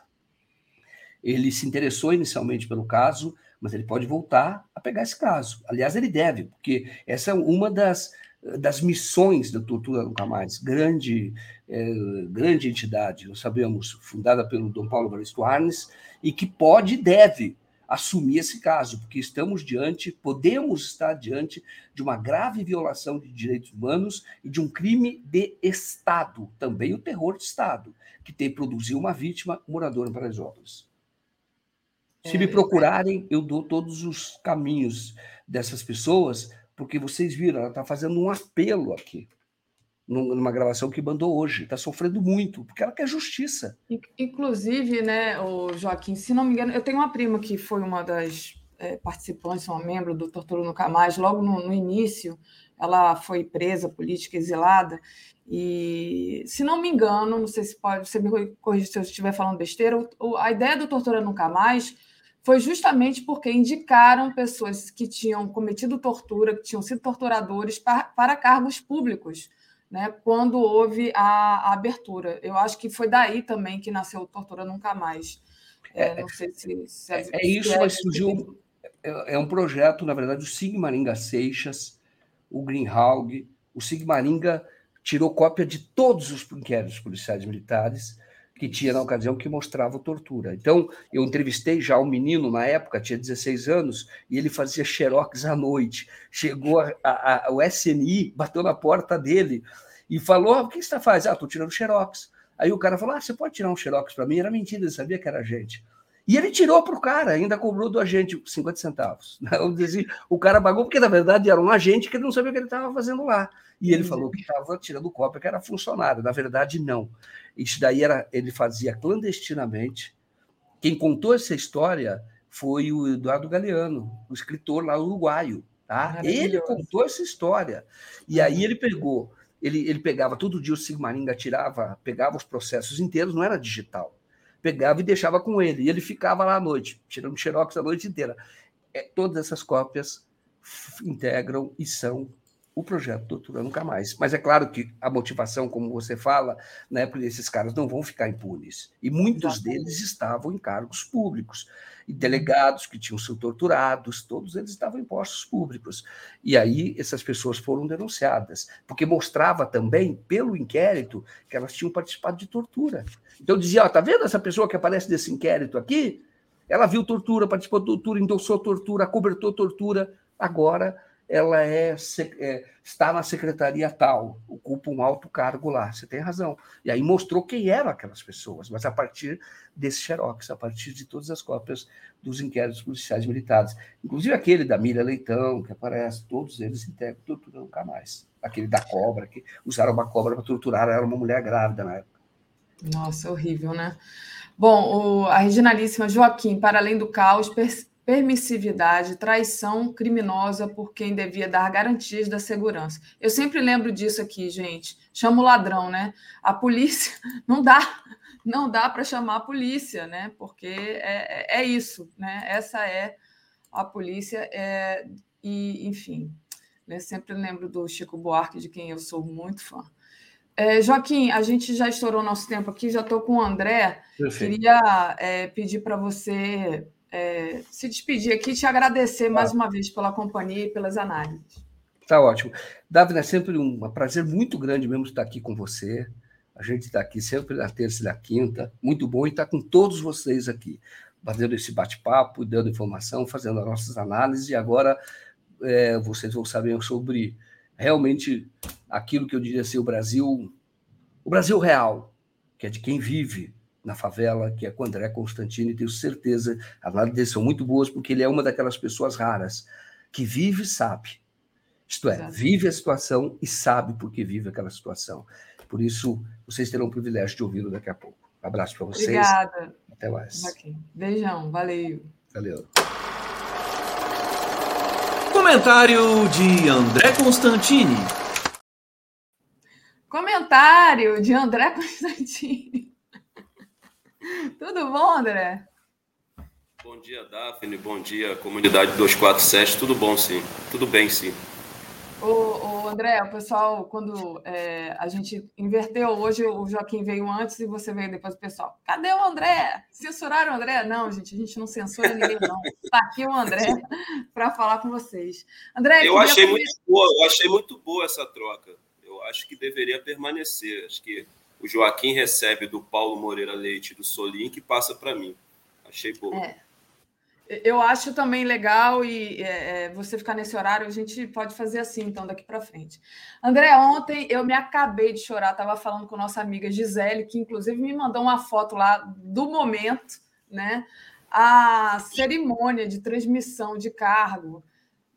Ele se interessou inicialmente pelo caso, mas ele pode voltar a pegar esse caso. Aliás, ele deve, porque essa é uma das, das missões da Tortura Nunca Mais, grande, é, grande entidade, nós sabemos, fundada pelo Dom Paulo Evaristo Arnes, e que pode e deve assumir esse caso, porque estamos diante, podemos estar diante de uma grave violação de direitos humanos e de um crime de Estado, também o terror de Estado, que tem produzido uma vítima moradora em Paraisópolis. Se me é, procurarem, eu dou todos os caminhos dessas pessoas, porque vocês viram, ela está fazendo um apelo aqui numa gravação que mandou hoje. Está sofrendo muito, porque ela quer justiça. Inclusive, né, o Joaquim, se não me engano, eu tenho uma prima que foi uma das é, participantes, uma membro do Tortura Nunca Mais, logo no, no, início, ela foi presa, política, exilada, e, se não me engano, não sei se pode, você me corrigir se eu estiver falando besteira, a ideia do Tortura Nunca Mais foi justamente porque indicaram pessoas que tinham cometido tortura, que tinham sido torturadores, para, para cargos públicos, né, quando houve a, a, abertura. Eu acho que foi daí também que nasceu o Tortura Nunca Mais. É, é não sei se, se é, é, isso, é, mas surgiu. É, é, um projeto, na verdade, o Sigmaringa Seixas, o Greenhalg, o Sigmaringa tirou cópia de todos os inquéritos policiais militares que tinha na ocasião que mostrava tortura. Então, eu entrevistei já um menino na época, tinha 16 anos, e ele fazia xerox à noite. Chegou a, a, a, o SNI, bateu na porta dele e falou: o que você faz? Ah, estou tirando xerox. Aí o cara falou: ah, você pode tirar um xerox para mim? Era mentira, ele sabia que era gente. E ele tirou para o cara, ainda cobrou do agente 50 centavos. Assim, o cara pagou porque, na verdade, era um agente que ele não sabia o que ele estava fazendo lá. E ele falou que estava tirando cópia, que era funcionário. Na verdade, não. Isso daí era, ele fazia clandestinamente. Quem contou essa história foi o Eduardo Galeano, o escritor lá uruguaio. Tá? Ele contou essa história. E aí ele pegou, ele, ele pegava todo dia o Sigmaringa, tirava, pegava os processos inteiros, não era digital pegava e deixava com ele. E ele ficava lá à noite, tirando xerox a noite inteira. É, todas essas cópias integram e são o projeto Doutora Nunca Mais. Mas é claro que a motivação, como você fala, né, porque esses caras não vão ficar impunes. E muitos Exatamente. deles estavam em cargos públicos. E delegados que tinham sido torturados, todos eles estavam em postos públicos. E aí essas pessoas foram denunciadas, porque mostrava também, pelo inquérito, que elas tinham participado de tortura. Então dizia, ó, tá vendo essa pessoa que aparece nesse inquérito aqui? Ela viu tortura, participou de tortura, endossou tortura, cobertou tortura, agora ela é, é, está na secretaria tal, ocupa um alto cargo lá. Você tem razão. E aí mostrou quem eram aquelas pessoas, mas a partir desse xerox, a partir de todas as cópias dos inquéritos policiais militares. Inclusive aquele da Mira Leitão, que aparece, todos eles integram tortura nunca mais. Aquele da cobra, que usaram uma cobra para torturar, era uma mulher grávida na época. Nossa, horrível, né? Bom, o, a regionalíssima Joaquim, para além do caos, permissividade, traição criminosa por quem devia dar garantias da segurança. Eu sempre lembro disso aqui, gente. Chama o ladrão, né? A polícia não dá, não dá para chamar a polícia, né? Porque é, é, é, isso, né? Essa é a polícia, é, e enfim. Né? Sempre lembro do Chico Buarque, de quem eu sou muito fã. É, Joaquim, a gente já estourou nosso tempo aqui, já estou com o André. Perfeito. Queria é, pedir para você é, se despedir aqui e te agradecer mais uma vez pela companhia e pelas análises. Tá ótimo. Davi, é sempre um prazer muito grande mesmo estar aqui com você. A gente está aqui sempre na terça e na quinta. Muito bom estar com todos vocês aqui, fazendo esse bate-papo, dando informação, fazendo as nossas análises. E agora é, vocês vão saber sobre realmente aquilo que eu diria ser o Brasil, o Brasil real, que é de quem vive, na favela, que é com André Constantini, tenho certeza, as análises dele são muito boas, porque ele é uma daquelas pessoas raras que vive e sabe. Isto é, Exato. vive a situação e sabe por que vive aquela situação. Por isso, vocês terão o privilégio de ouvi-lo daqui a pouco. Um abraço para vocês. Obrigada. Até mais. Beijão, valeu. Valeu. Comentário de André Constantini. Comentário de André Constantini. Tudo bom, André? Bom dia, Daphne. Bom dia, comunidade 247. Tudo bom, sim. Tudo bem, sim. O, o André, o pessoal, quando é, a gente inverteu hoje, o Joaquim veio antes e você veio depois do pessoal. Cadê o André? Censuraram o André? Não, gente, a gente não censura ninguém, não. Está aqui o André para falar com vocês. André, eu achei muito boa, eu achei muito boa essa troca. Eu acho que deveria permanecer. Acho que o Joaquim recebe do Paulo Moreira Leite do Solim que passa para mim. Achei bom. É. Eu acho também legal e é, é, você ficar nesse horário, a gente pode fazer assim, então, daqui para frente. André, ontem eu me acabei de chorar, estava falando com nossa amiga Gisele, que inclusive me mandou uma foto lá do momento, né? a cerimônia de transmissão de cargo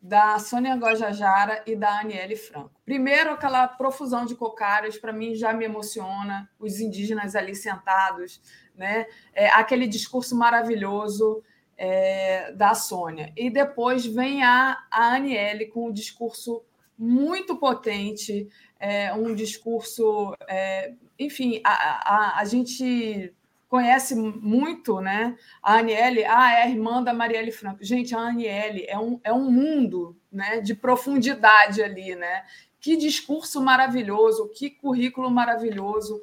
da Sônia Guajajara e da Aniele Franco. Primeiro, aquela profusão de cocários, para mim já me emociona, os indígenas ali sentados, né? É, aquele discurso maravilhoso é, da Sônia. E depois vem a, a Aniele com um discurso muito potente, é, um discurso. É, enfim, a, a, a gente conhece muito, né? A Aniele, ah, é a irmã da Marielle Franco. Gente, a Aniele é um, é um mundo né, de profundidade ali, né? Que discurso maravilhoso, que currículo maravilhoso.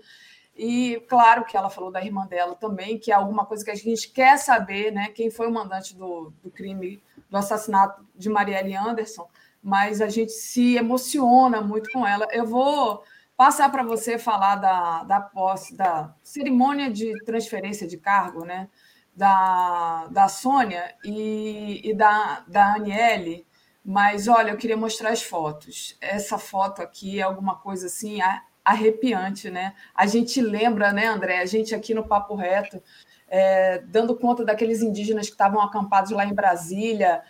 E claro que ela falou da irmã dela também, que é alguma coisa que a gente quer saber, né? Quem foi o mandante do, do crime, do assassinato de Marielle Anderson, mas a gente se emociona muito com ela. Eu vou passar para você falar da, da posse, da cerimônia de transferência de cargo, né? Da, da Sônia e, e da, da Aniele, mas olha, eu queria mostrar as fotos. Essa foto aqui é alguma coisa assim arrepiante, né? A gente lembra, né, André? A gente aqui no Papo Reto, é, dando conta daqueles indígenas que estavam acampados lá em Brasília,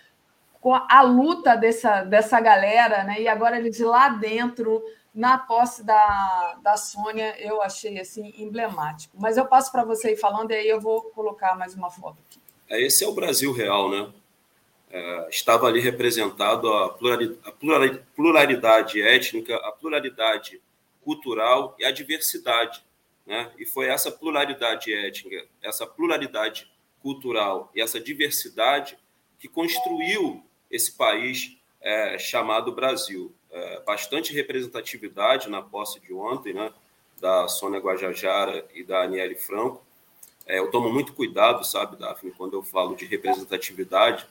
com a luta dessa, dessa galera, né? E agora eles lá dentro na posse da, da Sônia, eu achei assim emblemático. Mas eu passo para você ir falando e aí eu vou colocar mais uma foto aqui. É, esse é o Brasil real, né? É, estava ali representado a pluralidade, a pluralidade étnica, a pluralidade cultural e a diversidade. Né? E foi essa pluralidade étnica, essa pluralidade cultural e essa diversidade que construiu esse país é, chamado Brasil é, bastante representatividade na posse de ontem, né, da Sônia Guajajara e da Aniele Franco. É, eu tomo muito cuidado, sabe, Daphne, quando eu falo de representatividade,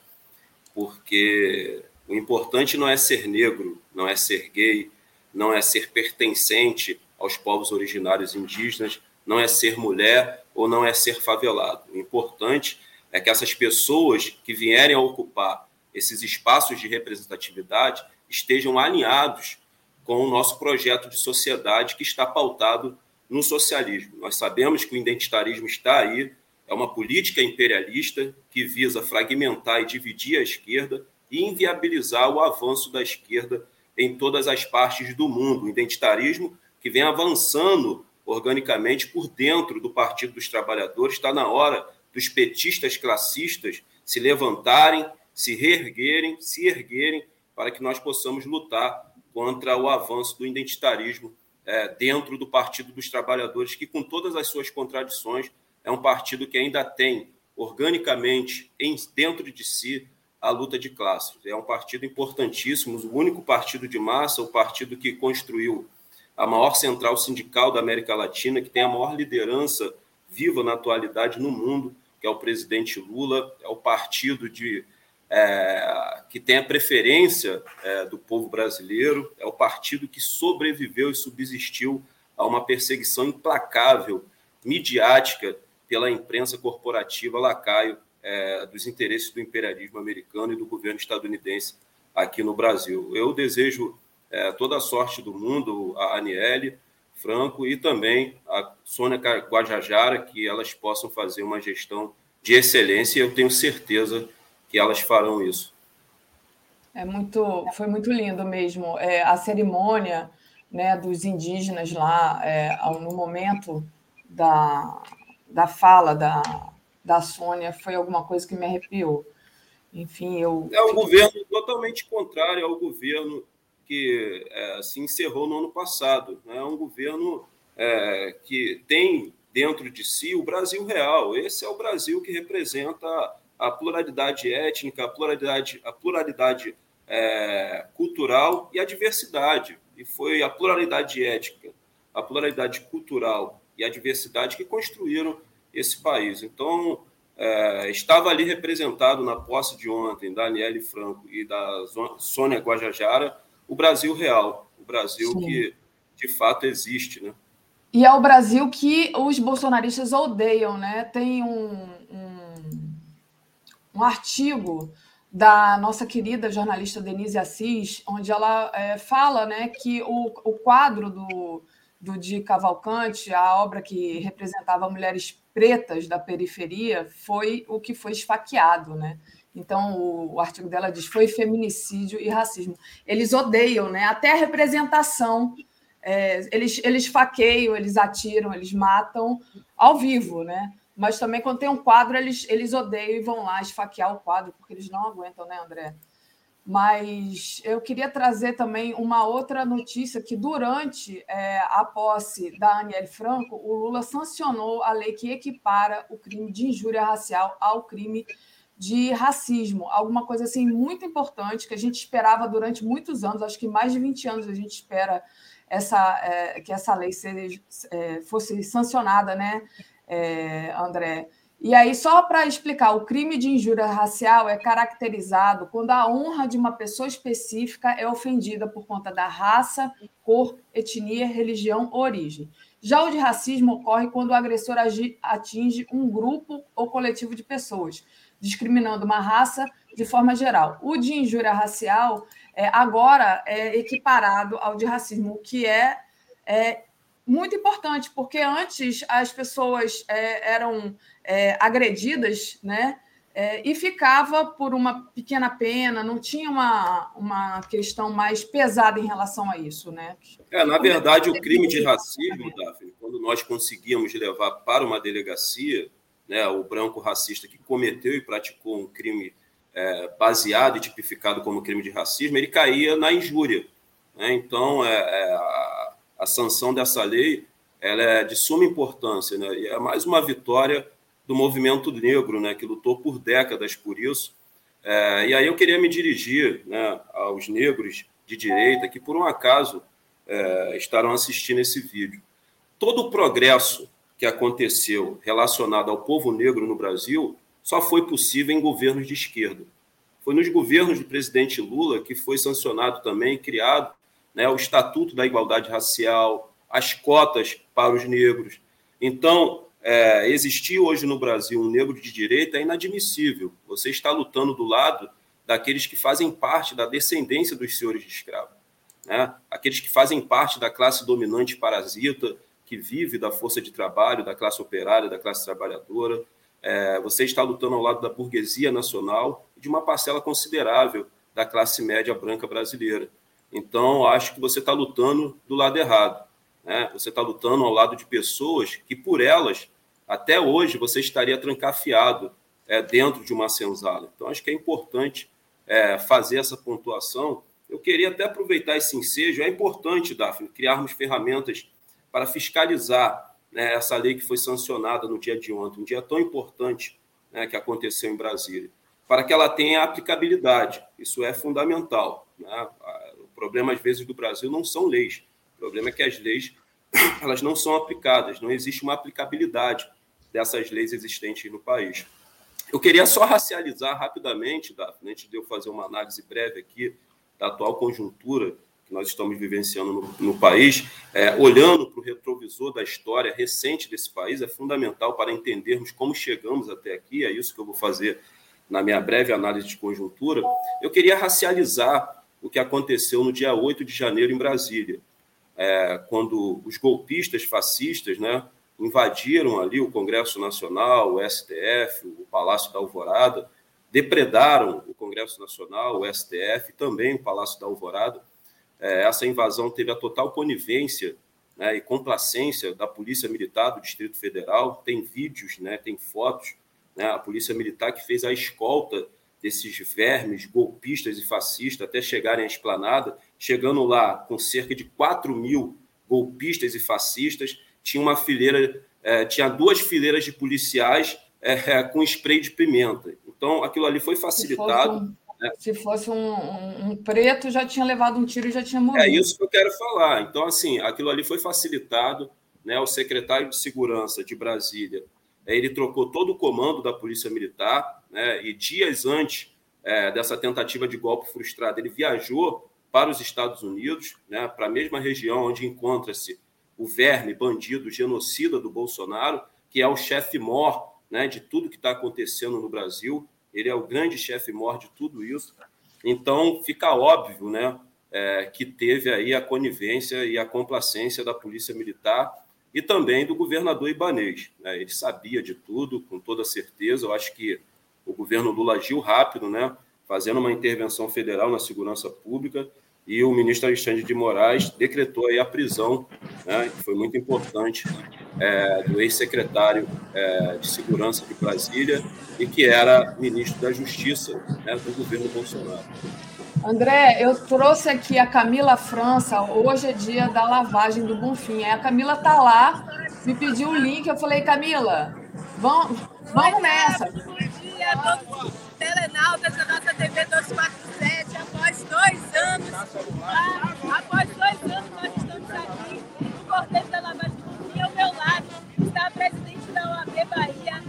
porque o importante não é ser negro, não é ser gay, não é ser pertencente aos povos originários indígenas, não é ser mulher ou não é ser favelado. O importante é que essas pessoas que vierem a ocupar esses espaços de representatividade estejam alinhados com o nosso projeto de sociedade que está pautado no socialismo. Nós sabemos que o identitarismo está aí, é uma política imperialista que visa fragmentar e dividir a esquerda e inviabilizar o avanço da esquerda em todas as partes do mundo. O identitarismo que vem avançando organicamente por dentro do Partido dos Trabalhadores. Está na hora dos petistas classistas se levantarem, se reerguerem, se erguerem para que nós possamos lutar contra o avanço do identitarismo é, dentro do Partido dos Trabalhadores, que, com todas as suas contradições, é um partido que ainda tem organicamente em, dentro de si a luta de classes. É um partido importantíssimo, o único partido de massa, o partido que construiu a maior central sindical da América Latina, que tem a maior liderança viva na atualidade no mundo, que é o presidente Lula, é o partido de é, que tem a preferência é, do povo brasileiro, é o partido que sobreviveu e subsistiu a uma perseguição implacável, midiática, pela imprensa corporativa lacaio é, dos interesses do imperialismo americano e do governo estadunidense aqui no Brasil. Eu desejo é, toda a sorte do mundo a Aniele Franco e também a Sônia Guajajara, que elas possam fazer uma gestão de excelência, e eu tenho certeza que elas farão isso. É muito, foi muito lindo mesmo. É, a cerimônia né, dos indígenas lá, é, no momento da, da fala da, da Sônia, foi alguma coisa que me arrepiou. Enfim, eu. É um governo totalmente contrário ao governo que é, se encerrou no ano passado. Né? É um governo é, que tem dentro de si o Brasil real. Esse é o Brasil que representa a pluralidade étnica, a pluralidade, a pluralidade é, cultural e a diversidade. E foi a pluralidade étnica, a pluralidade cultural e a diversidade que construíram esse país. Então, é, estava ali representado na posse de ontem da Aniele Franco e da Sônia Guajajara o Brasil real, o Brasil Sim. que de fato existe, né? E é o Brasil que os bolsonaristas odeiam, né? Tem um, um artigo da nossa querida jornalista Denise Assis, onde ela é, fala né, que o, o quadro do, do Di Cavalcante, a obra que representava mulheres pretas da periferia foi o que foi esfaqueado, né? Então, o, o, artigo dela diz: foi feminicídio e racismo. Eles odeiam, né? Até a representação. É, eles, eles faqueiam, eles atiram, eles matam ao vivo, né? Mas também, quando tem um quadro, eles, eles odeiam e vão lá esfaquear o quadro, porque eles não aguentam, né, André? Mas eu queria trazer também uma outra notícia que durante é, a posse da Aniele Franco, o Lula sancionou a lei que equipara o crime de injúria racial ao crime de racismo, alguma coisa assim muito importante que a gente esperava durante muitos anos, acho que mais de 20 anos a gente espera essa, é, que essa lei seja, é, fosse sancionada, né, é, André? E aí, só para explicar, o crime de injúria racial é caracterizado quando a honra de uma pessoa específica é ofendida por conta da raça, cor, etnia, religião ou origem. Já o de racismo ocorre quando o agressor atinge um grupo ou coletivo de pessoas, discriminando uma raça de forma geral. O de injúria racial é, agora é equiparado ao de racismo, o que é, é muito importante, porque antes as pessoas é, eram é, agredidas, né? É, e ficava por uma pequena pena, não tinha uma, uma questão mais pesada em relação a isso, né? É, na verdade, o crime de racismo, Daphne, quando nós conseguíamos levar para uma delegacia, né, o branco racista que cometeu e praticou um crime é, baseado e tipificado como crime de racismo, ele caía na injúria. Né? Então, é, é, a, a, sanção dessa lei ela é de suma importância, né? e é mais uma vitória do movimento negro, né, que lutou por décadas por isso. É, e aí eu queria me dirigir né, aos negros de direita que, por um acaso, é, estarão assistindo esse vídeo. Todo o progresso que aconteceu relacionado ao povo negro no Brasil só foi possível em governos de esquerda. Foi nos governos do presidente Lula que foi sancionado também, criado né, o Estatuto da Igualdade Racial, as cotas para os negros. Então, é, existir hoje no Brasil um negro de direita é inadmissível. Você está lutando do lado daqueles que fazem parte da descendência dos senhores de escravo, né? aqueles que fazem parte da classe dominante parasita, que vive da força de trabalho, da classe operária, da classe trabalhadora. É, você está lutando ao lado da burguesia nacional e de uma parcela considerável da classe média branca brasileira. Então, acho que você está lutando do lado errado. Né? Você está lutando ao lado de pessoas que, por elas, até hoje, você estaria trancafiado é, dentro de uma senzala. Então, acho que é importante é, fazer essa pontuação. Eu queria até aproveitar esse ensejo. É importante, Daphne, criarmos ferramentas para fiscalizar né, essa lei que foi sancionada no dia de ontem, um dia tão importante né, que aconteceu em Brasília, para que ela tenha aplicabilidade. Isso é fundamental. Né? Problema, às vezes, do Brasil não são leis. O problema é que as leis elas não são aplicadas, não existe uma aplicabilidade dessas leis existentes no país. Eu queria só racializar rapidamente, antes de eu fazer uma análise breve aqui da atual conjuntura que nós estamos vivenciando no, no país, é, olhando para o retrovisor da história recente desse país, é fundamental para entendermos como chegamos até aqui. É isso que eu vou fazer na minha breve análise de conjuntura. Eu queria racializar o que aconteceu no dia 8 de janeiro em Brasília, é, quando os golpistas fascistas né, invadiram ali o Congresso Nacional, o STF, o Palácio da Alvorada, depredaram o Congresso Nacional, o STF, também o Palácio da Alvorada, é, essa invasão teve a total conivência né, e complacência da Polícia Militar do Distrito Federal. Tem vídeos, né, tem fotos. Né, a Polícia Militar que fez a escolta desses vermes golpistas e fascistas até chegarem à esplanada, chegando lá com cerca de 4 mil golpistas e fascistas. Tinha uma fileira, é, tinha duas fileiras de policiais é, com spray de pimenta. Então, aquilo ali foi facilitado é. Se fosse um, um, um, preto, já tinha levado um tiro e já tinha morrido. É isso que eu quero falar. Então, assim, aquilo ali foi facilitado. Né? O secretário de Segurança de Brasília, é, ele trocou todo o comando da Polícia Militar, né? e dias antes é, dessa tentativa de golpe frustrado, ele viajou para os Estados Unidos, né? para a mesma região onde encontra-se o verme, bandido, genocida do Bolsonaro, que é o chefe mor né, de tudo que está acontecendo no Brasil ele é o grande chefe mor de tudo isso. Então, fica óbvio né, é, que teve aí a conivência e a complacência da Polícia Militar e também do governador Ibanês. Né? Ele sabia de tudo, com toda certeza. Eu acho que o governo Lula agiu rápido, né? fazendo uma intervenção federal na segurança pública, e o ministro Alexandre de Moraes decretou aí a prisão, né, que foi muito importante, é, do ex-secretário é, de Segurança de Brasília e que era ministro da Justiça né, do governo Bolsonaro. André, eu trouxe aqui a Camila França. Hoje é dia da lavagem do Bonfim. A Camila tá lá, me pediu o link. Eu falei, Camila, vamos, vamos nessa. A todos os telenautas da nossa TV 247. Após dois anos, após dois anos, nós estamos aqui no cortejo da lavagem do Bonfim. Ao meu lado está a presidente da OAB Bahia,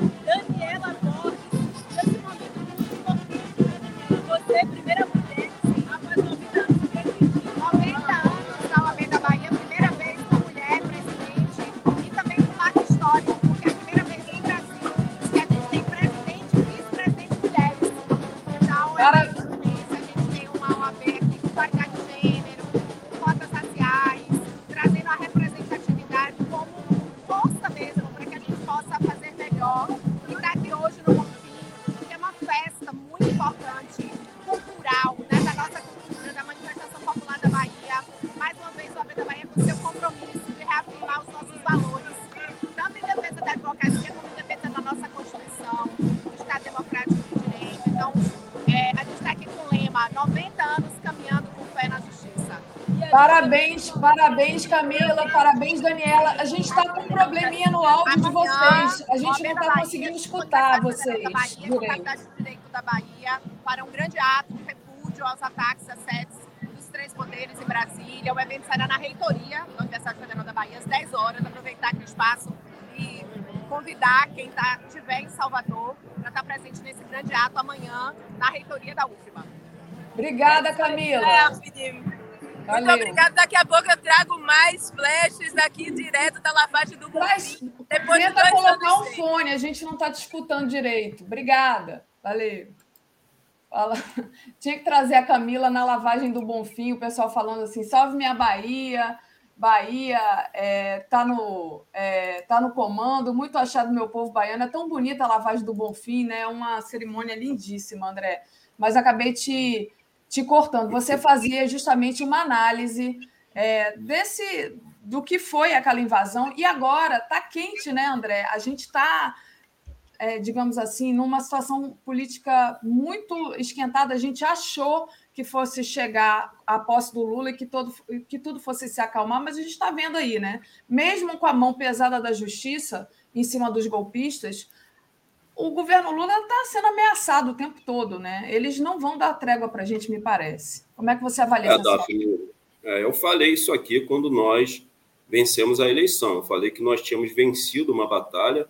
Parabéns, Camila, parabéns, Daniela. A gente está com um probleminha no áudio de vocês. A gente não está conseguindo escutar vocês. Direito da Bahia para um grande ato de repúdio aos ataques a sedes dos três poderes em Brasília. O evento será na reitoria da Universidade Federal da Bahia às 10 horas. Aproveitar aqui o espaço e convidar quem tá, estiver em Salvador para estar presente nesse grande ato amanhã na reitoria da UFBA. Obrigada, Camila. É, muito Valeu. obrigada. Daqui a pouco eu trago mais flashes aqui direto da lavagem do Bonfim. Depois Tenta de colocar um fone, a gente não está disputando direito. Obrigada. Valeu. Fala. Tinha que trazer a Camila na lavagem do Bonfim, o pessoal falando assim: salve minha Bahia, Bahia é, tá, no, é, tá no comando, muito achado meu povo baiano. É tão bonita a lavagem do Bonfim, né? É uma cerimônia lindíssima, André. Mas acabei te te cortando. Você fazia justamente uma análise é, desse do que foi aquela invasão e agora está quente, né, André? A gente está, é, digamos assim, numa situação política muito esquentada. A gente achou que fosse chegar a posse do Lula e que, todo, que tudo fosse se acalmar, mas a gente está vendo aí, né? Mesmo com a mão pesada da justiça em cima dos golpistas, o governo Lula está sendo ameaçado o tempo todo, né? Eles não vão dar trégua para a gente, me parece. Como é que você avalia é, Daphne, é, Eu falei isso aqui quando nós vencemos a eleição. Eu falei que nós tínhamos vencido uma batalha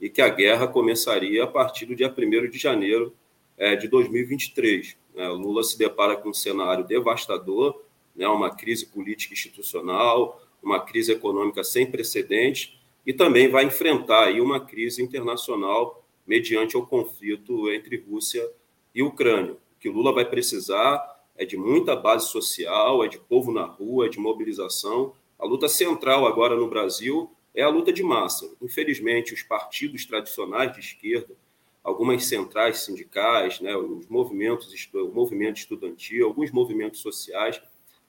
e que a guerra começaria a partir do dia 1 de janeiro é, de 2023. É, o Lula se depara com um cenário devastador, né, uma crise política institucional, uma crise econômica sem precedentes e também vai enfrentar aí uma crise internacional mediante o conflito entre Rússia e Ucrânia. O que Lula vai precisar é de muita base social, é de povo na rua, é de mobilização. A luta central agora no Brasil é a luta de massa. Infelizmente, os partidos tradicionais de esquerda, algumas centrais sindicais, né, os movimentos, o movimento estudantil, alguns movimentos sociais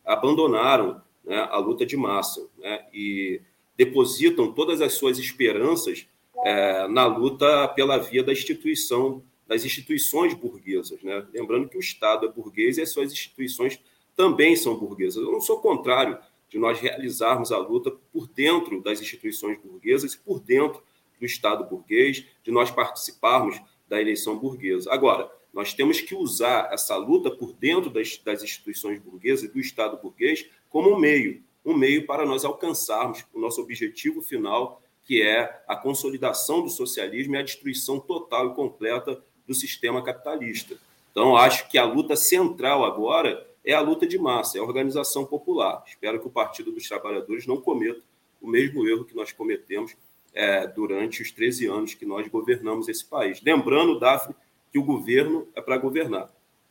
abandonaram né, a luta de massa né, e depositam todas as suas esperanças é, na luta pela via da instituição, das instituições burguesas. Né? Lembrando que o Estado é burguês e as suas instituições também são burguesas. Eu não sou contrário de nós realizarmos a luta por dentro das instituições burguesas e por dentro do Estado burguês, de nós participarmos da eleição burguesa. Agora, nós temos que usar essa luta por dentro das, das instituições burguesas e do Estado burguês como um meio, um meio para nós alcançarmos o nosso objetivo final, que é a consolidação do socialismo e a destruição total e completa do sistema capitalista. Então, acho que a luta central agora é a luta de massa, é a organização popular. Espero que o Partido dos Trabalhadores não cometa o mesmo erro que nós cometemos é, durante os 13 anos que nós governamos esse país. Lembrando, Daphne, que o governo é para governar.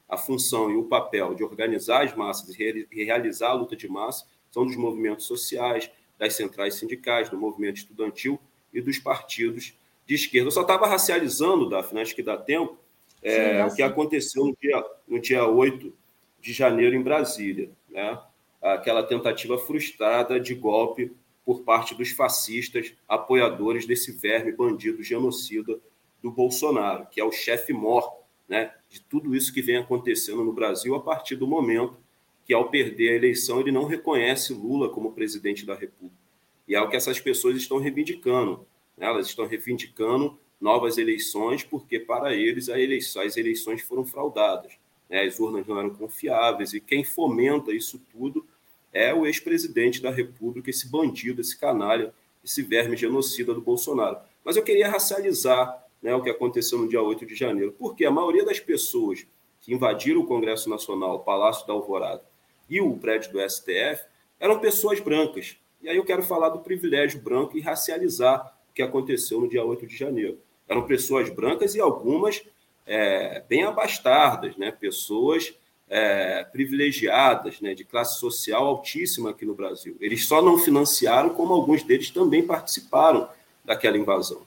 A função e o papel de organizar as massas e realizar a luta de massa são dos movimentos sociais, das centrais sindicais, do movimento estudantil e dos partidos de esquerda. Eu só estava racializando, Daphne, acho que dá tempo, é, sim, o que aconteceu no dia, no dia 8 de janeiro em Brasília. Né? Aquela tentativa frustrada de golpe por parte dos fascistas, apoiadores desse verme bandido genocida do Bolsonaro, que é o chefe mor né, de tudo isso que vem acontecendo no Brasil a partir do momento que, ao perder a eleição, ele não reconhece Lula como presidente da República. E é o que essas pessoas estão reivindicando. Né? Elas estão reivindicando novas eleições, porque para eles eleição, as eleições foram fraudadas. Né? As urnas não eram confiáveis, e quem fomenta isso tudo é o ex-presidente da República, esse bandido, esse canalha, esse verme genocida do Bolsonaro. Mas eu queria racializar né, o que aconteceu no dia 8 de janeiro, porque a maioria das pessoas que invadiram o Congresso Nacional, o Palácio da Alvorada e o prédio do STF eram pessoas brancas. E aí eu quero falar do privilégio branco e racializar o que aconteceu no dia 8 de janeiro. Eram pessoas brancas e algumas é, bem abastardas, né? pessoas é, privilegiadas, né? de classe social altíssima aqui no Brasil. Eles só não financiaram, como alguns deles também participaram daquela invasão.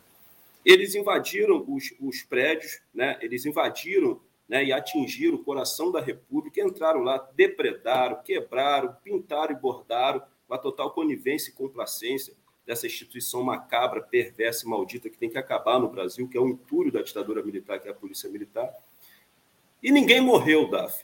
Eles invadiram os, os prédios, né? eles invadiram né, e atingiram o coração da República, entraram lá, depredaram, quebraram, pintaram e bordaram, com a total conivência e complacência dessa instituição macabra, perversa e maldita que tem que acabar no Brasil, que é o entulho da ditadura militar, que é a polícia militar. E ninguém morreu, Daf.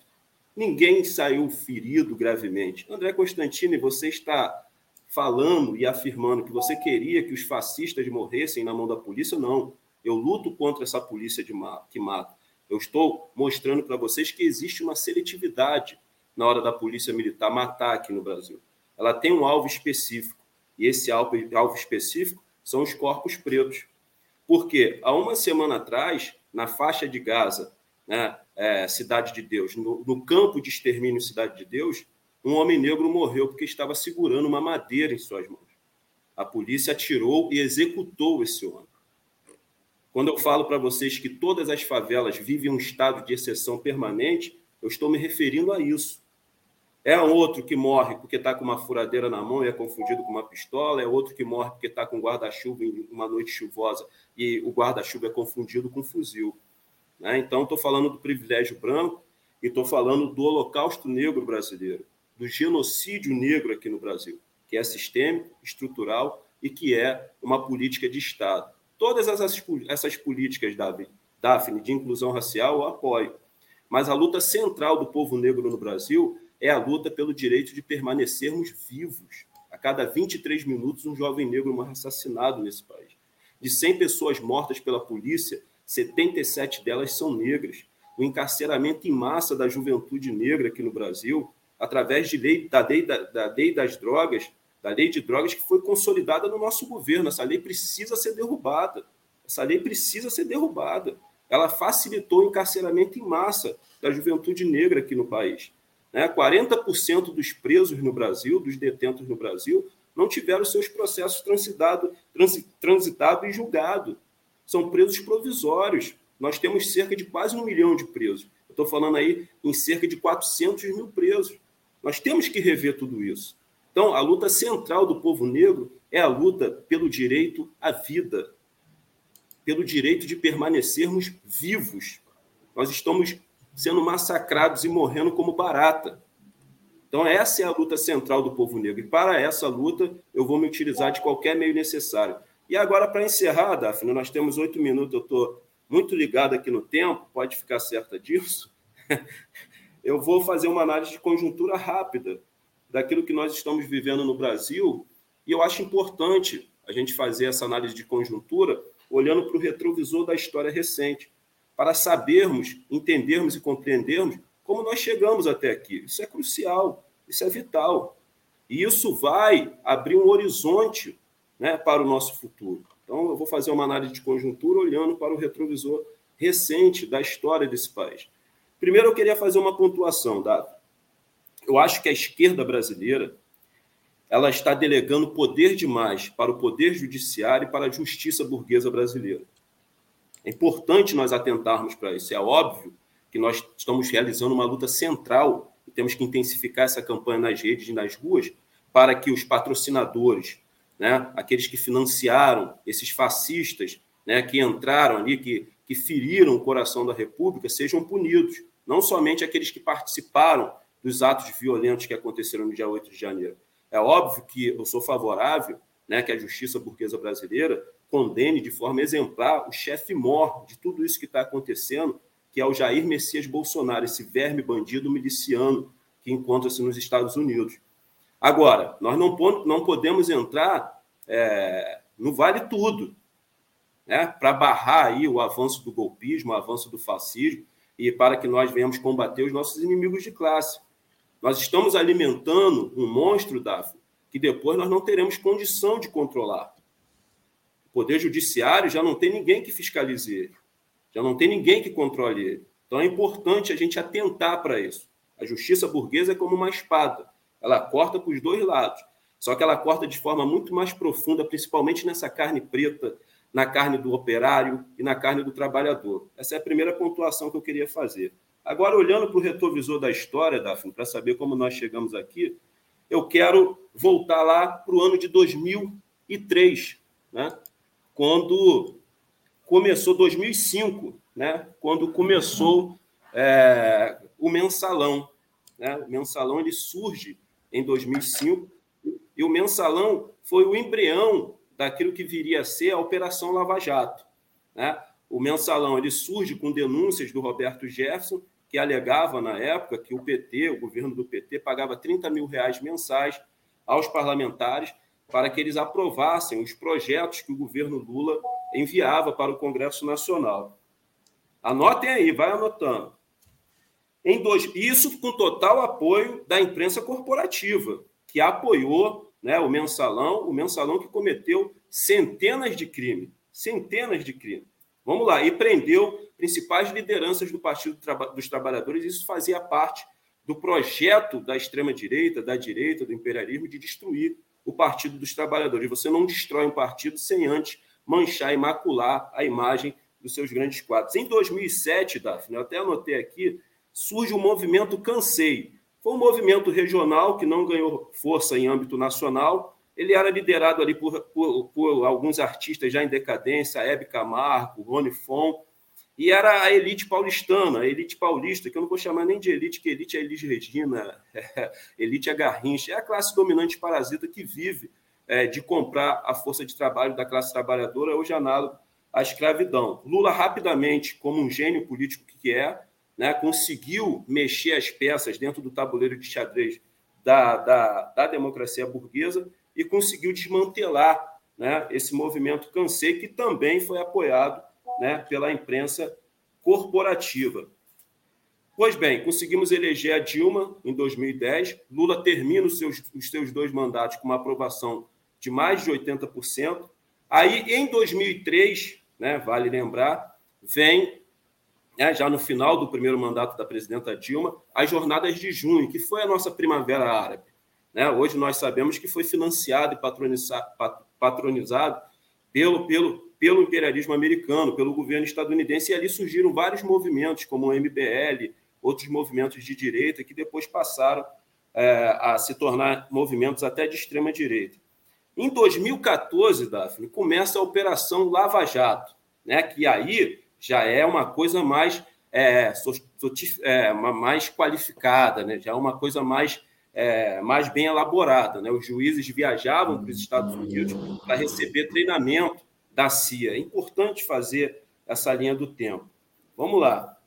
Ninguém saiu ferido gravemente. André Constantini, você está falando e afirmando que você queria que os fascistas morressem na mão da polícia? Não. Eu luto contra essa polícia de que mata. Eu estou mostrando para vocês que existe uma seletividade na hora da polícia militar matar aqui no Brasil. Ela tem um alvo específico. E esse alvo, alvo específico são os corpos pretos. Porque há uma semana atrás, na faixa de Gaza, né, é, Cidade de Deus, no, no campo de extermínio Cidade de Deus, um homem negro morreu porque estava segurando uma madeira em suas mãos. A polícia atirou e executou esse homem. Quando eu falo para vocês que todas as favelas vivem um estado de exceção permanente, eu estou me referindo a isso. É outro que morre porque está com uma furadeira na mão e é confundido com uma pistola, é outro que morre porque está com guarda-chuva em uma noite chuvosa e o guarda-chuva é confundido com um fuzil. Né? Então, estou falando do privilégio branco e estou falando do holocausto negro brasileiro, do genocídio negro aqui no Brasil, que é sistêmico, estrutural e que é uma política de Estado. Todas essas, essas políticas, Daphne, de inclusão racial, eu apoio. Mas a luta central do povo negro no Brasil é a luta pelo direito de permanecermos vivos. A cada 23 minutos, um jovem negro morre assassinado nesse país. De 100 pessoas mortas pela polícia, 77 delas são negras. O encarceramento em massa da juventude negra aqui no Brasil, através de lei, da, lei, da, da lei das drogas, da lei de drogas que foi consolidada no nosso governo. Essa lei precisa ser derrubada. Essa lei precisa ser derrubada. Ela facilitou o encarceramento em massa da juventude negra aqui no país. Né? 40% dos presos no Brasil, dos detentos no Brasil, não tiveram seus processos transitados transitado e julgados. São presos provisórios. Nós temos cerca de quase um milhão de presos. Eu estou falando aí em cerca de 400 mil presos. Nós temos que rever tudo isso. Então, a luta central do povo negro é a luta pelo direito à vida, pelo direito de permanecermos vivos. Nós estamos sendo massacrados e morrendo como barata. Então, essa é a luta central do povo negro. E para essa luta, eu vou me utilizar de qualquer meio necessário. E agora, para encerrar, Daphne, nós temos oito minutos, eu estou muito ligado aqui no tempo, pode ficar certa disso. eu vou fazer uma análise de conjuntura rápida daquilo que nós estamos vivendo no Brasil. E eu acho importante a gente fazer essa análise de conjuntura olhando para o retrovisor da história recente, para sabermos, entendermos e compreendermos como nós chegamos até aqui. Isso é crucial, isso é vital. E isso vai abrir um horizonte né, para o nosso futuro. Então, eu vou fazer uma análise de conjuntura olhando para o retrovisor recente da história desse país. Primeiro, eu queria fazer uma pontuação, Dado eu acho que a esquerda brasileira ela está delegando poder demais para o poder judiciário e para a justiça burguesa brasileira. É importante nós atentarmos para isso. É óbvio que nós estamos realizando uma luta central e temos que intensificar essa campanha nas redes e nas ruas para que os patrocinadores, né, aqueles que financiaram esses fascistas, né, que entraram ali, que, que feriram o coração da República, sejam punidos. Não somente aqueles que participaram dos atos violentos que aconteceram no dia 8 de janeiro. É óbvio que eu sou favorável né, que a justiça burguesa brasileira condene de forma exemplar o chefe mor de tudo isso que está acontecendo, que é o Jair Messias Bolsonaro, esse verme bandido miliciano que encontra-se nos Estados Unidos. Agora, nós não, não podemos entrar é, no vale tudo, né, para barrar aí o avanço do golpismo, o avanço do fascismo, e para que nós venhamos combater os nossos inimigos de classe. Nós estamos alimentando um monstro, Daphne, que depois nós não teremos condição de controlar. O Poder Judiciário já não tem ninguém que fiscalize ele, já não tem ninguém que controle ele. Então é importante a gente atentar para isso. A justiça burguesa é como uma espada, ela corta para os dois lados, só que ela corta de forma muito mais profunda, principalmente nessa carne preta, na carne do operário e na carne do trabalhador. Essa é a primeira pontuação que eu queria fazer. Agora, olhando para o retrovisor da história, Daphne, para saber como nós chegamos aqui, eu quero voltar lá para o ano de 2003, né? quando começou 2005, né? quando começou é, o mensalão. Né? O mensalão ele surge em 2005 e o mensalão foi o embrião daquilo que viria a ser a Operação Lava Jato. Né? O mensalão ele surge com denúncias do Roberto Jefferson que alegava na época que o PT, o governo do PT, pagava 30 mil reais mensais aos parlamentares para que eles aprovassem os projetos que o governo Lula enviava para o Congresso Nacional. Anotem aí, vai anotando. Em dois, isso com total apoio da imprensa corporativa, que apoiou né, o mensalão, o mensalão que cometeu centenas de crimes, centenas de crimes. Vamos lá, e prendeu principais lideranças do Partido dos Trabalhadores. Isso fazia parte do projeto da extrema-direita, da direita, do imperialismo, de destruir o Partido dos Trabalhadores. Você não destrói um partido sem antes manchar e macular a imagem dos seus grandes quadros. Em 2007, Daphne, eu até anotei aqui, surge o movimento Cansei. Foi um movimento regional que não ganhou força em âmbito nacional. Ele era liderado ali por, por, por alguns artistas já em decadência, Hebe Camargo, Rony Fon, e era a elite paulistana, a elite paulista, que eu não vou chamar nem de elite, que elite é Elis Regina, é, elite é Garrincha, é a classe dominante parasita que vive é, de comprar a força de trabalho da classe trabalhadora, hoje análogo à escravidão. Lula, rapidamente, como um gênio político que é, né, conseguiu mexer as peças dentro do tabuleiro de xadrez da, da, da democracia burguesa e conseguiu desmantelar né, esse movimento Cansei, que também foi apoiado né, pela imprensa corporativa. Pois bem, conseguimos eleger a Dilma em 2010. Lula termina os seus, os seus dois mandatos com uma aprovação de mais de 80%. Aí, em 2003, né, vale lembrar, vem, né, já no final do primeiro mandato da presidenta Dilma, as jornadas de junho, que foi a nossa primavera árabe. Né? Hoje nós sabemos que foi financiado e patronizado, pelo, pelo, pelo imperialismo americano, pelo governo estadunidense, e ali surgiram vários movimentos, como o MBL, outros movimentos de direita, que depois passaram é, a se tornar movimentos até de extrema direita. Em 2014, Daphne, começa a Operação Lava Jato, né, que aí já é uma coisa mais, é, é, mais qualificada, né, já é uma coisa mais, é, mais bem elaborada. Né? Os juízes viajavam para os Estados Unidos para receber treinamento da CIA. É importante fazer essa linha do tempo. Vamos lá.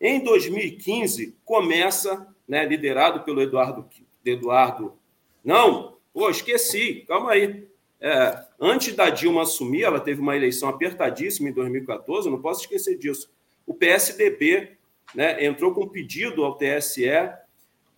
Em 2015, começa, né, liderado pelo Eduardo. Eduardo não, pô, esqueci, calma aí. É, antes da Dilma assumir, ela teve uma eleição apertadíssima em 2014, não posso esquecer disso. O PSDB né, entrou com um pedido ao TSE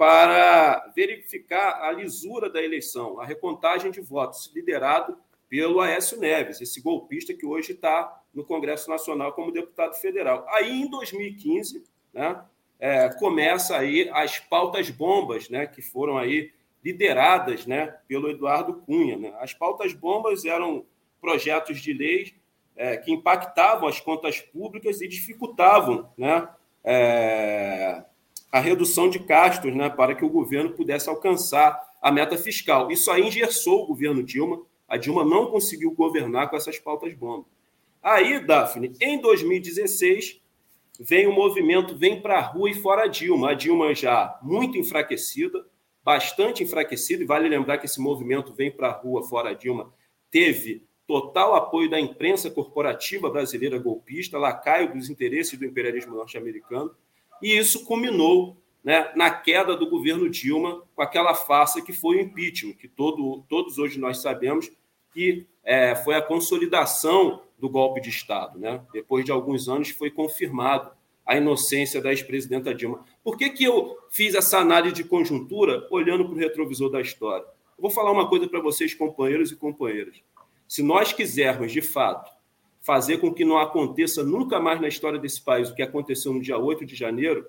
para verificar a lisura da eleição, a recontagem de votos, liderado pelo Aécio Neves, esse golpista que hoje está no Congresso Nacional como deputado federal. Aí, em 2015, né, é, começa aí as pautas bombas, né, que foram aí lideradas, né, pelo Eduardo Cunha. Né? As pautas bombas eram projetos de lei é, que impactavam as contas públicas e dificultavam, né, é, a redução de gastos, né, para que o governo pudesse alcançar a meta fiscal. Isso aí engessou o governo Dilma. A Dilma não conseguiu governar com essas pautas bomba. Aí, Daphne, em 2016, vem o movimento Vem para a Rua e Fora Dilma. A Dilma já muito enfraquecida, bastante enfraquecida, e vale lembrar que esse movimento Vem para a Rua, Fora Dilma, teve total apoio da imprensa corporativa brasileira golpista, lacaio dos interesses do imperialismo norte-americano, e isso culminou né, na queda do governo Dilma com aquela farsa que foi o impeachment, que todo, todos hoje nós sabemos que é, foi a consolidação do golpe de Estado. Né? Depois de alguns anos foi confirmado a inocência da ex-presidenta Dilma. Por que, que eu fiz essa análise de conjuntura olhando para o retrovisor da história? Vou falar uma coisa para vocês, companheiros e companheiras. Se nós quisermos, de fato, fazer com que não aconteça nunca mais na história desse país o que aconteceu no dia 8 de janeiro,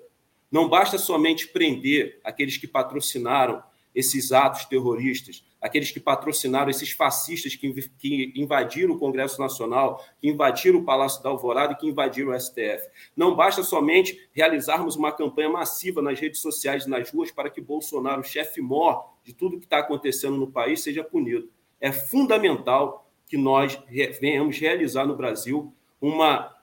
não basta somente prender aqueles que patrocinaram esses atos terroristas, aqueles que patrocinaram esses fascistas que, invadiram o Congresso Nacional, que invadiram o Palácio da Alvorada e que invadiram o STF. Não basta somente realizarmos uma campanha massiva nas redes sociais e nas ruas para que Bolsonaro, o chefe mor de tudo que está acontecendo no país, seja punido. É fundamental que nós venhamos realizar no Brasil uma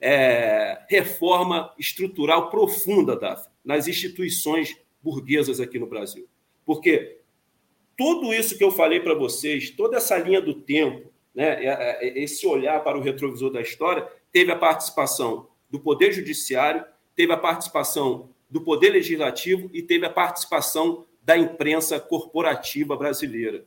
é, reforma estrutural profunda, Daf, nas instituições burguesas aqui no Brasil. Porque tudo isso que eu falei para vocês, toda essa linha do tempo, né, é, é, esse olhar para o retrovisor da história, teve a participação do Poder Judiciário, teve a participação do Poder Legislativo e teve a participação da imprensa corporativa brasileira.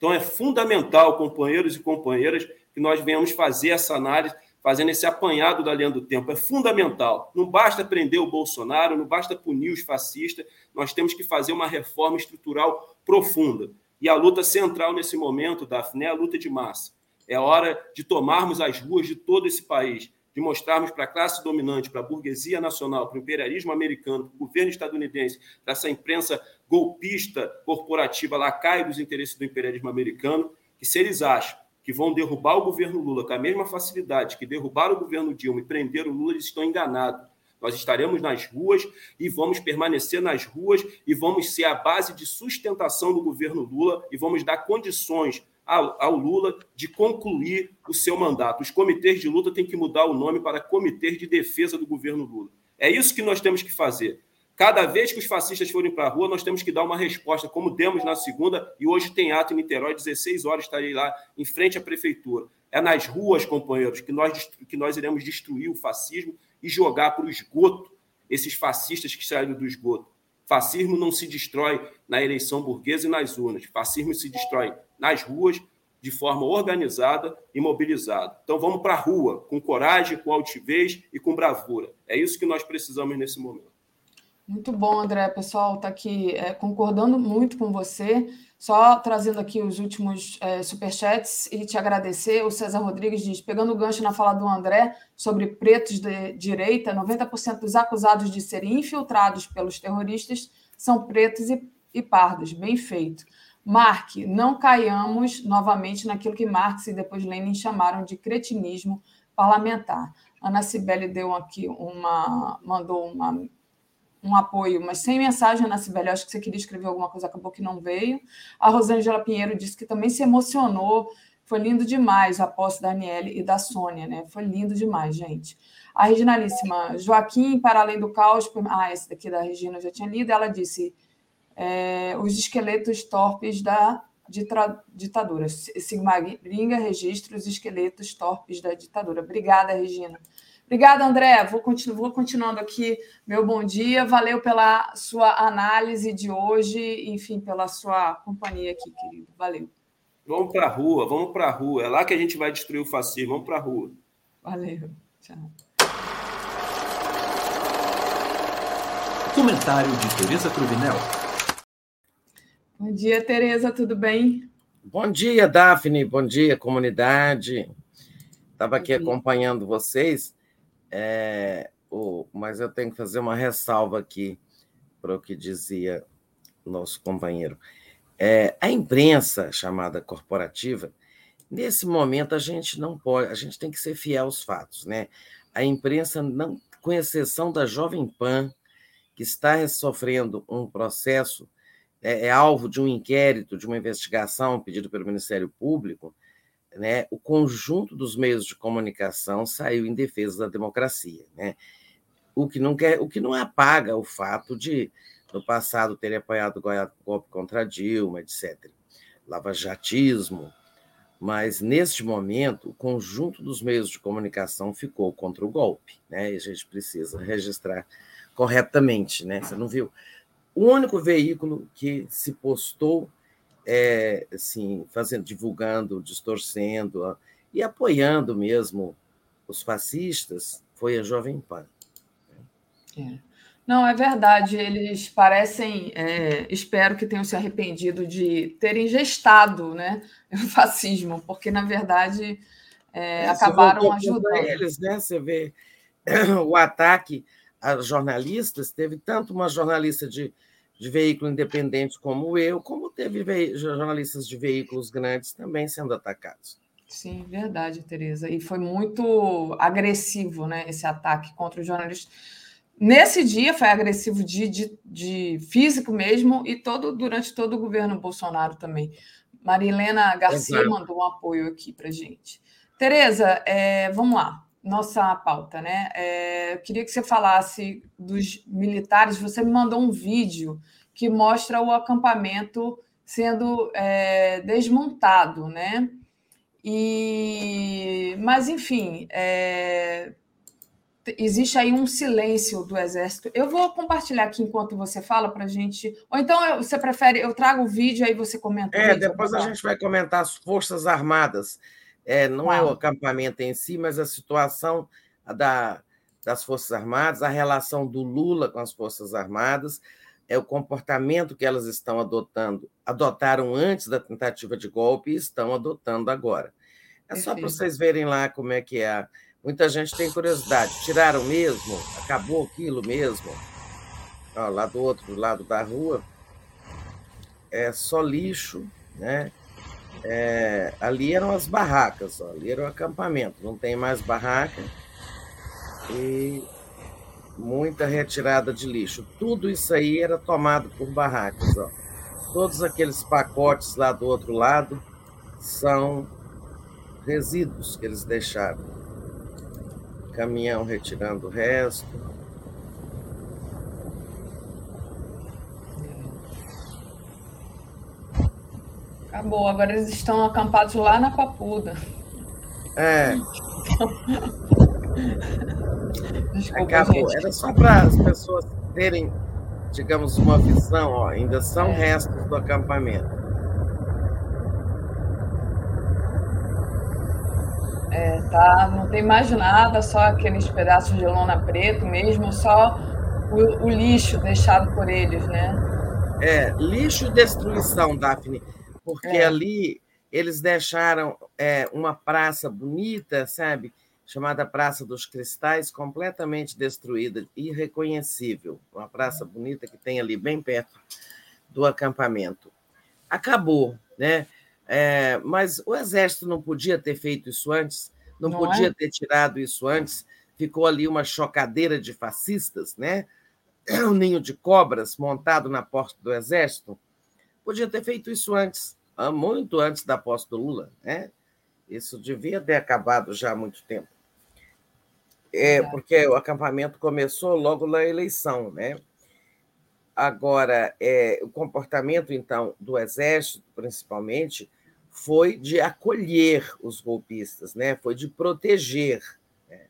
Então, é fundamental, companheiros e companheiras, que nós venhamos fazer essa análise fazendo esse apanhado da linha do tempo. É fundamental. Não basta prender o Bolsonaro, não basta punir os fascistas, nós temos que fazer uma reforma estrutural profunda. E a luta central nesse momento, Daphne, é a luta de massa. É hora de tomarmos as ruas de todo esse país, de mostrarmos para a classe dominante, para a burguesia nacional, para o imperialismo americano, para o governo estadunidense, para essa imprensa golpista, corporativa, lacaio dos interesses do imperialismo americano, que se eles acham que vão derrubar o governo Lula com a mesma facilidade que derrubaram o governo Dilma e prenderam o Lula, eles estão enganados. Nós estaremos nas ruas e vamos permanecer nas ruas e vamos ser a base de sustentação do governo Lula e vamos dar condições ao, Lula de concluir o seu mandato. Os comitês de luta têm que mudar o nome para Comitê de Defesa do Governo Lula. É isso que nós temos que fazer. Cada vez que os fascistas forem para a rua, nós temos que dar uma resposta, como demos na segunda, e hoje tem ato em Niterói, 16 horas estarei lá em frente à prefeitura. É nas ruas, companheiros, que nós, que nós iremos destruir o fascismo e jogar para o esgoto esses fascistas que saíram do esgoto. Fascismo não se destrói na eleição burguesa e nas urnas. Fascismo se destrói nas ruas, de forma organizada e mobilizada. Então vamos para a rua, com coragem, com altivez e com bravura. É isso que nós precisamos nesse momento. Muito bom, André. Pessoal, está aqui é, concordando muito com você. Só trazendo aqui os últimos é, superchats e te agradecer. O César Rodrigues diz: pegando o gancho na fala do André sobre pretos de direita, 90% dos acusados de serem infiltrados pelos terroristas são pretos e, e pardos. Bem feito. Mark, não caiamos novamente naquilo que Marx e depois Lenin chamaram de cretinismo parlamentar. Ana Cibele deu aqui uma, mandou uma um apoio, mas sem mensagem, Ana Sibeli. Acho que você queria escrever alguma coisa, acabou que não veio. A Rosângela Pinheiro disse que também se emocionou. Foi lindo demais a posse da Aniele e da Sônia, né? Foi lindo demais, gente. A Reginalíssima, Joaquim, para além do caos. Ah, esse daqui da Regina eu já tinha lido. Ela disse: é, os esqueletos torpes da ditadura. Sigma Gringa registra os esqueletos torpes da ditadura. Obrigada, Regina. Obrigada, André. Vou, continu vou continuando aqui meu bom dia. Valeu pela sua análise de hoje, enfim, pela sua companhia aqui, querido. Valeu. Vamos para a rua, vamos para a rua. É lá que a gente vai destruir o fascismo. Vamos para a rua. Valeu. Tchau. Comentário de Tereza Cruvinel. Bom dia, Tereza, tudo bem? Bom dia, Daphne. Bom dia, comunidade. Estava aqui acompanhando vocês é, o, mas eu tenho que fazer uma ressalva aqui para o que dizia nosso companheiro. É, a imprensa chamada corporativa, nesse momento a gente não pode, a gente tem que ser fiel aos fatos, né? A imprensa, não, com exceção da Jovem Pan, que está sofrendo um processo é, é alvo de um inquérito, de uma investigação pedido pelo Ministério Público, né, o conjunto dos meios de comunicação saiu em defesa da democracia, né? O que não quer, o que não apaga o fato de no passado terem apoiado o golpe contra Dilma, etc. Lava-jatismo, mas neste momento o conjunto dos meios de comunicação ficou contra o golpe, né? E a gente precisa registrar corretamente, né? Você não viu? O único veículo que se postou é, assim, fazendo, divulgando, distorcendo e apoiando mesmo os fascistas foi a Jovem Pan. É. Não, é verdade. Eles parecem, é, espero que tenham se arrependido de terem gestado né, o fascismo, porque, na verdade, é, acabaram ajudando. Eles, né? Você vê o ataque a jornalistas, teve tanto uma jornalista de de veículo independente como eu, como teve jornalistas de veículos grandes também sendo atacados. Sim, verdade, Tereza. E foi muito agressivo, né, esse ataque contra os jornalistas. Nesse dia foi agressivo de, de, de físico mesmo e todo durante todo o governo Bolsonaro também. Marilena Garcia Exato. mandou um apoio aqui para gente. Tereza, é, vamos lá nossa pauta, né? É, eu queria que você falasse dos militares. Você me mandou um vídeo que mostra o acampamento sendo é, desmontado, né? E, mas enfim, é, existe aí um silêncio do exército. Eu vou compartilhar aqui enquanto você fala para a gente. Ou então você prefere eu trago o vídeo aí você comenta. É, depois a gente vai comentar as forças armadas é, não é o acampamento em si, mas a situação da, das Forças Armadas, a relação do Lula com as Forças Armadas, é o comportamento que elas estão adotando, adotaram antes da tentativa de golpe e estão adotando agora. É só para vocês verem lá como é que é. Muita gente tem curiosidade. Tiraram mesmo? Acabou aquilo mesmo? Ó, lá do outro lado da rua é só lixo, né? É, ali eram as barracas, ó, ali era o acampamento, não tem mais barraca e muita retirada de lixo. Tudo isso aí era tomado por barracas. Ó. Todos aqueles pacotes lá do outro lado são resíduos que eles deixaram. Caminhão retirando o resto. Acabou, agora eles estão acampados lá na Papuda. É. Desculpa, Acabou. Gente. Era só para as pessoas terem, digamos, uma visão, ó, ainda são é. restos do acampamento. É, tá, não tem mais nada, só aqueles pedaços de lona preto mesmo, só o, o lixo deixado por eles, né? É, lixo e destruição, Daphne porque é. ali eles deixaram é, uma praça bonita, sabe? Chamada Praça dos Cristais, completamente destruída, irreconhecível. Uma praça bonita que tem ali bem perto do acampamento. Acabou, né? É, mas o exército não podia ter feito isso antes, não, não podia é? ter tirado isso antes. Ficou ali uma chocadeira de fascistas, né? Um ninho de cobras montado na porta do exército. Podia ter feito isso antes muito antes da posse do Lula. Né? Isso devia ter acabado já há muito tempo. É, porque o acampamento começou logo na eleição. Né? Agora, é, o comportamento, então, do Exército, principalmente, foi de acolher os golpistas, né? foi de proteger. Né?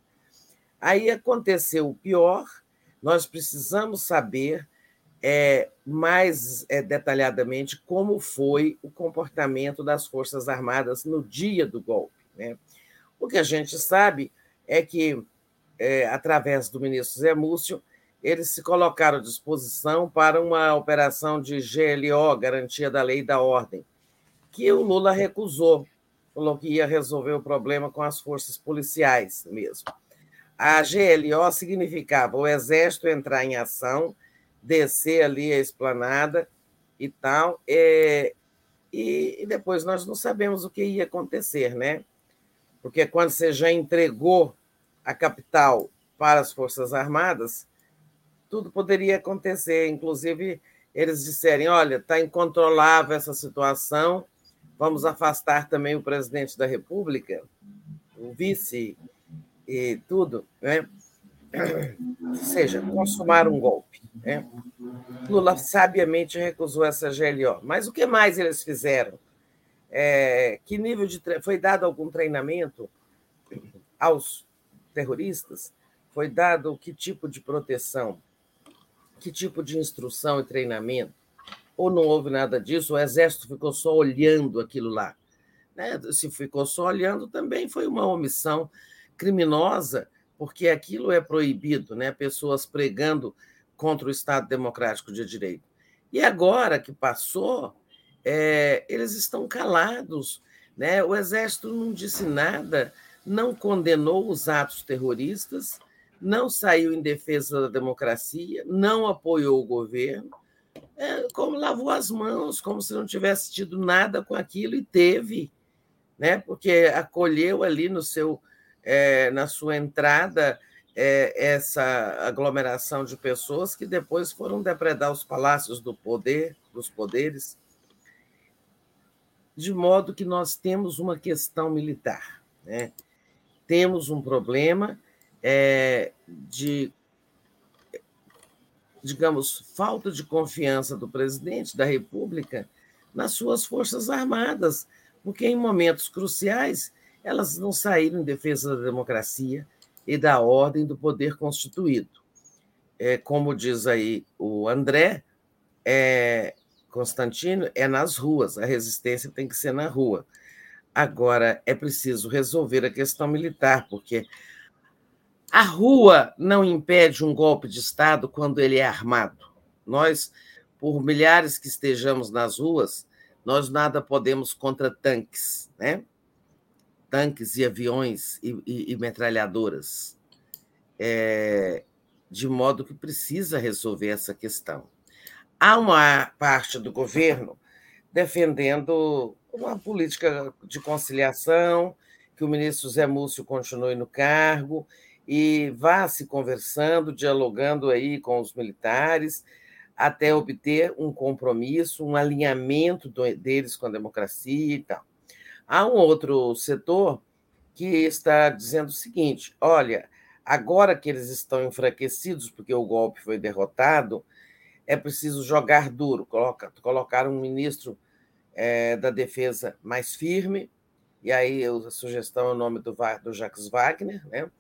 Aí aconteceu o pior, nós precisamos saber é, mais é, detalhadamente como foi o comportamento das Forças Armadas no dia do golpe. Né? O que a gente sabe é que, é, através do ministro Zé Múcio, eles se colocaram à disposição para uma operação de GLO, Garantia da Lei e da Ordem, que o Lula recusou, falou que ia resolver o problema com as forças policiais mesmo. A GLO significava o Exército entrar em ação descer ali a esplanada e tal. É, e, e, depois nós não sabemos o que ia acontecer, né? Porque quando você já entregou a capital para as Forças Armadas, tudo poderia acontecer, inclusive eles disserem: olha, está incontrolável essa situação, vamos afastar também o presidente da República, o vice e tudo, né? Seja, consumar um golpe. Né? Lula sabiamente recusou essa GLO. Mas o que mais eles fizeram? É, que nível de foi dado algum treinamento aos terroristas? Foi dado que tipo de proteção? Que tipo de instrução e treinamento? Ou não houve nada disso? O exército ficou só olhando aquilo lá. Né? Se ficou só olhando, também foi uma omissão criminosa, porque aquilo é proibido, né? Pessoas pregando contra o Estado Democrático de Direito. E agora que passou, é, eles estão calados. Né? O Exército não disse nada, não condenou os atos terroristas, não saiu em defesa da democracia, não apoiou o governo, é, como lavou as mãos, como se não tivesse tido nada com aquilo, e teve, né? porque acolheu ali no seu, é, na sua entrada é, essa aglomeração de pessoas que depois foram depredar os palácios do poder, dos poderes, de modo que nós temos uma questão militar. Né? Temos um problema é, de, digamos, falta de confiança do presidente da República nas suas Forças Armadas, porque em momentos cruciais elas não saíram em defesa da democracia e da ordem do poder constituído. É, como diz aí o André, é, Constantino, é nas ruas, a resistência tem que ser na rua. Agora, é preciso resolver a questão militar, porque a rua não impede um golpe de Estado quando ele é armado. Nós, por milhares que estejamos nas ruas, nós nada podemos contra tanques, né? Tanques e aviões e, e, e metralhadoras, é, de modo que precisa resolver essa questão. Há uma parte do governo defendendo uma política de conciliação, que o ministro Zé Múcio continue no cargo e vá se conversando, dialogando aí com os militares, até obter um compromisso, um alinhamento deles com a democracia e tal. Há um outro setor que está dizendo o seguinte: olha, agora que eles estão enfraquecidos porque o golpe foi derrotado, é preciso jogar duro, colocar, colocar um ministro é, da defesa mais firme, e aí a sugestão é o nome do, do Jacques Wagner, né?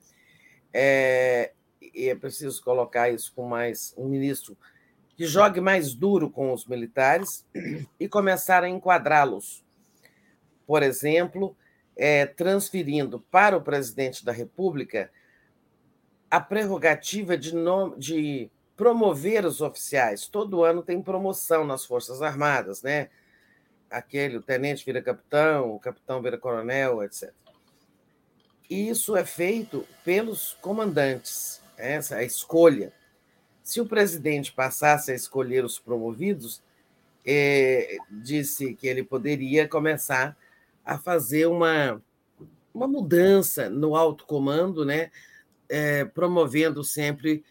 É, e é preciso colocar isso com mais um ministro que jogue mais duro com os militares e começar a enquadrá-los por exemplo, é, transferindo para o presidente da República a prerrogativa de, de promover os oficiais. Todo ano tem promoção nas Forças Armadas, né? Aquele, o tenente vira capitão, o capitão vira coronel, etc. E isso é feito pelos comandantes, essa a escolha. Se o presidente passasse a escolher os promovidos, é, disse que ele poderia começar a fazer uma, uma mudança no alto comando, né? É, promovendo sempre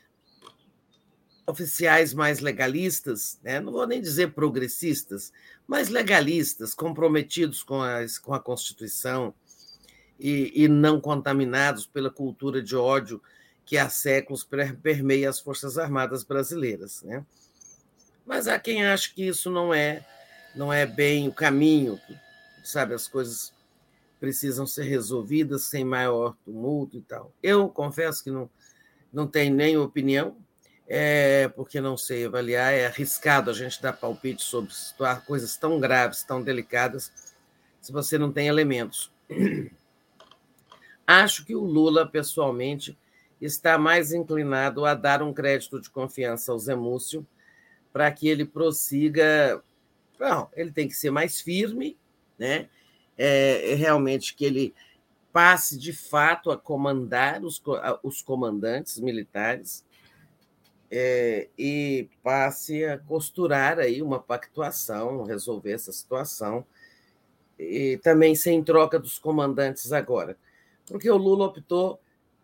oficiais mais legalistas, né? não vou nem dizer progressistas, mas legalistas, comprometidos com, as, com a Constituição e, e, não contaminados pela cultura de ódio que há séculos permeia as Forças Armadas brasileiras. Né? Mas há quem ache que isso não é, não é bem o caminho, sabe, as coisas precisam ser resolvidas sem maior tumulto e tal. Eu confesso que não, não tenho nem opinião, é, porque não sei avaliar, é arriscado a gente dar palpite sobre situar coisas tão graves, tão delicadas, se você não tem elementos. Acho que o Lula, pessoalmente, está mais inclinado a dar um crédito de confiança ao Zé Múcio para que ele prossiga. Não, ele tem que ser mais firme né? É, é realmente que ele passe de fato a comandar os, os comandantes militares é, e passe a costurar aí uma pactuação, resolver essa situação, e também sem troca dos comandantes agora. Porque o Lula optou,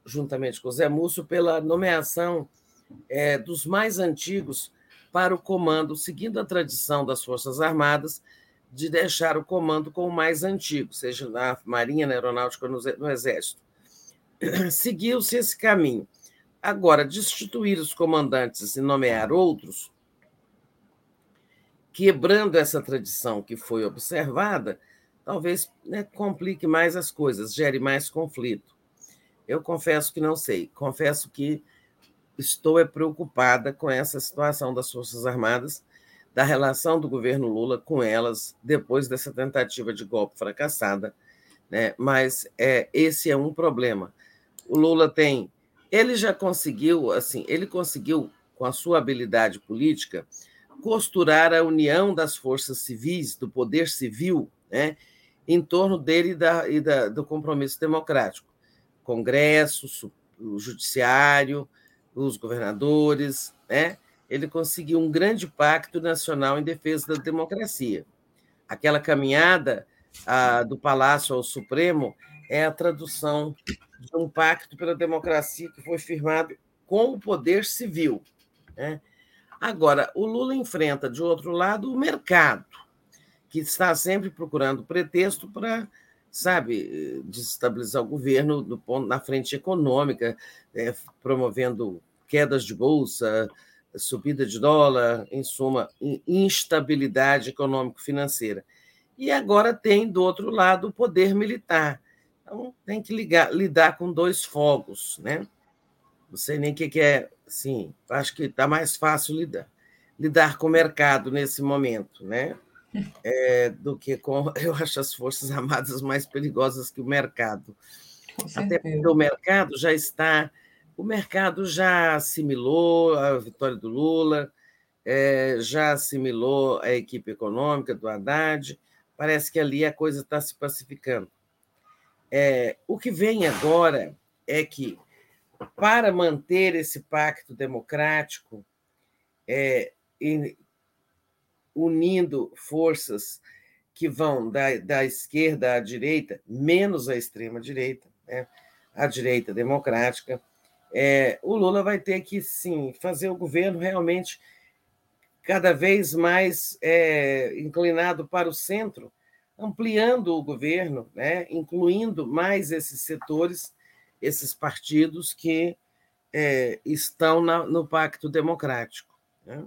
juntamente com o Zé Múcio, pela nomeação é, dos mais antigos para o comando, seguindo a tradição das Forças Armadas, de deixar o comando com o mais antigo, seja na Marinha, na Aeronáutica ou no Exército. Seguiu-se esse caminho. Agora, destituir os comandantes e nomear outros, quebrando essa tradição que foi observada, talvez né, complique mais as coisas, gere mais conflito. Eu confesso que não sei. Confesso que estou é preocupada com essa situação das Forças Armadas, da relação do governo Lula com elas depois dessa tentativa de golpe fracassada. Né? Mas é, esse é um problema. O Lula tem. Ele já conseguiu, assim, ele conseguiu, com a sua habilidade política, costurar a união das forças civis, do poder civil, né, em torno dele e, da, e da, do compromisso democrático. Congresso, o judiciário, os governadores, né? Ele conseguiu um grande pacto nacional em defesa da democracia. Aquela caminhada do Palácio ao Supremo é a tradução de um pacto pela democracia que foi firmado com o poder civil. Né? Agora, o Lula enfrenta, de outro lado, o mercado, que está sempre procurando pretexto para, sabe, desestabilizar o governo do ponto, na frente econômica, é, promovendo quedas de bolsa, subida de dólar, em suma, instabilidade econômico-financeira. E agora tem, do outro lado, o poder militar. Então, tem que ligar, lidar com dois fogos, né? Não sei nem o que, que é, sim, acho que está mais fácil lidar, lidar com o mercado nesse momento, né? É, do que com, eu acho as Forças Armadas mais perigosas que o mercado. Até porque o mercado já está o mercado já assimilou a vitória do Lula, é, já assimilou a equipe econômica do Haddad, parece que ali a coisa está se pacificando. É, o que vem agora é que, para manter esse pacto democrático, é, unindo forças que vão da, da esquerda à direita, menos a extrema-direita, né? a direita democrática, é, o Lula vai ter que, sim, fazer o governo realmente cada vez mais é, inclinado para o centro, ampliando o governo, né, incluindo mais esses setores, esses partidos que é, estão na, no Pacto Democrático. Né?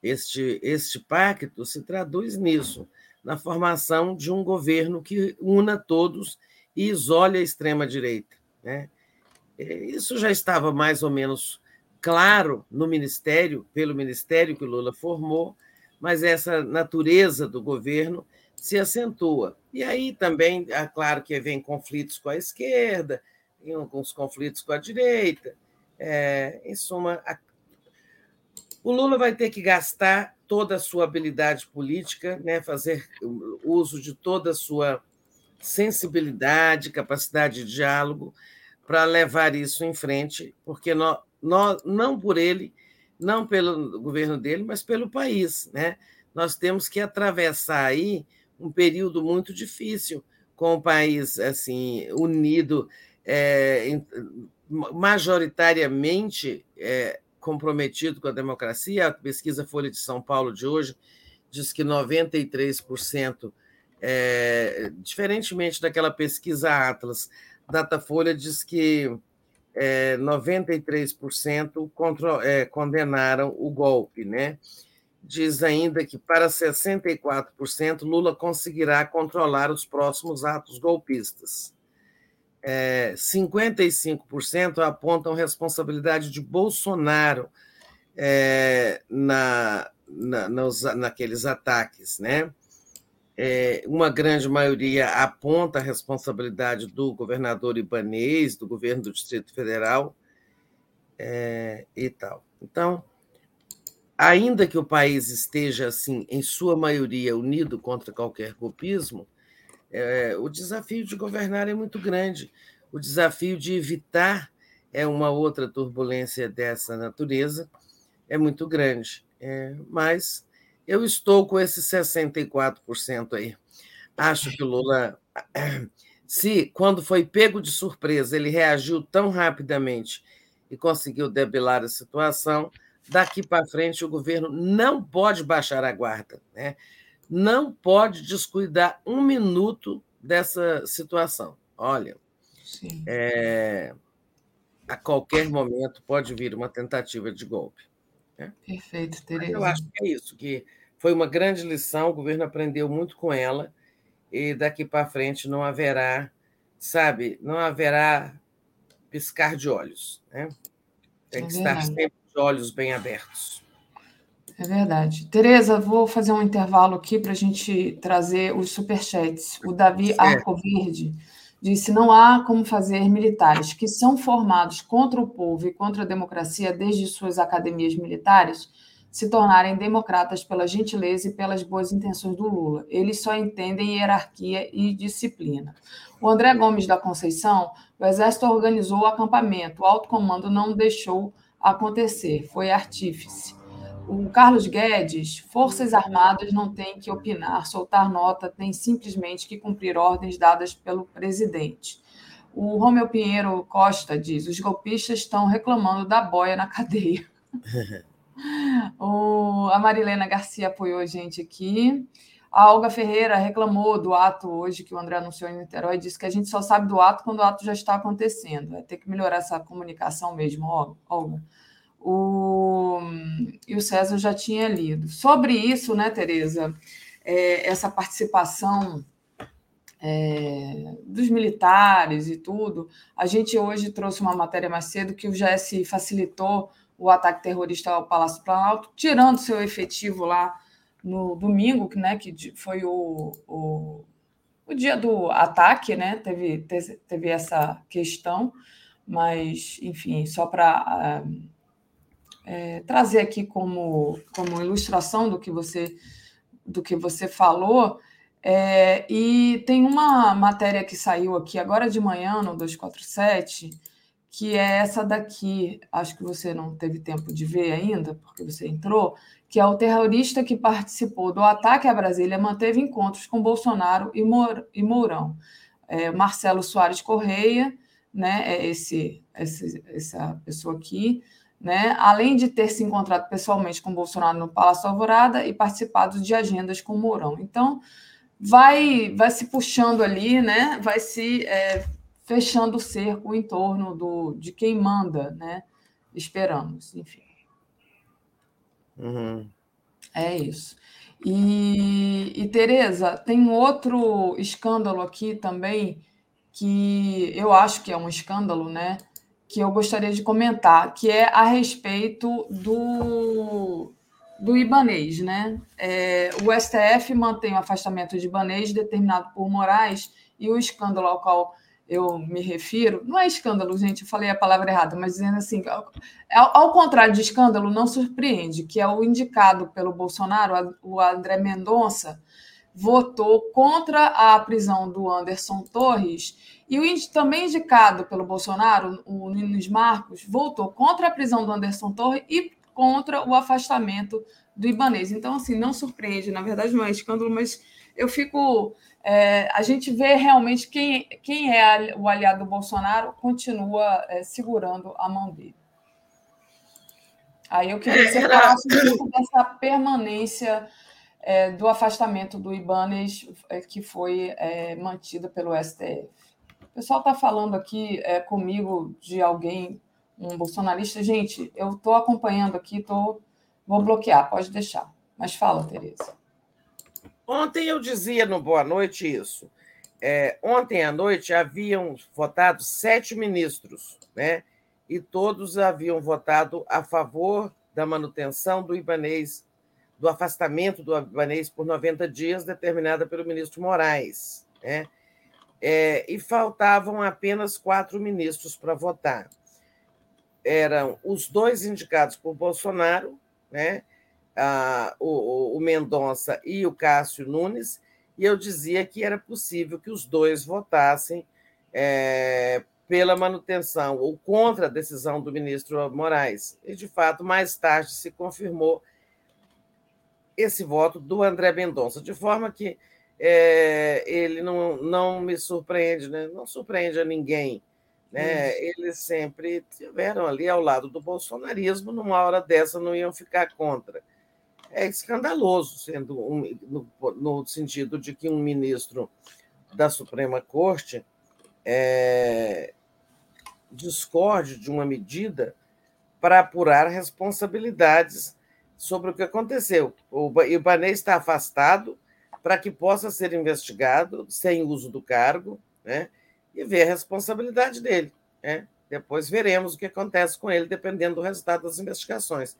Este, este pacto se traduz nisso, na formação de um governo que una todos e isole a extrema-direita. Né? Isso já estava mais ou menos claro no ministério, pelo ministério que Lula formou, mas essa natureza do governo se acentua. E aí também, é claro que vem conflitos com a esquerda, alguns conflitos com a direita. É, em suma, a... o Lula vai ter que gastar toda a sua habilidade política, né, fazer uso de toda a sua sensibilidade, capacidade de diálogo, para levar isso em frente, porque nós, nós, não por ele, não pelo governo dele, mas pelo país. Né? Nós temos que atravessar aí um período muito difícil com o país assim unido, é, majoritariamente é, comprometido com a democracia. A pesquisa Folha de São Paulo de hoje diz que 93%, é, diferentemente daquela pesquisa Atlas, Datafolha diz que é, 93% contra, é, condenaram o golpe, né? Diz ainda que para 64% Lula conseguirá controlar os próximos atos golpistas. É, 55% apontam responsabilidade de Bolsonaro é, na, na, nos, naqueles ataques, né? É, uma grande maioria aponta a responsabilidade do governador Ibanês, do governo do Distrito Federal é, e tal. Então, ainda que o país esteja, assim, em sua maioria, unido contra qualquer golpismo, é, o desafio de governar é muito grande. O desafio de evitar é uma outra turbulência dessa natureza é muito grande. É, mas eu estou com esses 64% aí. Acho que o Lula, se quando foi pego de surpresa, ele reagiu tão rapidamente e conseguiu debelar a situação, daqui para frente o governo não pode baixar a guarda, né? não pode descuidar um minuto dessa situação. Olha, é, a qualquer momento pode vir uma tentativa de golpe. Né? Perfeito, Tereza. Eu acho que é isso, que foi uma grande lição, o governo aprendeu muito com ela, e daqui para frente não haverá, sabe, não haverá piscar de olhos. Né? Tem é que estar sempre de olhos bem abertos. É verdade. Tereza, vou fazer um intervalo aqui para a gente trazer os superchats. O Davi Arcoverde disse: não há como fazer militares que são formados contra o povo e contra a democracia desde suas academias militares se tornarem democratas pela gentileza e pelas boas intenções do Lula. Eles só entendem hierarquia e disciplina. O André Gomes da Conceição, o Exército organizou o acampamento, o alto comando não deixou acontecer, foi artífice. O Carlos Guedes, Forças Armadas não têm que opinar, soltar nota, tem simplesmente que cumprir ordens dadas pelo presidente. O Romeu Pinheiro Costa diz: os golpistas estão reclamando da boia na cadeia. o, a Marilena Garcia apoiou a gente aqui. A Olga Ferreira reclamou do ato hoje que o André anunciou em Niterói, disse que a gente só sabe do ato quando o ato já está acontecendo. Vai ter que melhorar essa comunicação mesmo, Olga. O, e o César já tinha lido. Sobre isso, né, Tereza, é, essa participação é, dos militares e tudo, a gente hoje trouxe uma matéria mais cedo que o GS facilitou o ataque terrorista ao Palácio Planalto, tirando seu efetivo lá no domingo, né, que foi o, o, o dia do ataque, né, teve, teve essa questão, mas, enfim, só para é, trazer aqui como, como ilustração do que você, do que você falou. É, e tem uma matéria que saiu aqui agora de manhã no 247, que é essa daqui, acho que você não teve tempo de ver ainda, porque você entrou, que é o terrorista que participou do ataque à Brasília manteve encontros com Bolsonaro e, e Mourão. É, Marcelo Soares Correia, né, é esse, esse, essa pessoa aqui, né? além de ter se encontrado pessoalmente com Bolsonaro no Palácio Alvorada e participado de agendas com Mourão. Então, vai, vai se puxando ali, né? vai se é, fechando o cerco em torno do, de quem manda, né? esperamos, enfim. Uhum. É isso. E, e Tereza, tem outro escândalo aqui também que eu acho que é um escândalo, né? que eu gostaria de comentar, que é a respeito do, do Ibanês. Né? É, o STF mantém o afastamento de Ibanês determinado por Moraes e o escândalo ao qual eu me refiro, não é escândalo, gente, eu falei a palavra errada, mas dizendo assim, ao, ao contrário de escândalo, não surpreende, que é o indicado pelo Bolsonaro, o André Mendonça, votou contra a prisão do Anderson Torres e o também indicado pelo Bolsonaro, o Nunes Marcos, votou contra a prisão do Anderson Torres e contra o afastamento do Ibanês. Então, assim, não surpreende, na verdade não é escândalo, mas eu fico. É, a gente vê realmente quem, quem é o aliado do Bolsonaro continua é, segurando a mão dele. Aí eu queria que você falasse dessa permanência é, do afastamento do Ibanez é, que foi é, mantida pelo STF. O pessoal está falando aqui é, comigo de alguém, um bolsonarista. Gente, eu estou acompanhando aqui, tô, vou bloquear, pode deixar. Mas fala, Tereza. Ontem eu dizia no Boa Noite isso. É, ontem à noite haviam votado sete ministros, né? E todos haviam votado a favor da manutenção do Ibanês do afastamento do Albanês por 90 dias, determinada pelo ministro Moraes. Né? É, e faltavam apenas quatro ministros para votar. Eram os dois indicados por Bolsonaro, né? Ah, o, o Mendonça e o Cássio Nunes, e eu dizia que era possível que os dois votassem é, pela manutenção ou contra a decisão do ministro Moraes. E, de fato, mais tarde se confirmou esse voto do André Mendonça, de forma que é, ele não, não me surpreende, né? não surpreende a ninguém né, eles sempre tiveram ali ao lado do bolsonarismo, numa hora dessa não iam ficar contra. É escandaloso, sendo um, no, no sentido de que um ministro da Suprema Corte é, discorde de uma medida para apurar responsabilidades sobre o que aconteceu. O Ibanez está afastado para que possa ser investigado sem uso do cargo né, e ver a responsabilidade dele. Né? Depois veremos o que acontece com ele, dependendo do resultado das investigações.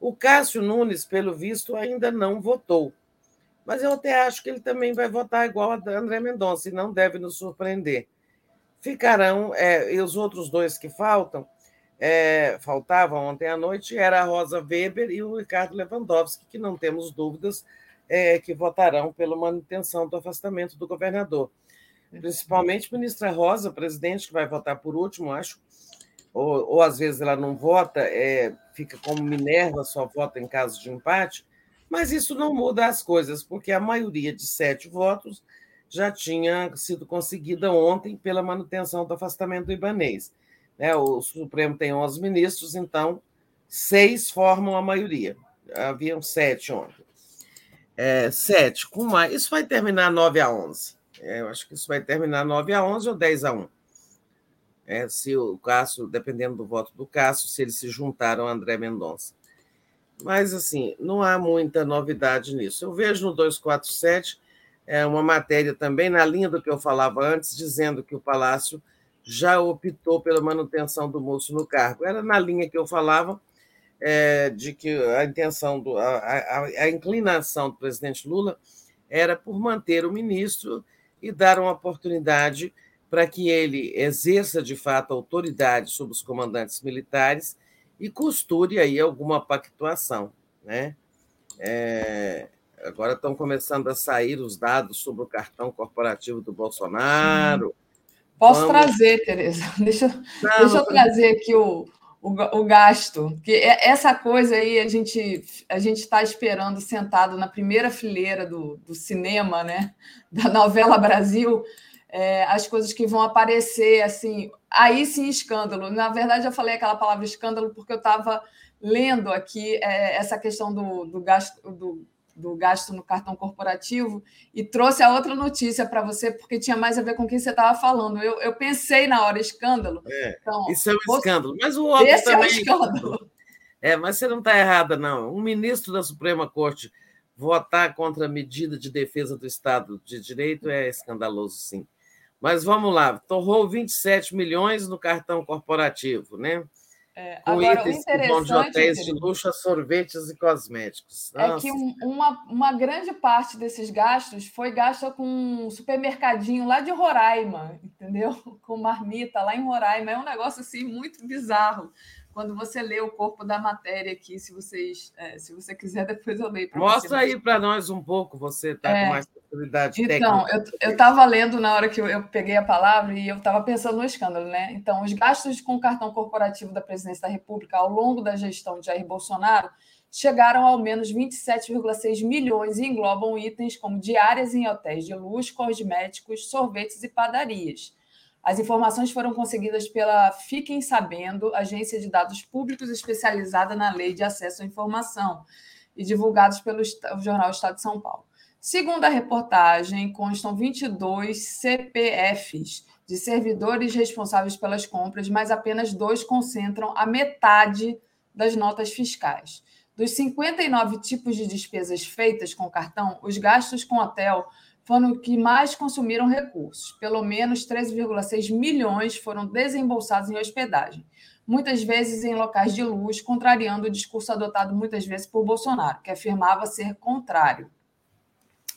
O Cássio Nunes, pelo visto, ainda não votou. Mas eu até acho que ele também vai votar igual a André Mendonça, e não deve nos surpreender. Ficarão, é, e os outros dois que faltam, é, faltavam ontem à noite, era a Rosa Weber e o Ricardo Lewandowski, que não temos dúvidas é, que votarão pela manutenção do afastamento do governador. Principalmente ministra Rosa, presidente, que vai votar por último, acho, ou, ou às vezes ela não vota, é, fica como Minerva, só vota em caso de empate, mas isso não muda as coisas, porque a maioria de sete votos já tinha sido conseguida ontem pela manutenção do afastamento do Ibanês. Né? O Supremo tem 11 ministros, então seis formam a maioria. Haviam sete ontem. É, sete, com mais. Isso vai terminar 9 a 11. É, eu acho que isso vai terminar 9 a 11 ou 10 a 1 é, se o Cássio, dependendo do voto do Cássio, se eles se juntaram ao André Mendonça. Mas, assim, não há muita novidade nisso. Eu vejo no 247 é, uma matéria também, na linha do que eu falava antes, dizendo que o Palácio já optou pela manutenção do moço no cargo. Era na linha que eu falava é, de que a intenção, do, a, a, a inclinação do presidente Lula era por manter o ministro e dar uma oportunidade para que ele exerça de fato autoridade sobre os comandantes militares e costure aí alguma pactuação, né? É, agora estão começando a sair os dados sobre o cartão corporativo do Bolsonaro. Posso Vamos... trazer, Tereza? Deixa, não, deixa eu trazer aqui o, o, o gasto. Que é, essa coisa aí a gente a gente está esperando sentado na primeira fileira do, do cinema, né? Da novela Brasil é, as coisas que vão aparecer, assim, aí sim escândalo. Na verdade, eu falei aquela palavra escândalo porque eu estava lendo aqui é, essa questão do, do gasto do, do, gasto no cartão corporativo e trouxe a outra notícia para você, porque tinha mais a ver com o que você estava falando. Eu, eu pensei na hora escândalo. É, então, isso é um você, escândalo. Mas o outro esse também... é um escândalo. É, mas você não está errada, não. Um ministro da Suprema Corte votar contra a medida de defesa do Estado de Direito é escandaloso, sim. Mas vamos lá, torrou 27 milhões no cartão corporativo, né? É, com agora, itens que vão de hotéis de luxo a sorvetes e cosméticos. Nossa. É que uma, uma grande parte desses gastos foi gasta com um supermercadinho lá de Roraima, entendeu? Com marmita lá em Roraima. É um negócio assim muito bizarro quando você lê o corpo da matéria aqui, se vocês, é, se você quiser, depois eu leio para Mostra aí para nós um pouco, você está é, com mais facilidade então, técnica. eu estava lendo na hora que eu, eu, peguei a palavra e eu estava pensando no escândalo, né? Então, os gastos com o cartão corporativo da presidência da República ao longo da gestão de Jair Bolsonaro chegaram ao menos 27,6 milhões e englobam itens como diárias em hotéis de luxo, cosméticos, sorvetes e padarias. As informações foram conseguidas pela Fiquem Sabendo, agência de dados públicos especializada na lei de acesso à informação, e divulgados pelo jornal Estado de São Paulo. Segundo a reportagem, constam 22 CPFs de servidores responsáveis pelas compras, mas apenas dois concentram a metade das notas fiscais. Dos 59 tipos de despesas feitas com cartão, os gastos com hotel foram os que mais consumiram recursos. Pelo menos 13,6 milhões foram desembolsados em hospedagem, muitas vezes em locais de luz, contrariando o discurso adotado muitas vezes por Bolsonaro, que afirmava ser contrário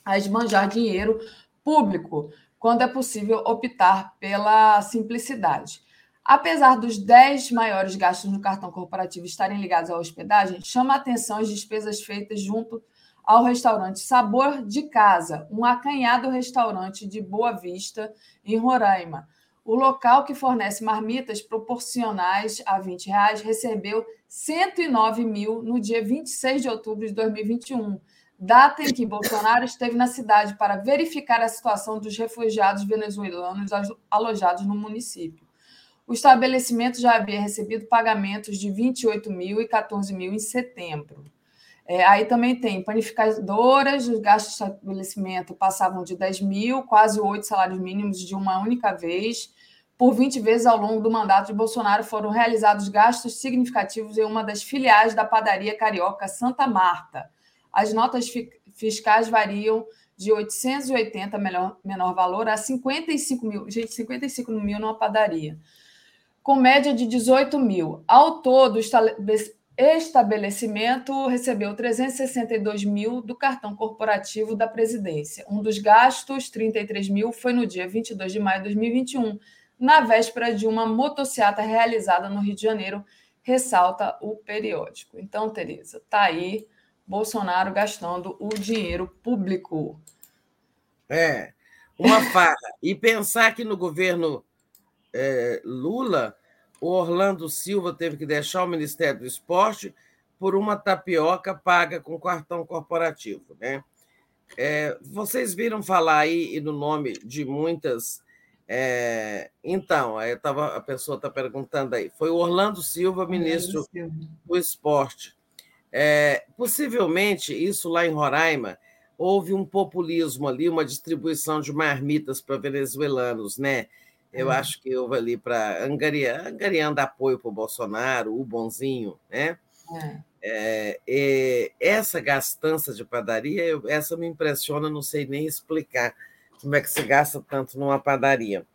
a esbanjar dinheiro público quando é possível optar pela simplicidade. Apesar dos 10 maiores gastos no cartão corporativo estarem ligados à hospedagem, chama atenção as despesas feitas junto ao restaurante Sabor de Casa, um acanhado restaurante de Boa Vista, em Roraima. O local que fornece marmitas proporcionais a 20 reais recebeu 109 mil no dia 26 de outubro de 2021, data em que Bolsonaro esteve na cidade para verificar a situação dos refugiados venezuelanos alojados no município. o estabelecimento já havia recebido pagamentos de 28 mil e 14 mil em setembro. É, aí também tem panificadoras, os gastos de estabelecimento passavam de 10 mil, quase oito salários mínimos de uma única vez. Por 20 vezes ao longo do mandato de Bolsonaro foram realizados gastos significativos em uma das filiais da padaria carioca Santa Marta. As notas fiscais variam de 880, melhor, menor valor, a 55 mil. Gente, 55 mil numa padaria. Com média de 18 mil. Ao todo, o estabelecimento recebeu 362 mil do cartão corporativo da presidência. Um dos gastos, 33 mil, foi no dia 22 de maio de 2021 na véspera de uma motociata realizada no Rio de Janeiro, ressalta o periódico. Então, Tereza, tá aí Bolsonaro gastando o dinheiro público. É, uma farra. E pensar que no governo é, Lula, o Orlando Silva teve que deixar o Ministério do Esporte por uma tapioca paga com cartão corporativo. Né? É, vocês viram falar aí no nome de muitas é, então, tava, a pessoa está perguntando aí. Foi o Orlando Silva, ministro do Esporte. É, possivelmente, isso lá em Roraima, houve um populismo ali, uma distribuição de marmitas para venezuelanos, né? Eu é. acho que houve ali para angariar, angariando apoio para o Bolsonaro, o bonzinho, né? É. É, essa gastança de padaria, eu, essa me impressiona, não sei nem explicar como é que se gasta tanto numa padaria.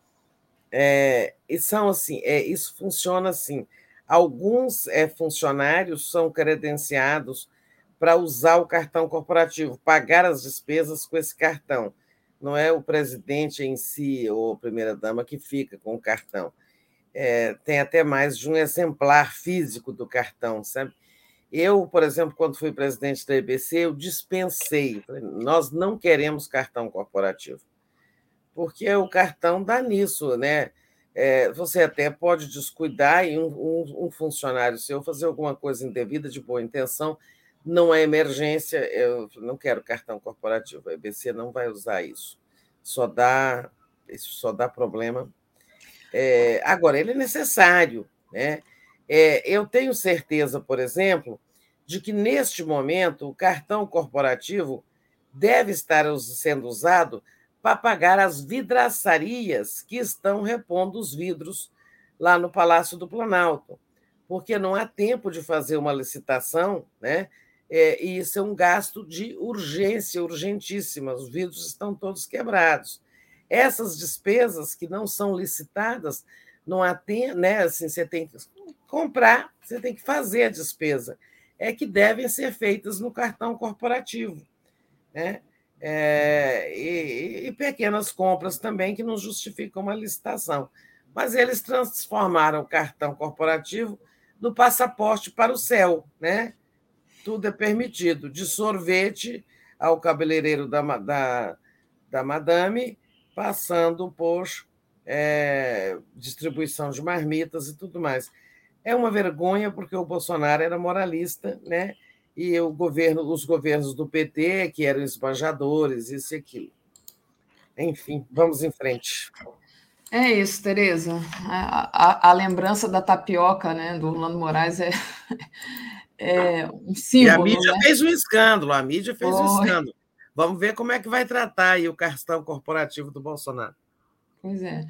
É, e são assim, é, isso funciona assim. Alguns é, funcionários são credenciados para usar o cartão corporativo, pagar as despesas com esse cartão. Não é o presidente em si ou a primeira-dama que fica com o cartão. É, tem até mais de um exemplar físico do cartão, sabe? Eu, por exemplo, quando fui presidente da EBC, eu dispensei. Nós não queremos cartão corporativo porque o cartão dá nisso, né? É, você até pode descuidar e um, um, um, funcionário seu fazer alguma coisa indevida de boa intenção, não é emergência, eu não quero cartão corporativo, a EBC não vai usar isso. Só dá, isso só dá problema. É, agora, ele é necessário. Né? É, eu tenho certeza, por exemplo, de que neste momento o cartão corporativo deve estar sendo usado para pagar as vidraçarias que estão repondo os vidros lá no Palácio do Planalto, porque não há tempo de fazer uma licitação, né? É, e isso é um gasto de urgência, urgentíssima. Os vidros estão todos quebrados. Essas despesas que não são licitadas, não há tempo, né? Assim, você tem que comprar, você tem que fazer a despesa. É que devem ser feitas no cartão corporativo. Né? É, e, e, pequenas compras também que não justificam uma licitação. Mas eles transformaram o cartão corporativo no passaporte para o céu, né? Tudo é permitido, de sorvete ao cabeleireiro da, da, da madame, passando por é, distribuição de marmitas e tudo mais. É uma vergonha, porque o Bolsonaro era moralista, né? E o governo, os governos do PT, que eram esbanjadores, isso e aquilo. Enfim, vamos em frente. É isso, Tereza. A, a, a, lembrança da tapioca, né, do Orlando Moraes é, é um símbolo. E a mídia né? fez um escândalo, a mídia fez Foi. um escândalo. Vamos ver como é que vai tratar aí o cartão corporativo do Bolsonaro. Pois é.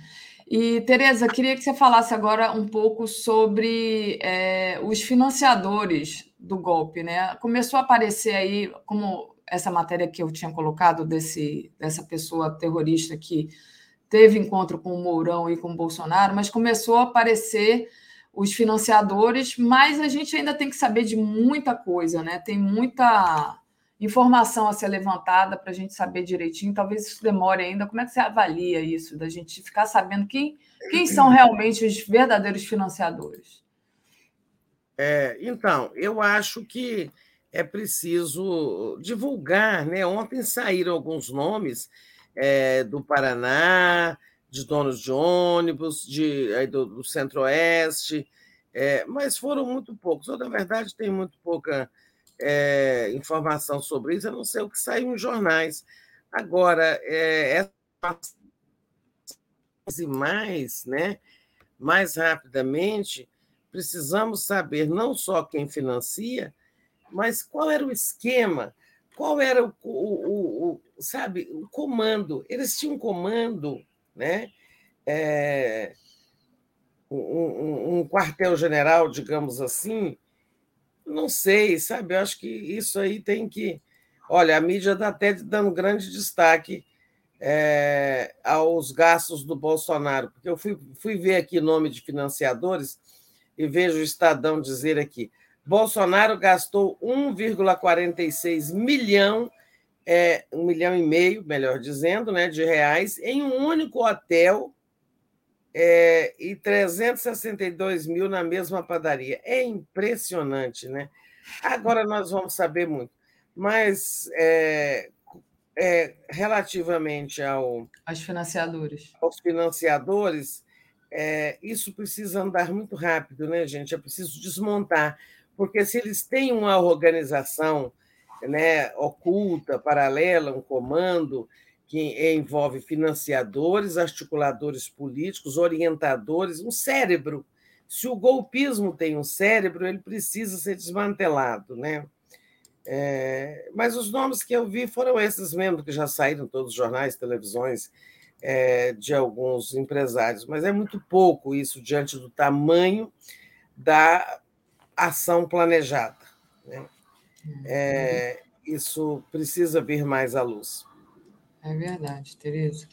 E, Tereza, queria que você falasse agora um pouco sobre é, os financiadores do golpe, né? Começou a aparecer aí, como essa matéria que eu tinha colocado desse, dessa pessoa terrorista que teve encontro com o Mourão e com o Bolsonaro, mas começou a aparecer os financiadores, mas a gente ainda tem que saber de muita coisa, né? Tem muita informação a ser levantada para a gente saber direitinho. Talvez isso demore ainda. Como é que você avalia isso, da gente ficar sabendo quem, quem são realmente os verdadeiros financiadores? É, então, eu acho que é preciso divulgar. Né? Ontem saíram alguns nomes é, do Paraná, de donos de ônibus, de, aí do, do Centro-Oeste, é, mas foram muito poucos. Ou, na verdade, tem muito pouca é, informação sobre isso, a não ser o que saiu em jornais. Agora, é, e mais, né? mais rapidamente, precisamos saber não só quem financia, mas qual era o esquema, qual era o, o, o sabe, o comando. Eles tinham um comando, né? É, um, um quartel-general, digamos assim, não sei, sabe? Eu acho que isso aí tem que. Olha, a mídia está até dando grande destaque é, aos gastos do Bolsonaro, porque eu fui, fui ver aqui nome de financiadores e vejo o Estadão dizer aqui: Bolsonaro gastou 1,46 milhão, é, um milhão e meio, melhor dizendo, né, de reais em um único hotel é, e 362 mil na mesma padaria. É impressionante, né? Agora nós vamos saber muito. Mas é, é, relativamente ao, aos financiadores, aos financiadores, é, isso precisa andar muito rápido, né, gente? É preciso desmontar, porque se eles têm uma organização né, oculta, paralela, um comando, que envolve financiadores, articuladores políticos, orientadores, um cérebro. Se o golpismo tem um cérebro, ele precisa ser desmantelado, né? É, mas os nomes que eu vi foram esses mesmo, que já saíram todos os jornais, televisões, é, de alguns empresários, mas é muito pouco isso diante do tamanho da ação planejada. Né? É, isso precisa vir mais à luz. É verdade, Tereza.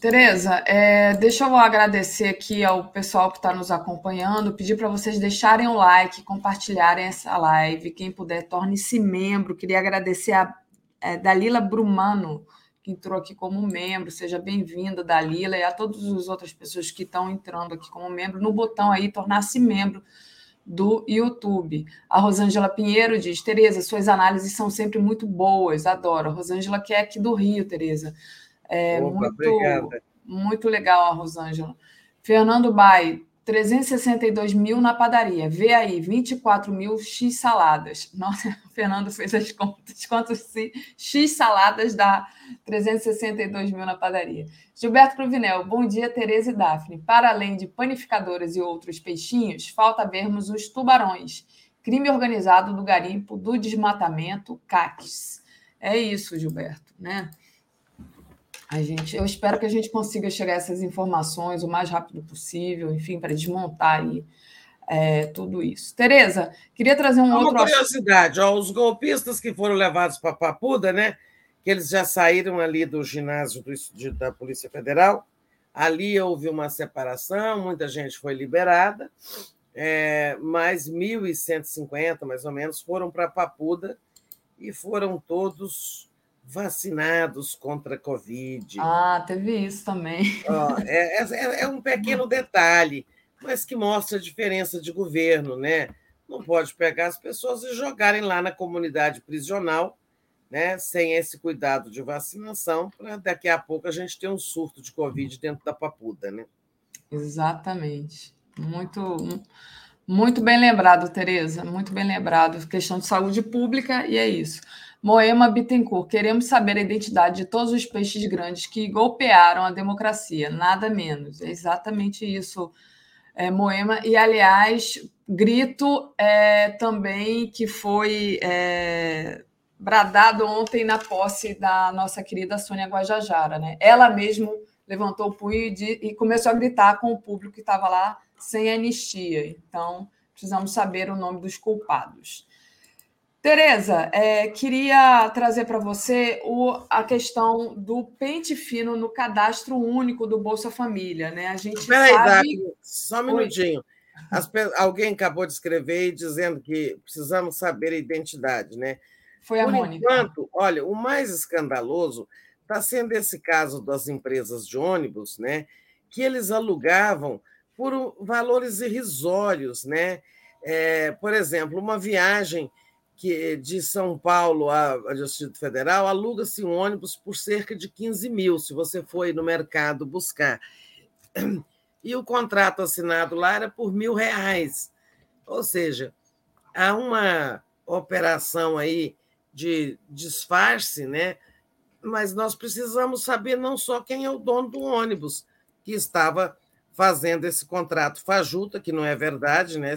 Tereza, é, deixa eu agradecer aqui ao pessoal que está nos acompanhando, pedir para vocês deixarem o like, compartilharem essa live. Quem puder, torne-se membro. Queria agradecer a é, Dalila Brumano, que entrou aqui como membro. Seja bem-vinda, Dalila, e a todas as outras pessoas que estão entrando aqui como membro, no botão aí, tornar-se membro do YouTube. A Rosângela Pinheiro diz: Tereza, suas análises são sempre muito boas, adoro. A Rosângela, que é aqui do Rio, Tereza. É Opa, muito, muito legal a Rosângela. Fernando Bai, 362 mil na padaria. Vê aí, 24 mil X saladas. Nossa, o Fernando fez as contas. Quantos X saladas dá 362 mil na padaria? Gilberto Cruvinel, bom dia, Tereza e Daphne. Para além de panificadoras e outros peixinhos, falta vermos os tubarões. Crime organizado do garimpo, do desmatamento, CACs. É isso, Gilberto, né? A gente, eu espero que a gente consiga chegar a essas informações o mais rápido possível, enfim, para desmontar aí é, tudo isso. Tereza, queria trazer um Uma outro. Uma curiosidade: ó, os golpistas que foram levados para Papuda, né? Que eles já saíram ali do ginásio do, de, da Polícia Federal. Ali houve uma separação, muita gente foi liberada, é, mais 1.150, mais ou menos, foram para Papuda e foram todos vacinados contra a Covid. Ah, teve isso também. É, é, é, um pequeno detalhe, mas que mostra a diferença de governo, né? Não pode pegar as pessoas e jogarem lá na comunidade prisional, né? Sem esse cuidado de vacinação, para daqui a pouco a gente ter um surto de Covid dentro da papuda, né? Exatamente. Muito, muito bem lembrado, Tereza. Muito bem lembrado. Questão de saúde pública, e é isso. Moema Bittencourt, queremos saber a identidade de todos os peixes grandes que golpearam a democracia, nada menos. É exatamente isso, é, Moema. E, aliás, grito é, também que foi é, bradado ontem na posse da nossa querida Sônia Guajajara. Né? Ela mesmo levantou o punho e, e começou a gritar com o público que estava lá sem anistia. Então, precisamos saber o nome dos culpados. Tereza, é, queria trazer para você o, a questão do pente fino no cadastro único do Bolsa Família, né? A gente Peraí, sabe... só um minutinho. As, alguém acabou de escrever dizendo que precisamos saber a identidade, né? Foi a Por Mônica. Enquanto, olha, o mais escandaloso está sendo esse caso das empresas de ônibus, né? Que eles alugavam por valores irrisórios, né? É, por exemplo, uma viagem que de São Paulo a, Distrito Federal, aluga-se um ônibus por cerca de 15 mil, se você for no mercado buscar. E o contrato assinado lá era por mil reais. Ou seja, há uma operação aí de disfarce, né? mas nós precisamos saber não só quem é o dono do ônibus que estava fazendo esse contrato fajuta, que não é verdade, né?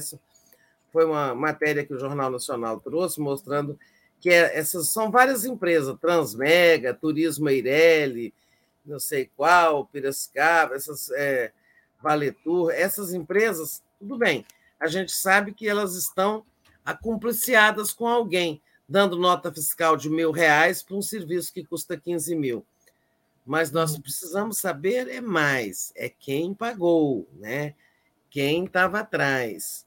Foi uma matéria que o Jornal Nacional trouxe, mostrando que é, essas são várias empresas, Transmega, Turismo Eireli, não sei qual, Piracicaba, essas é, Valetur, essas empresas, tudo bem. A gente sabe que elas estão acumpliciadas com alguém, dando nota fiscal de mil reais para um serviço que custa 15 mil. Mas nós uhum. precisamos saber é mais, é quem pagou, né? quem estava atrás.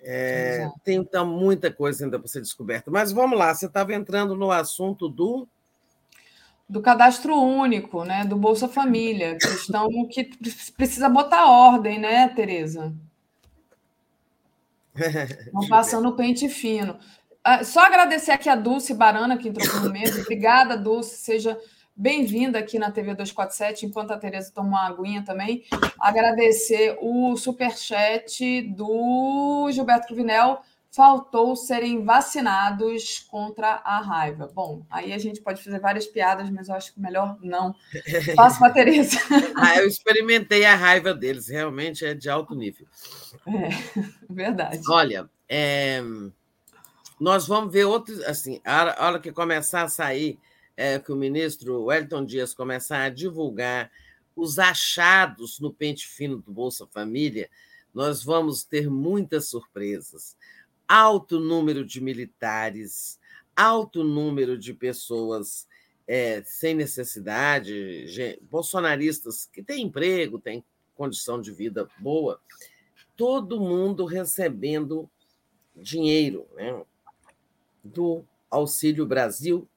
É, tem então muita coisa ainda para ser descoberta. Mas vamos lá, você estava entrando no assunto do do cadastro único, né, do Bolsa Família, questão que precisa botar ordem, né, Tereza? Não passando o pente fino. Ah, só agradecer aqui a Dulce Barana, que entrou no meio. Obrigada, Dulce. Seja bem-vinda aqui na TV 247, enquanto a Tereza toma uma aguinha também. Agradecer o superchat do Gilberto Cruvinel faltou serem vacinados contra a raiva. Bom, aí a gente pode fazer várias piadas, mas eu acho que melhor não. Faço para a Tereza. ah, eu experimentei a raiva deles, realmente é de alto nível. É, verdade. Olha, é, nós vamos ver outros, assim, a hora que começar a sair, é, que o ministro Wellington Dias começar a divulgar os achados no pente fino do Bolsa Família, nós vamos ter muitas surpresas. Alto número de militares, alto número de pessoas é, sem necessidade, bolsonaristas que têm emprego, têm condição de vida boa, todo mundo recebendo dinheiro né, do Auxílio Brasil,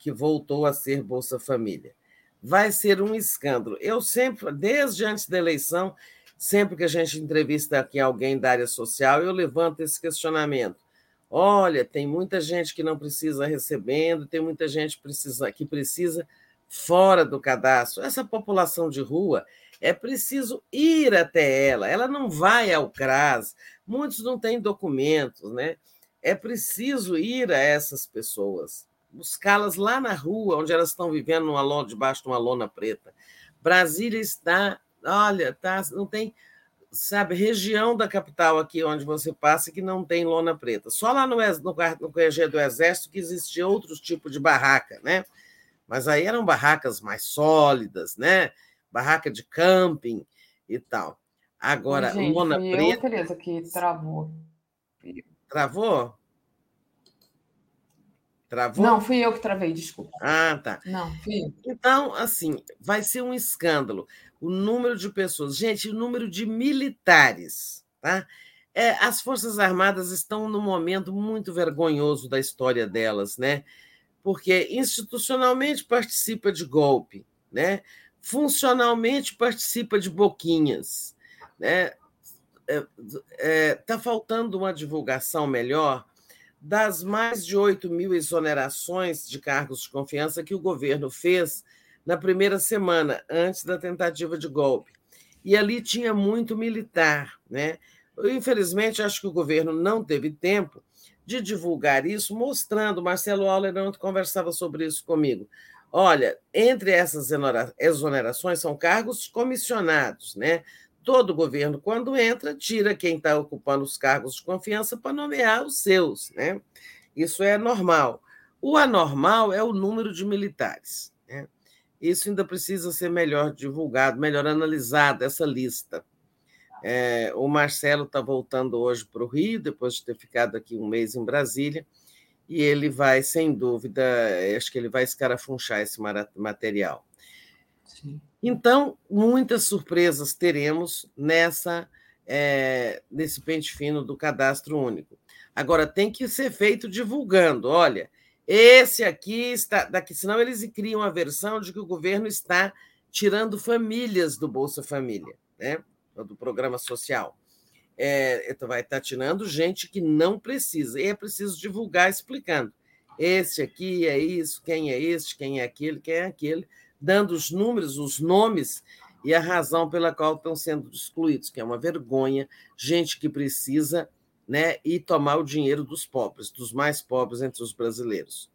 que voltou a ser Bolsa Família. Vai ser um escândalo. Eu sempre, desde antes da eleição, Sempre que a gente entrevista aqui alguém da área social, eu levanto esse questionamento. Olha, tem muita gente que não precisa recebendo, tem muita gente precisa, que precisa fora do cadastro. Essa população de rua é preciso ir até ela, ela não vai ao CRAS, muitos não têm documentos, né? É preciso ir a essas pessoas, buscá-las lá na rua, onde elas estão vivendo numa lona, debaixo de uma lona preta. Brasília está Olha, tá, não tem, sabe, região da capital aqui onde você passa que não tem lona preta. Só lá no, no, no QG do Exército que existia outros tipos de barraca, né? Mas aí eram barracas mais sólidas, né? Barraca de camping e tal. Agora, Gente, lona preta. Eu, Tereza, que travou. Travou? Travou? Não, fui eu que travei, desculpa. Ah, tá. Não, fui eu. Então, assim, vai ser um escândalo o número de pessoas. Gente, o número de militares. Tá? É, as Forças Armadas estão num momento muito vergonhoso da história delas, né? porque institucionalmente participa de golpe, né? funcionalmente participa de boquinhas. Né? Está é, é, faltando uma divulgação melhor das mais de 8 mil exonerações de cargos de confiança que o governo fez na primeira semana, antes da tentativa de golpe. E ali tinha muito militar. Né? Infelizmente, acho que o governo não teve tempo de divulgar isso, mostrando. Marcelo Auler ontem conversava sobre isso comigo. Olha, entre essas exonerações são cargos comissionados, né? Todo governo, quando entra, tira quem está ocupando os cargos de confiança para nomear os seus, né? Isso é normal. O anormal é o número de militares. Né? Isso ainda precisa ser melhor divulgado, melhor analisada, essa lista. É, o Marcelo está voltando hoje para o Rio, depois de ter ficado aqui um mês em Brasília, e ele vai, sem dúvida, acho que ele vai escarafunchar esse material. Então, muitas surpresas teremos nessa é, nesse pente fino do cadastro único. Agora, tem que ser feito divulgando. Olha, esse aqui está daqui, senão eles criam a versão de que o governo está tirando famílias do Bolsa Família, né? do programa social. É, então vai estar tirando gente que não precisa. E é preciso divulgar explicando. Esse aqui é isso, quem é este, quem é aquele, quem é aquele, dando os números, os nomes e a razão pela qual estão sendo excluídos, que é uma vergonha, gente que precisa né, e tomar o dinheiro dos pobres, dos mais pobres entre os brasileiros.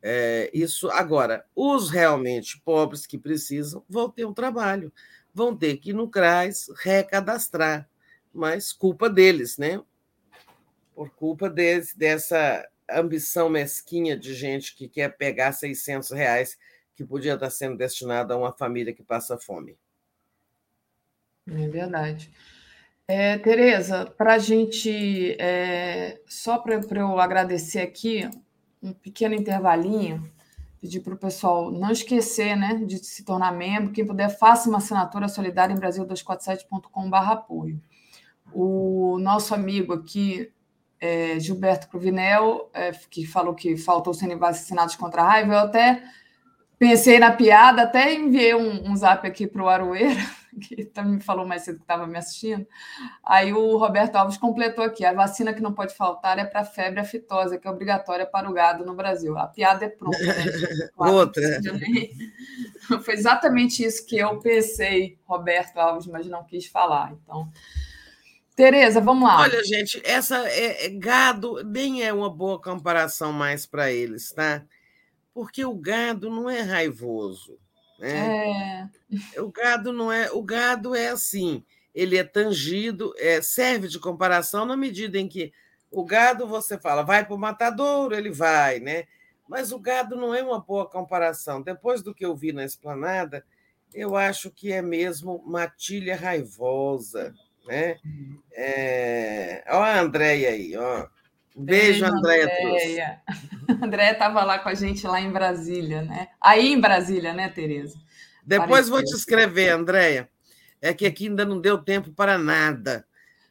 É, isso agora, os realmente pobres que precisam vão ter um trabalho, vão ter que ir no CRAS recadastrar, mas culpa deles, né? Por culpa desse, dessa ambição mesquinha de gente que quer pegar 600 reais que podia estar sendo destinado a uma família que passa fome. É verdade. É, Tereza, para a gente, é, só para eu agradecer aqui, um pequeno intervalinho, pedir para o pessoal não esquecer né, de se tornar membro. Quem puder, faça uma assinatura solidária em Brasil247.com.br apoio. O nosso amigo aqui, é, Gilberto Cruvinel, é, que falou que faltou serem vacinados contra a raiva, eu até pensei na piada, até enviei um, um zap aqui para o Aroeira que também me falou mais cedo que estava me assistindo. Aí o Roberto Alves completou aqui: a vacina que não pode faltar é para a febre aftosa, que é obrigatória para o gado no Brasil. A piada é pronta. Né? Claro, Outra. Foi exatamente isso que eu pensei, Roberto Alves, mas não quis falar. Então. Tereza, vamos lá. Olha, gente, essa é, é gado nem é uma boa comparação mais para eles, tá? Porque o gado não é raivoso. Né? É. O gado não é. O gado é assim, ele é tangido, é, serve de comparação na medida em que o gado você fala, vai para o matadouro, ele vai, né? Mas o gado não é uma boa comparação. Depois do que eu vi na esplanada, eu acho que é mesmo matilha raivosa, né? É... Ó a Andréia aí, ó. Beijo, beijo Andréia. Andréia Andréia estava lá com a gente lá em Brasília, né? Aí em Brasília, né, Tereza? Depois vou te escrever, Andréia. É que aqui ainda não deu tempo para nada.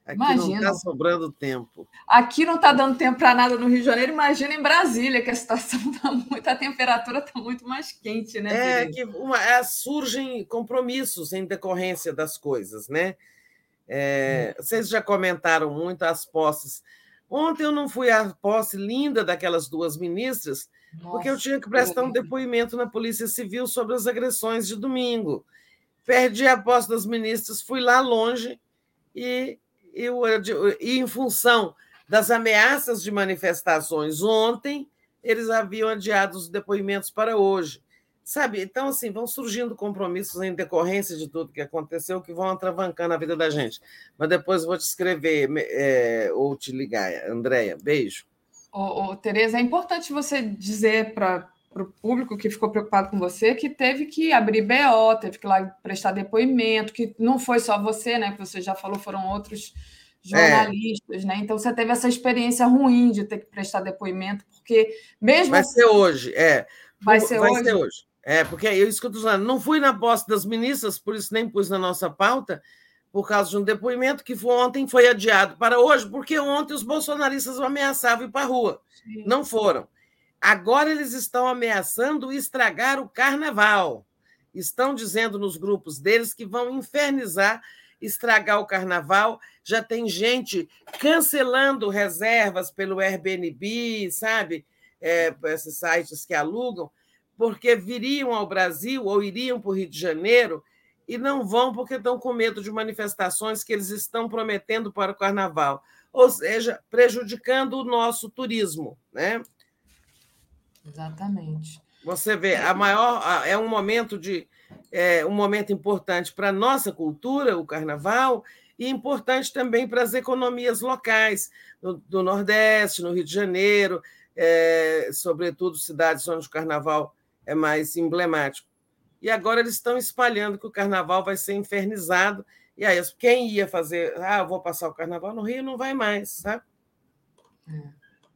Aqui imagina. não está sobrando tempo. Aqui não está dando tempo para nada no Rio de Janeiro. Imagina em Brasília, que a situação está muito, a temperatura está muito mais quente, né? É que uma, é, surgem compromissos em decorrência das coisas, né? É, hum. Vocês já comentaram muito as posses Ontem eu não fui à posse linda daquelas duas ministras, Nossa, porque eu tinha que prestar um depoimento na Polícia Civil sobre as agressões de domingo. Perdi a posse das ministras, fui lá longe e, eu, e em função das ameaças de manifestações ontem, eles haviam adiado os depoimentos para hoje. Sabe? Então, assim, vão surgindo compromissos em decorrência de tudo que aconteceu que vão atravancando a vida da gente. Mas depois vou te escrever é, ou te ligar, Andréia. Beijo. Ô, ô, Tereza, é importante você dizer para o público que ficou preocupado com você que teve que abrir BO, teve que ir lá prestar depoimento, que não foi só você, né? Que você já falou, foram outros jornalistas, é. né? Então você teve essa experiência ruim de ter que prestar depoimento, porque mesmo. Vai ser hoje, é. Vai ser vai hoje. Ser hoje. É, porque é eu estou falando. Não fui na posse das ministras, por isso nem pus na nossa pauta, por causa de um depoimento que foi, ontem foi adiado para hoje, porque ontem os bolsonaristas ameaçavam ir para a rua. Sim. Não foram. Agora eles estão ameaçando estragar o carnaval. Estão dizendo nos grupos deles que vão infernizar, estragar o carnaval. Já tem gente cancelando reservas pelo Airbnb, sabe? É, esses sites que alugam porque viriam ao Brasil ou iriam para o Rio de Janeiro e não vão porque estão com medo de manifestações que eles estão prometendo para o carnaval, ou seja, prejudicando o nosso turismo, né? Exatamente. Você vê, a maior é um momento de é um momento importante para a nossa cultura, o carnaval, e importante também para as economias locais, do, do Nordeste, no Rio de Janeiro, é, sobretudo cidades onde o carnaval é mais emblemático. E agora eles estão espalhando que o carnaval vai ser infernizado. E aí, quem ia fazer, ah, vou passar o carnaval no Rio, não vai mais, sabe?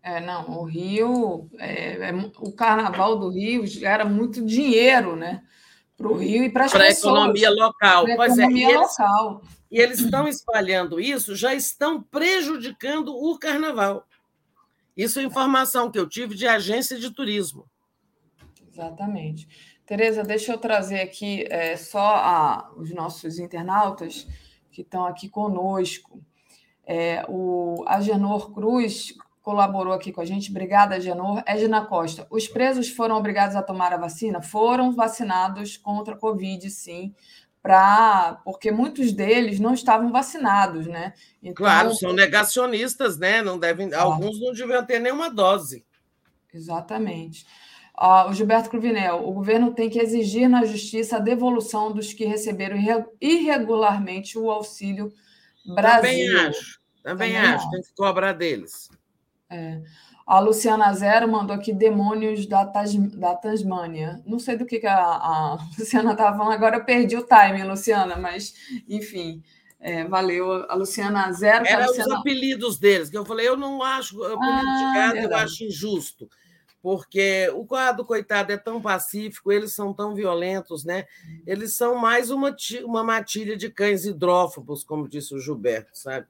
É, não, o Rio, é, é, o carnaval do Rio gera muito dinheiro, né? Para o Rio e para as pessoas. Para a economia local. Para a economia é, local. E eles estão espalhando isso, já estão prejudicando o carnaval. Isso é informação que eu tive de agência de turismo. Exatamente. Tereza, deixa eu trazer aqui é, só a, os nossos internautas que estão aqui conosco. É, o Agenor Cruz colaborou aqui com a gente. Obrigada, Agenor. Edna Costa, os presos foram obrigados a tomar a vacina? Foram vacinados contra a Covid, sim, pra, porque muitos deles não estavam vacinados, né? Então, claro, são negacionistas, né? Não devem, alguns não deviam ter nenhuma dose. Exatamente. Uh, o Gilberto Cruvinel, o governo tem que exigir na justiça a devolução dos que receberam irregularmente o auxílio Brasil. Também acho, também, também acho, tem que cobrar deles. É. A Luciana Zero mandou aqui demônios da, Tas, da Tasmânia. Não sei do que, que a, a Luciana estava falando, agora eu perdi o timing, Luciana, mas enfim. É, valeu, a Luciana Zero. Era Luciana... os apelidos deles, que eu falei, eu não acho, ah, de gado eu acho injusto porque o quadro, coitado, é tão pacífico, eles são tão violentos, né? Eles são mais uma, uma matilha de cães hidrófobos, como disse o Gilberto, sabe?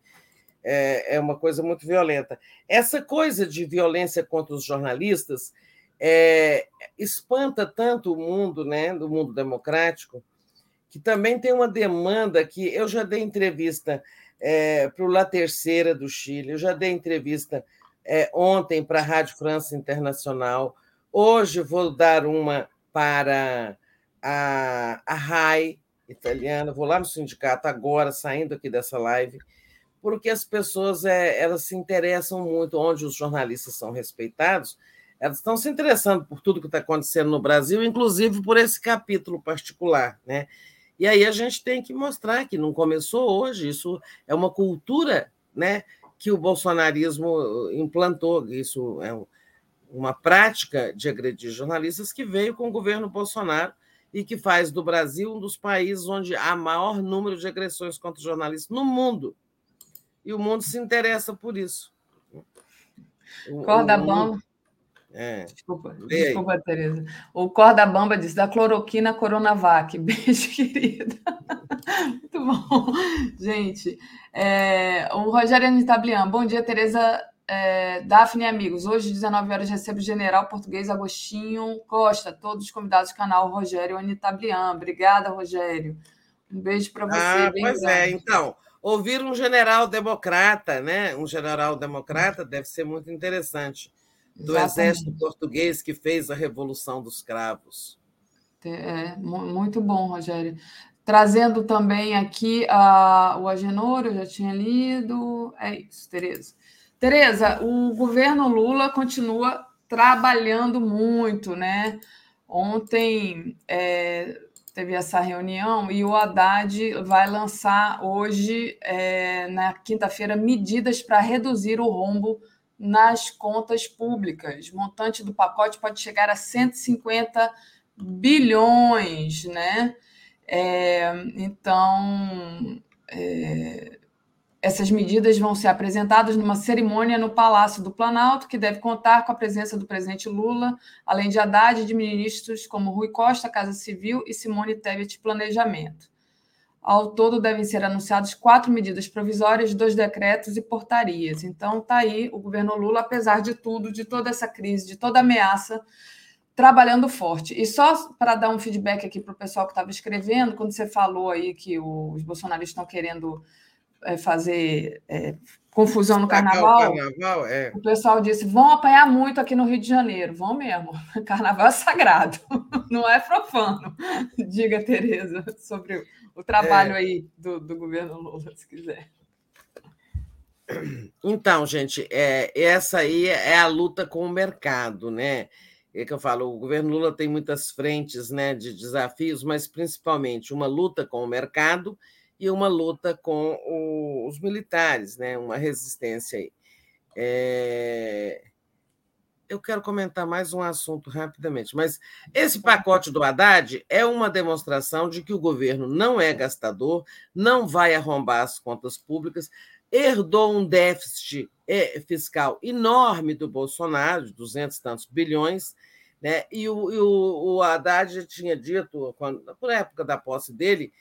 É, é uma coisa muito violenta. Essa coisa de violência contra os jornalistas é, espanta tanto o mundo, né, do mundo democrático, que também tem uma demanda que eu já dei entrevista é, para o La Terceira do Chile, eu já dei entrevista é, ontem para a Rádio França Internacional. Hoje vou dar uma para a, a RAI italiana. Vou lá no sindicato agora, saindo aqui dessa live, porque as pessoas é, elas se interessam muito onde os jornalistas são respeitados. Elas estão se interessando por tudo que está acontecendo no Brasil, inclusive por esse capítulo particular, né? E aí a gente tem que mostrar que não começou hoje, isso é uma cultura, né? Que o bolsonarismo implantou. Isso é uma prática de agredir jornalistas que veio com o governo Bolsonaro e que faz do Brasil um dos países onde há maior número de agressões contra jornalistas no mundo. E o mundo se interessa por isso. Corda bamba. É. Desculpa, desculpa, Tereza. O Corda Bamba diz da cloroquina Coronavac. Beijo, querida. Muito bom. Gente, é, o Rogério Anitablian. Bom dia, Tereza é, Daphne e amigos. Hoje, 19 horas, recebo o general português Agostinho Costa, todos os convidados do canal Rogério Anitablian. Obrigada, Rogério. Um beijo para você. Ah, pois é, grande. é, então. Ouvir um general democrata, né? Um general democrata deve ser muito interessante. Do Exatamente. exército português que fez a Revolução dos Cravos. É, muito bom, Rogério. Trazendo também aqui a, o Agenor, eu já tinha lido. É isso, Tereza. Tereza, o governo Lula continua trabalhando muito, né? Ontem é, teve essa reunião e o Haddad vai lançar hoje, é, na quinta-feira, medidas para reduzir o rombo nas contas públicas. O montante do pacote pode chegar a 150 bilhões, né? É, então, é, essas medidas vão ser apresentadas numa cerimônia no Palácio do Planalto, que deve contar com a presença do presidente Lula, além de Haddad e de ministros como Rui Costa, Casa Civil, e Simone Tebet, Planejamento. Ao todo, devem ser anunciadas quatro medidas provisórias, dois decretos e portarias. Então, está aí o governo Lula, apesar de tudo, de toda essa crise, de toda ameaça, trabalhando forte. E só para dar um feedback aqui para o pessoal que estava escrevendo, quando você falou aí que os bolsonaristas estão querendo é, fazer é, confusão no carnaval, o, carnaval é. o pessoal disse: vão apanhar muito aqui no Rio de Janeiro. Vão mesmo. Carnaval é sagrado, não é profano. Diga, Tereza, sobre o trabalho é. aí do, do governo Lula, se quiser. Então, gente, é, essa aí é a luta com o mercado, né? é que eu falo, o governo Lula tem muitas frentes né, de desafios, mas principalmente uma luta com o mercado e uma luta com o, os militares, né, uma resistência aí. É... Eu quero comentar mais um assunto rapidamente, mas esse pacote do Haddad é uma demonstração de que o governo não é gastador, não vai arrombar as contas públicas, herdou um déficit é, fiscal enorme do Bolsonaro, de 200 e tantos bilhões, né? e, o, e o, o Haddad já tinha dito, quando, por época da posse dele,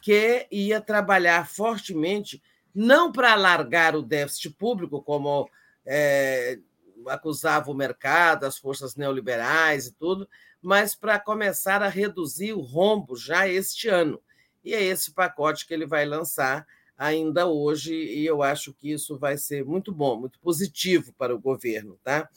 que ia trabalhar fortemente, não para alargar o déficit público, como é, acusava o mercado, as forças neoliberais e tudo, mas para começar a reduzir o rombo já este ano. E é esse pacote que ele vai lançar ainda hoje, e eu acho que isso vai ser muito bom, muito positivo para o governo. Tá?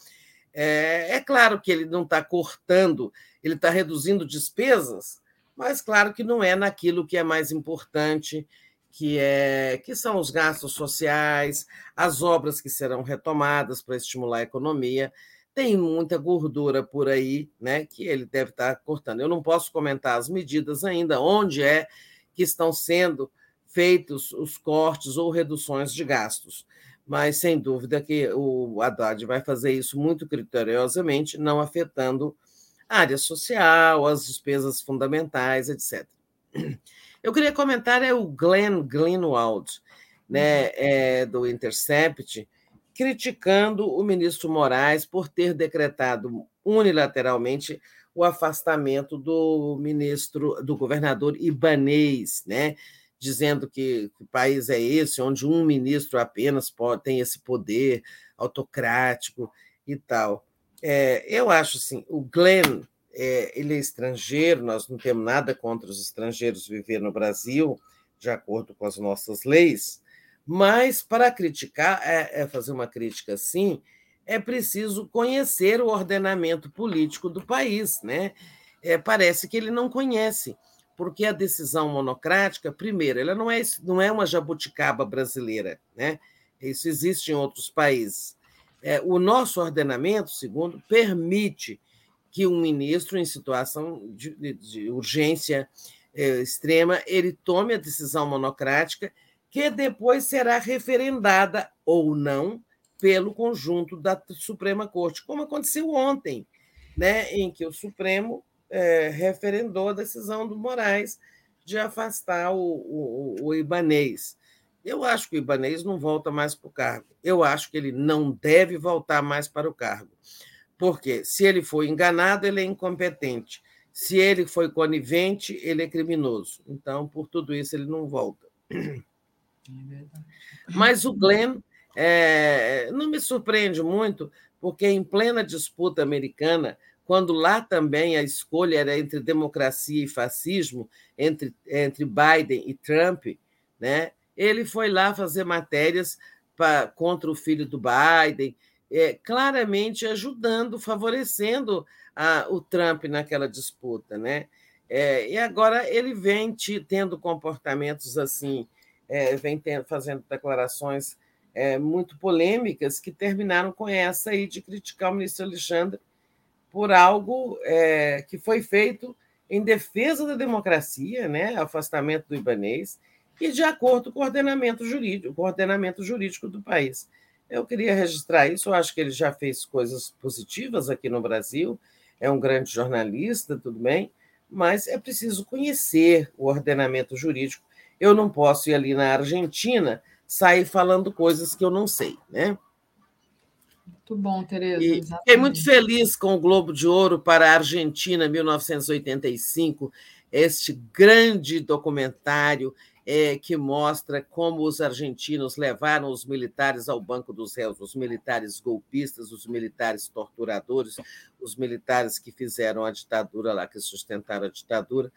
É, é claro que ele não está cortando, ele está reduzindo despesas, mas claro que não é naquilo que é mais importante, que, é, que são os gastos sociais, as obras que serão retomadas para estimular a economia. tem muita gordura por aí, né, que ele deve estar cortando. Eu não posso comentar as medidas ainda, onde é que estão sendo feitos os cortes ou reduções de gastos. Mas, sem dúvida, que o Haddad vai fazer isso muito criteriosamente, não afetando área social, as despesas fundamentais, etc. Eu queria comentar é o Glenn Greenwald, né, é, do Intercept, criticando o ministro Moraes por ter decretado unilateralmente o afastamento do ministro, do governador Ibanês, né? dizendo que, que país é esse onde um ministro apenas pode, tem esse poder autocrático e tal. É, eu acho assim, o Glenn, é, ele é estrangeiro, nós não temos nada contra os estrangeiros viver no Brasil, de acordo com as nossas leis, mas para criticar, é, é fazer uma crítica assim, é preciso conhecer o ordenamento político do país, né? É, parece que ele não conhece, porque a decisão monocrática, primeiro, ela não é, não é uma jabuticaba brasileira, né? Isso existe em outros países. É, o nosso ordenamento, segundo, permite que um ministro, em situação de, de, de urgência é, extrema, ele tome a decisão monocrática que depois será referendada ou não pelo conjunto da Suprema Corte, como aconteceu ontem, né, em que o Supremo é, referendou a decisão do Moraes de afastar o, o, o Ibanês. Eu acho que o Ibanês não volta mais para o cargo. Eu acho que ele não deve voltar mais para o cargo. Porque se ele foi enganado, ele é incompetente. Se ele foi conivente, ele é criminoso. Então, por tudo isso, ele não volta. É Mas o Glenn é, não me surpreende muito, porque em plena disputa americana, quando lá também a escolha era entre democracia e fascismo, entre, entre Biden e Trump, né, ele foi lá fazer matérias pra, contra o filho do Biden, é, claramente ajudando, favorecendo a, o Trump naquela disputa. Né? É, e agora ele vem te, tendo comportamentos assim é, vem tendo, fazendo declarações é, muito polêmicas que terminaram com essa aí de criticar o ministro Alexandre por algo é, que foi feito em defesa da democracia, né, afastamento do ibanês, e de acordo com o ordenamento jurídico, com o ordenamento jurídico do país. Eu queria registrar isso, eu acho que ele já fez coisas positivas aqui no Brasil, é um grande jornalista, tudo bem, mas é preciso conhecer o ordenamento jurídico eu não posso ir ali na Argentina sair falando coisas que eu não sei, né? Muito bom, Tereza. E fiquei muito feliz com o Globo de Ouro para a Argentina 1985, este grande documentário é, que mostra como os argentinos levaram os militares ao banco dos réus, os militares golpistas, os militares torturadores, os militares que fizeram a ditadura lá, que sustentaram a ditadura.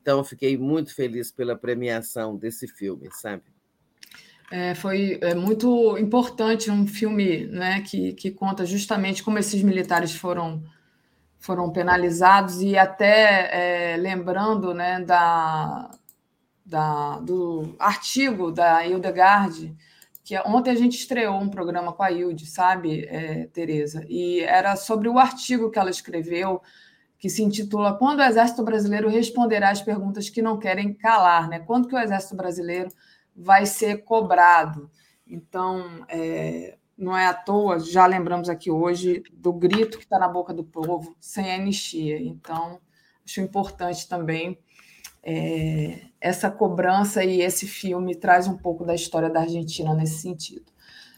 Então, fiquei muito feliz pela premiação desse filme, sabe? É, foi é, muito importante um filme né, que, que conta justamente como esses militares foram, foram penalizados e até é, lembrando né, da, da, do artigo da Hildegard, que ontem a gente estreou um programa com a Hilde, sabe, é, Tereza? E era sobre o artigo que ela escreveu que se intitula Quando o Exército Brasileiro responderá às perguntas que não querem calar, né? Quando que o Exército Brasileiro vai ser cobrado? Então, é, não é à toa, já lembramos aqui hoje do grito que está na boca do povo sem anistia. Então, acho importante também é, essa cobrança e esse filme traz um pouco da história da Argentina nesse sentido.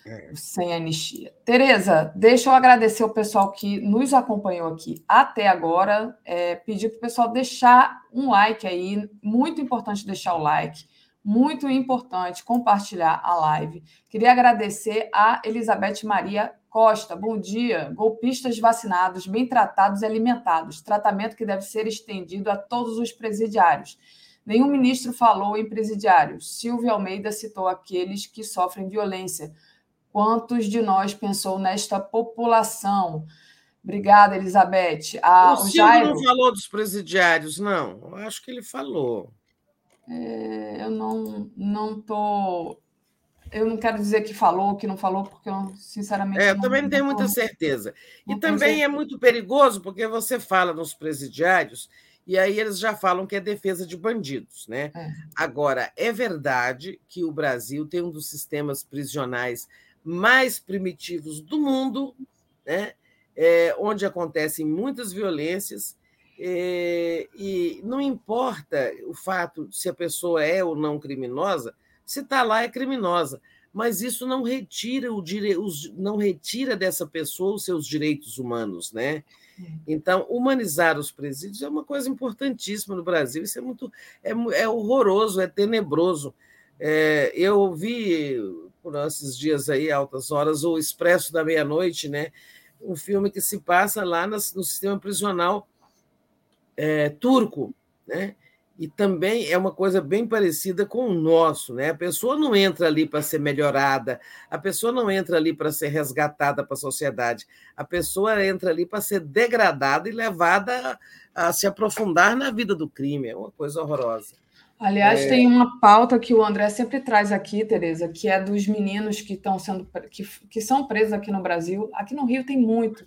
É. Sem anistia. Tereza, deixa eu agradecer o pessoal que nos acompanhou aqui até agora. É, pedir para o pessoal deixar um like aí. Muito importante deixar o like. Muito importante compartilhar a live. Queria agradecer a Elizabeth Maria Costa. Bom dia. Golpistas vacinados, bem tratados e alimentados. Tratamento que deve ser estendido a todos os presidiários. Nenhum ministro falou em presidiários. Silvio Almeida citou aqueles que sofrem violência Quantos de nós pensou nesta população? Obrigada, Elizabeth. Ah, o, o Jairo não falou dos presidiários, não. Eu acho que ele falou. É, eu não não tô Eu não quero dizer que falou, que não falou, porque eu, sinceramente. É, eu também não tenho muita certeza. E também é muito perigoso, porque você fala nos presidiários, e aí eles já falam que é defesa de bandidos. Né? É. Agora, é verdade que o Brasil tem um dos sistemas prisionais mais primitivos do mundo, né? É, onde acontecem muitas violências é, e não importa o fato se a pessoa é ou não criminosa, se está lá é criminosa, mas isso não retira o dire... não retira dessa pessoa os seus direitos humanos, né? É. Então, humanizar os presídios é uma coisa importantíssima no Brasil. Isso é muito é, é horroroso, é tenebroso. É, eu vi por esses dias aí, altas horas, o Expresso da Meia-Noite, né? Um filme que se passa lá no sistema prisional é, turco, né? E também é uma coisa bem parecida com o nosso, né? A pessoa não entra ali para ser melhorada, a pessoa não entra ali para ser resgatada para a sociedade, a pessoa entra ali para ser degradada e levada a, a se aprofundar na vida do crime. É uma coisa horrorosa. Aliás, é... tem uma pauta que o André sempre traz aqui, Tereza, que é dos meninos que estão sendo que, que são presos aqui no Brasil. Aqui no Rio tem muito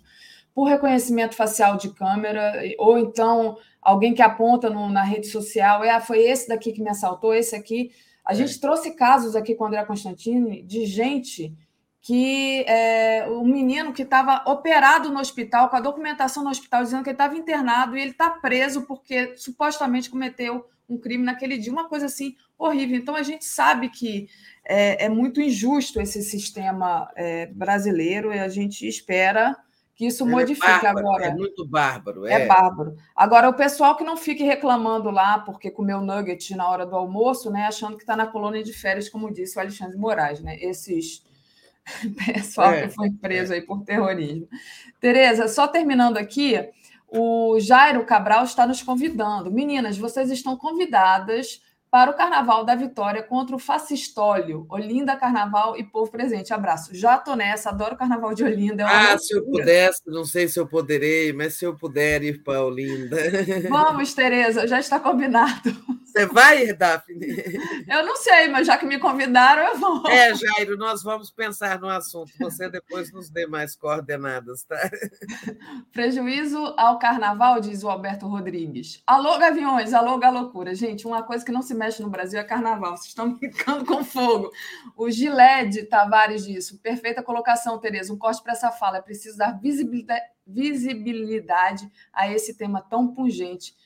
por reconhecimento facial de câmera, ou então alguém que aponta no, na rede social, é, ah, foi esse daqui que me assaltou, esse aqui. A é. gente trouxe casos aqui com o André Constantini de gente que é, um menino que estava operado no hospital, com a documentação no hospital dizendo que ele estava internado e ele está preso porque supostamente cometeu um crime naquele dia, uma coisa assim horrível. Então a gente sabe que é, é muito injusto esse sistema é, brasileiro e a gente espera que isso Ele é modifique é bárbaro, agora. É muito bárbaro. É. é bárbaro. Agora, o pessoal que não fique reclamando lá porque comeu nugget na hora do almoço, né, achando que está na colônia de férias, como disse o Alexandre Moraes, né? Esses pessoal é, que foi preso é. aí por terrorismo. Tereza, só terminando aqui, o Jairo Cabral está nos convidando. Meninas, vocês estão convidadas para o Carnaval da Vitória contra o Fascistólio. Olinda, Carnaval e Povo Presente. Abraço. Já tô nessa, adoro o Carnaval de Olinda. É ah, se eu pudesse, não sei se eu poderei, mas se eu puder ir para Olinda. Vamos, Tereza, já está combinado. Você vai, Daphne? Eu não sei, mas já que me convidaram, eu vou. É, Jairo, nós vamos pensar no assunto. Você depois nos dê mais coordenadas, tá? Prejuízo ao carnaval, diz o Alberto Rodrigues. Alô, Gaviões, alô, Galocura. Gente, uma coisa que não se mexe no Brasil é carnaval. Vocês estão ficando com fogo. O Gilede Tavares diz: perfeita colocação, Tereza. Um corte para essa fala. É preciso dar visibilidade a esse tema tão pungente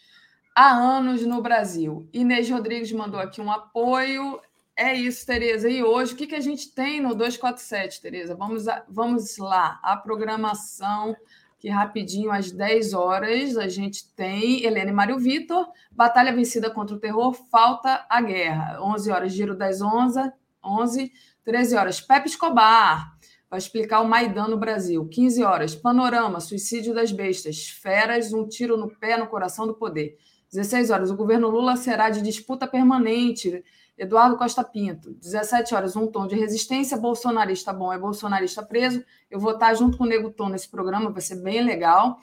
há anos no Brasil. Inês Rodrigues mandou aqui um apoio. É isso, Tereza. E hoje, o que, que a gente tem no 247, Tereza? Vamos, vamos lá. A programação, que rapidinho, às 10 horas, a gente tem Helena e Mário Vitor, Batalha Vencida contra o Terror, Falta a Guerra. 11 horas, Giro das 11, 11 13 horas, Pepe Escobar, vai explicar o Maidan no Brasil. 15 horas, Panorama, Suicídio das Bestas, Feras, um tiro no pé, no coração do poder. 16 horas, o governo Lula será de disputa permanente. Eduardo Costa Pinto. 17 horas, um tom de resistência. Bolsonarista bom é bolsonarista preso. Eu vou estar junto com o Nego Tom nesse programa, vai ser bem legal.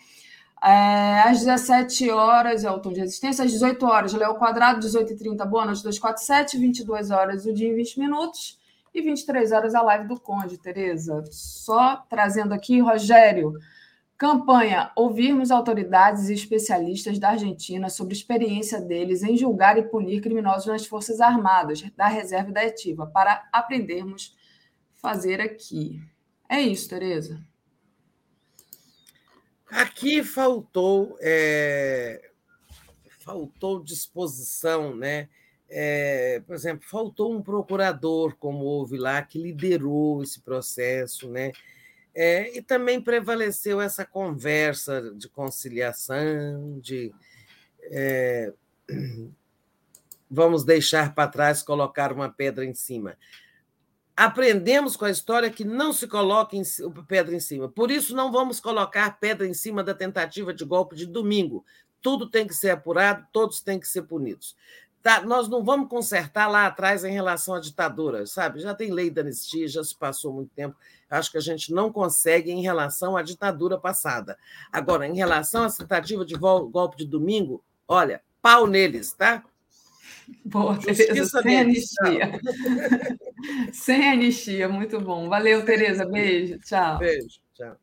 É, às 17 horas é o tom de resistência. Às 18 horas, Léo Quadrado, 18h30, boa noite, 247. 22 horas, o dia em 20 minutos. E 23 horas, a live do Conde, Tereza. Só trazendo aqui, Rogério. Campanha: ouvirmos autoridades e especialistas da Argentina sobre a experiência deles em julgar e punir criminosos nas Forças Armadas, da Reserva e da Ativa, para aprendermos fazer aqui. É isso, Tereza. Aqui faltou é, faltou disposição, né? É, por exemplo, faltou um procurador, como houve lá, que liderou esse processo, né? É, e também prevaleceu essa conversa de conciliação, de é, vamos deixar para trás, colocar uma pedra em cima. Aprendemos com a história que não se coloca em, pedra em cima. Por isso, não vamos colocar pedra em cima da tentativa de golpe de domingo. Tudo tem que ser apurado, todos têm que ser punidos. Tá, nós não vamos consertar lá atrás em relação à ditadura, sabe? Já tem lei da anistia, já se passou muito tempo. Acho que a gente não consegue em relação à ditadura passada. Agora, em relação à tentativa de golpe de domingo, olha, pau neles, tá? Boa, Justiça sem anistia. Sem anistia, muito bom. Valeu, Tereza. Beijo. Tchau. Beijo. Tchau.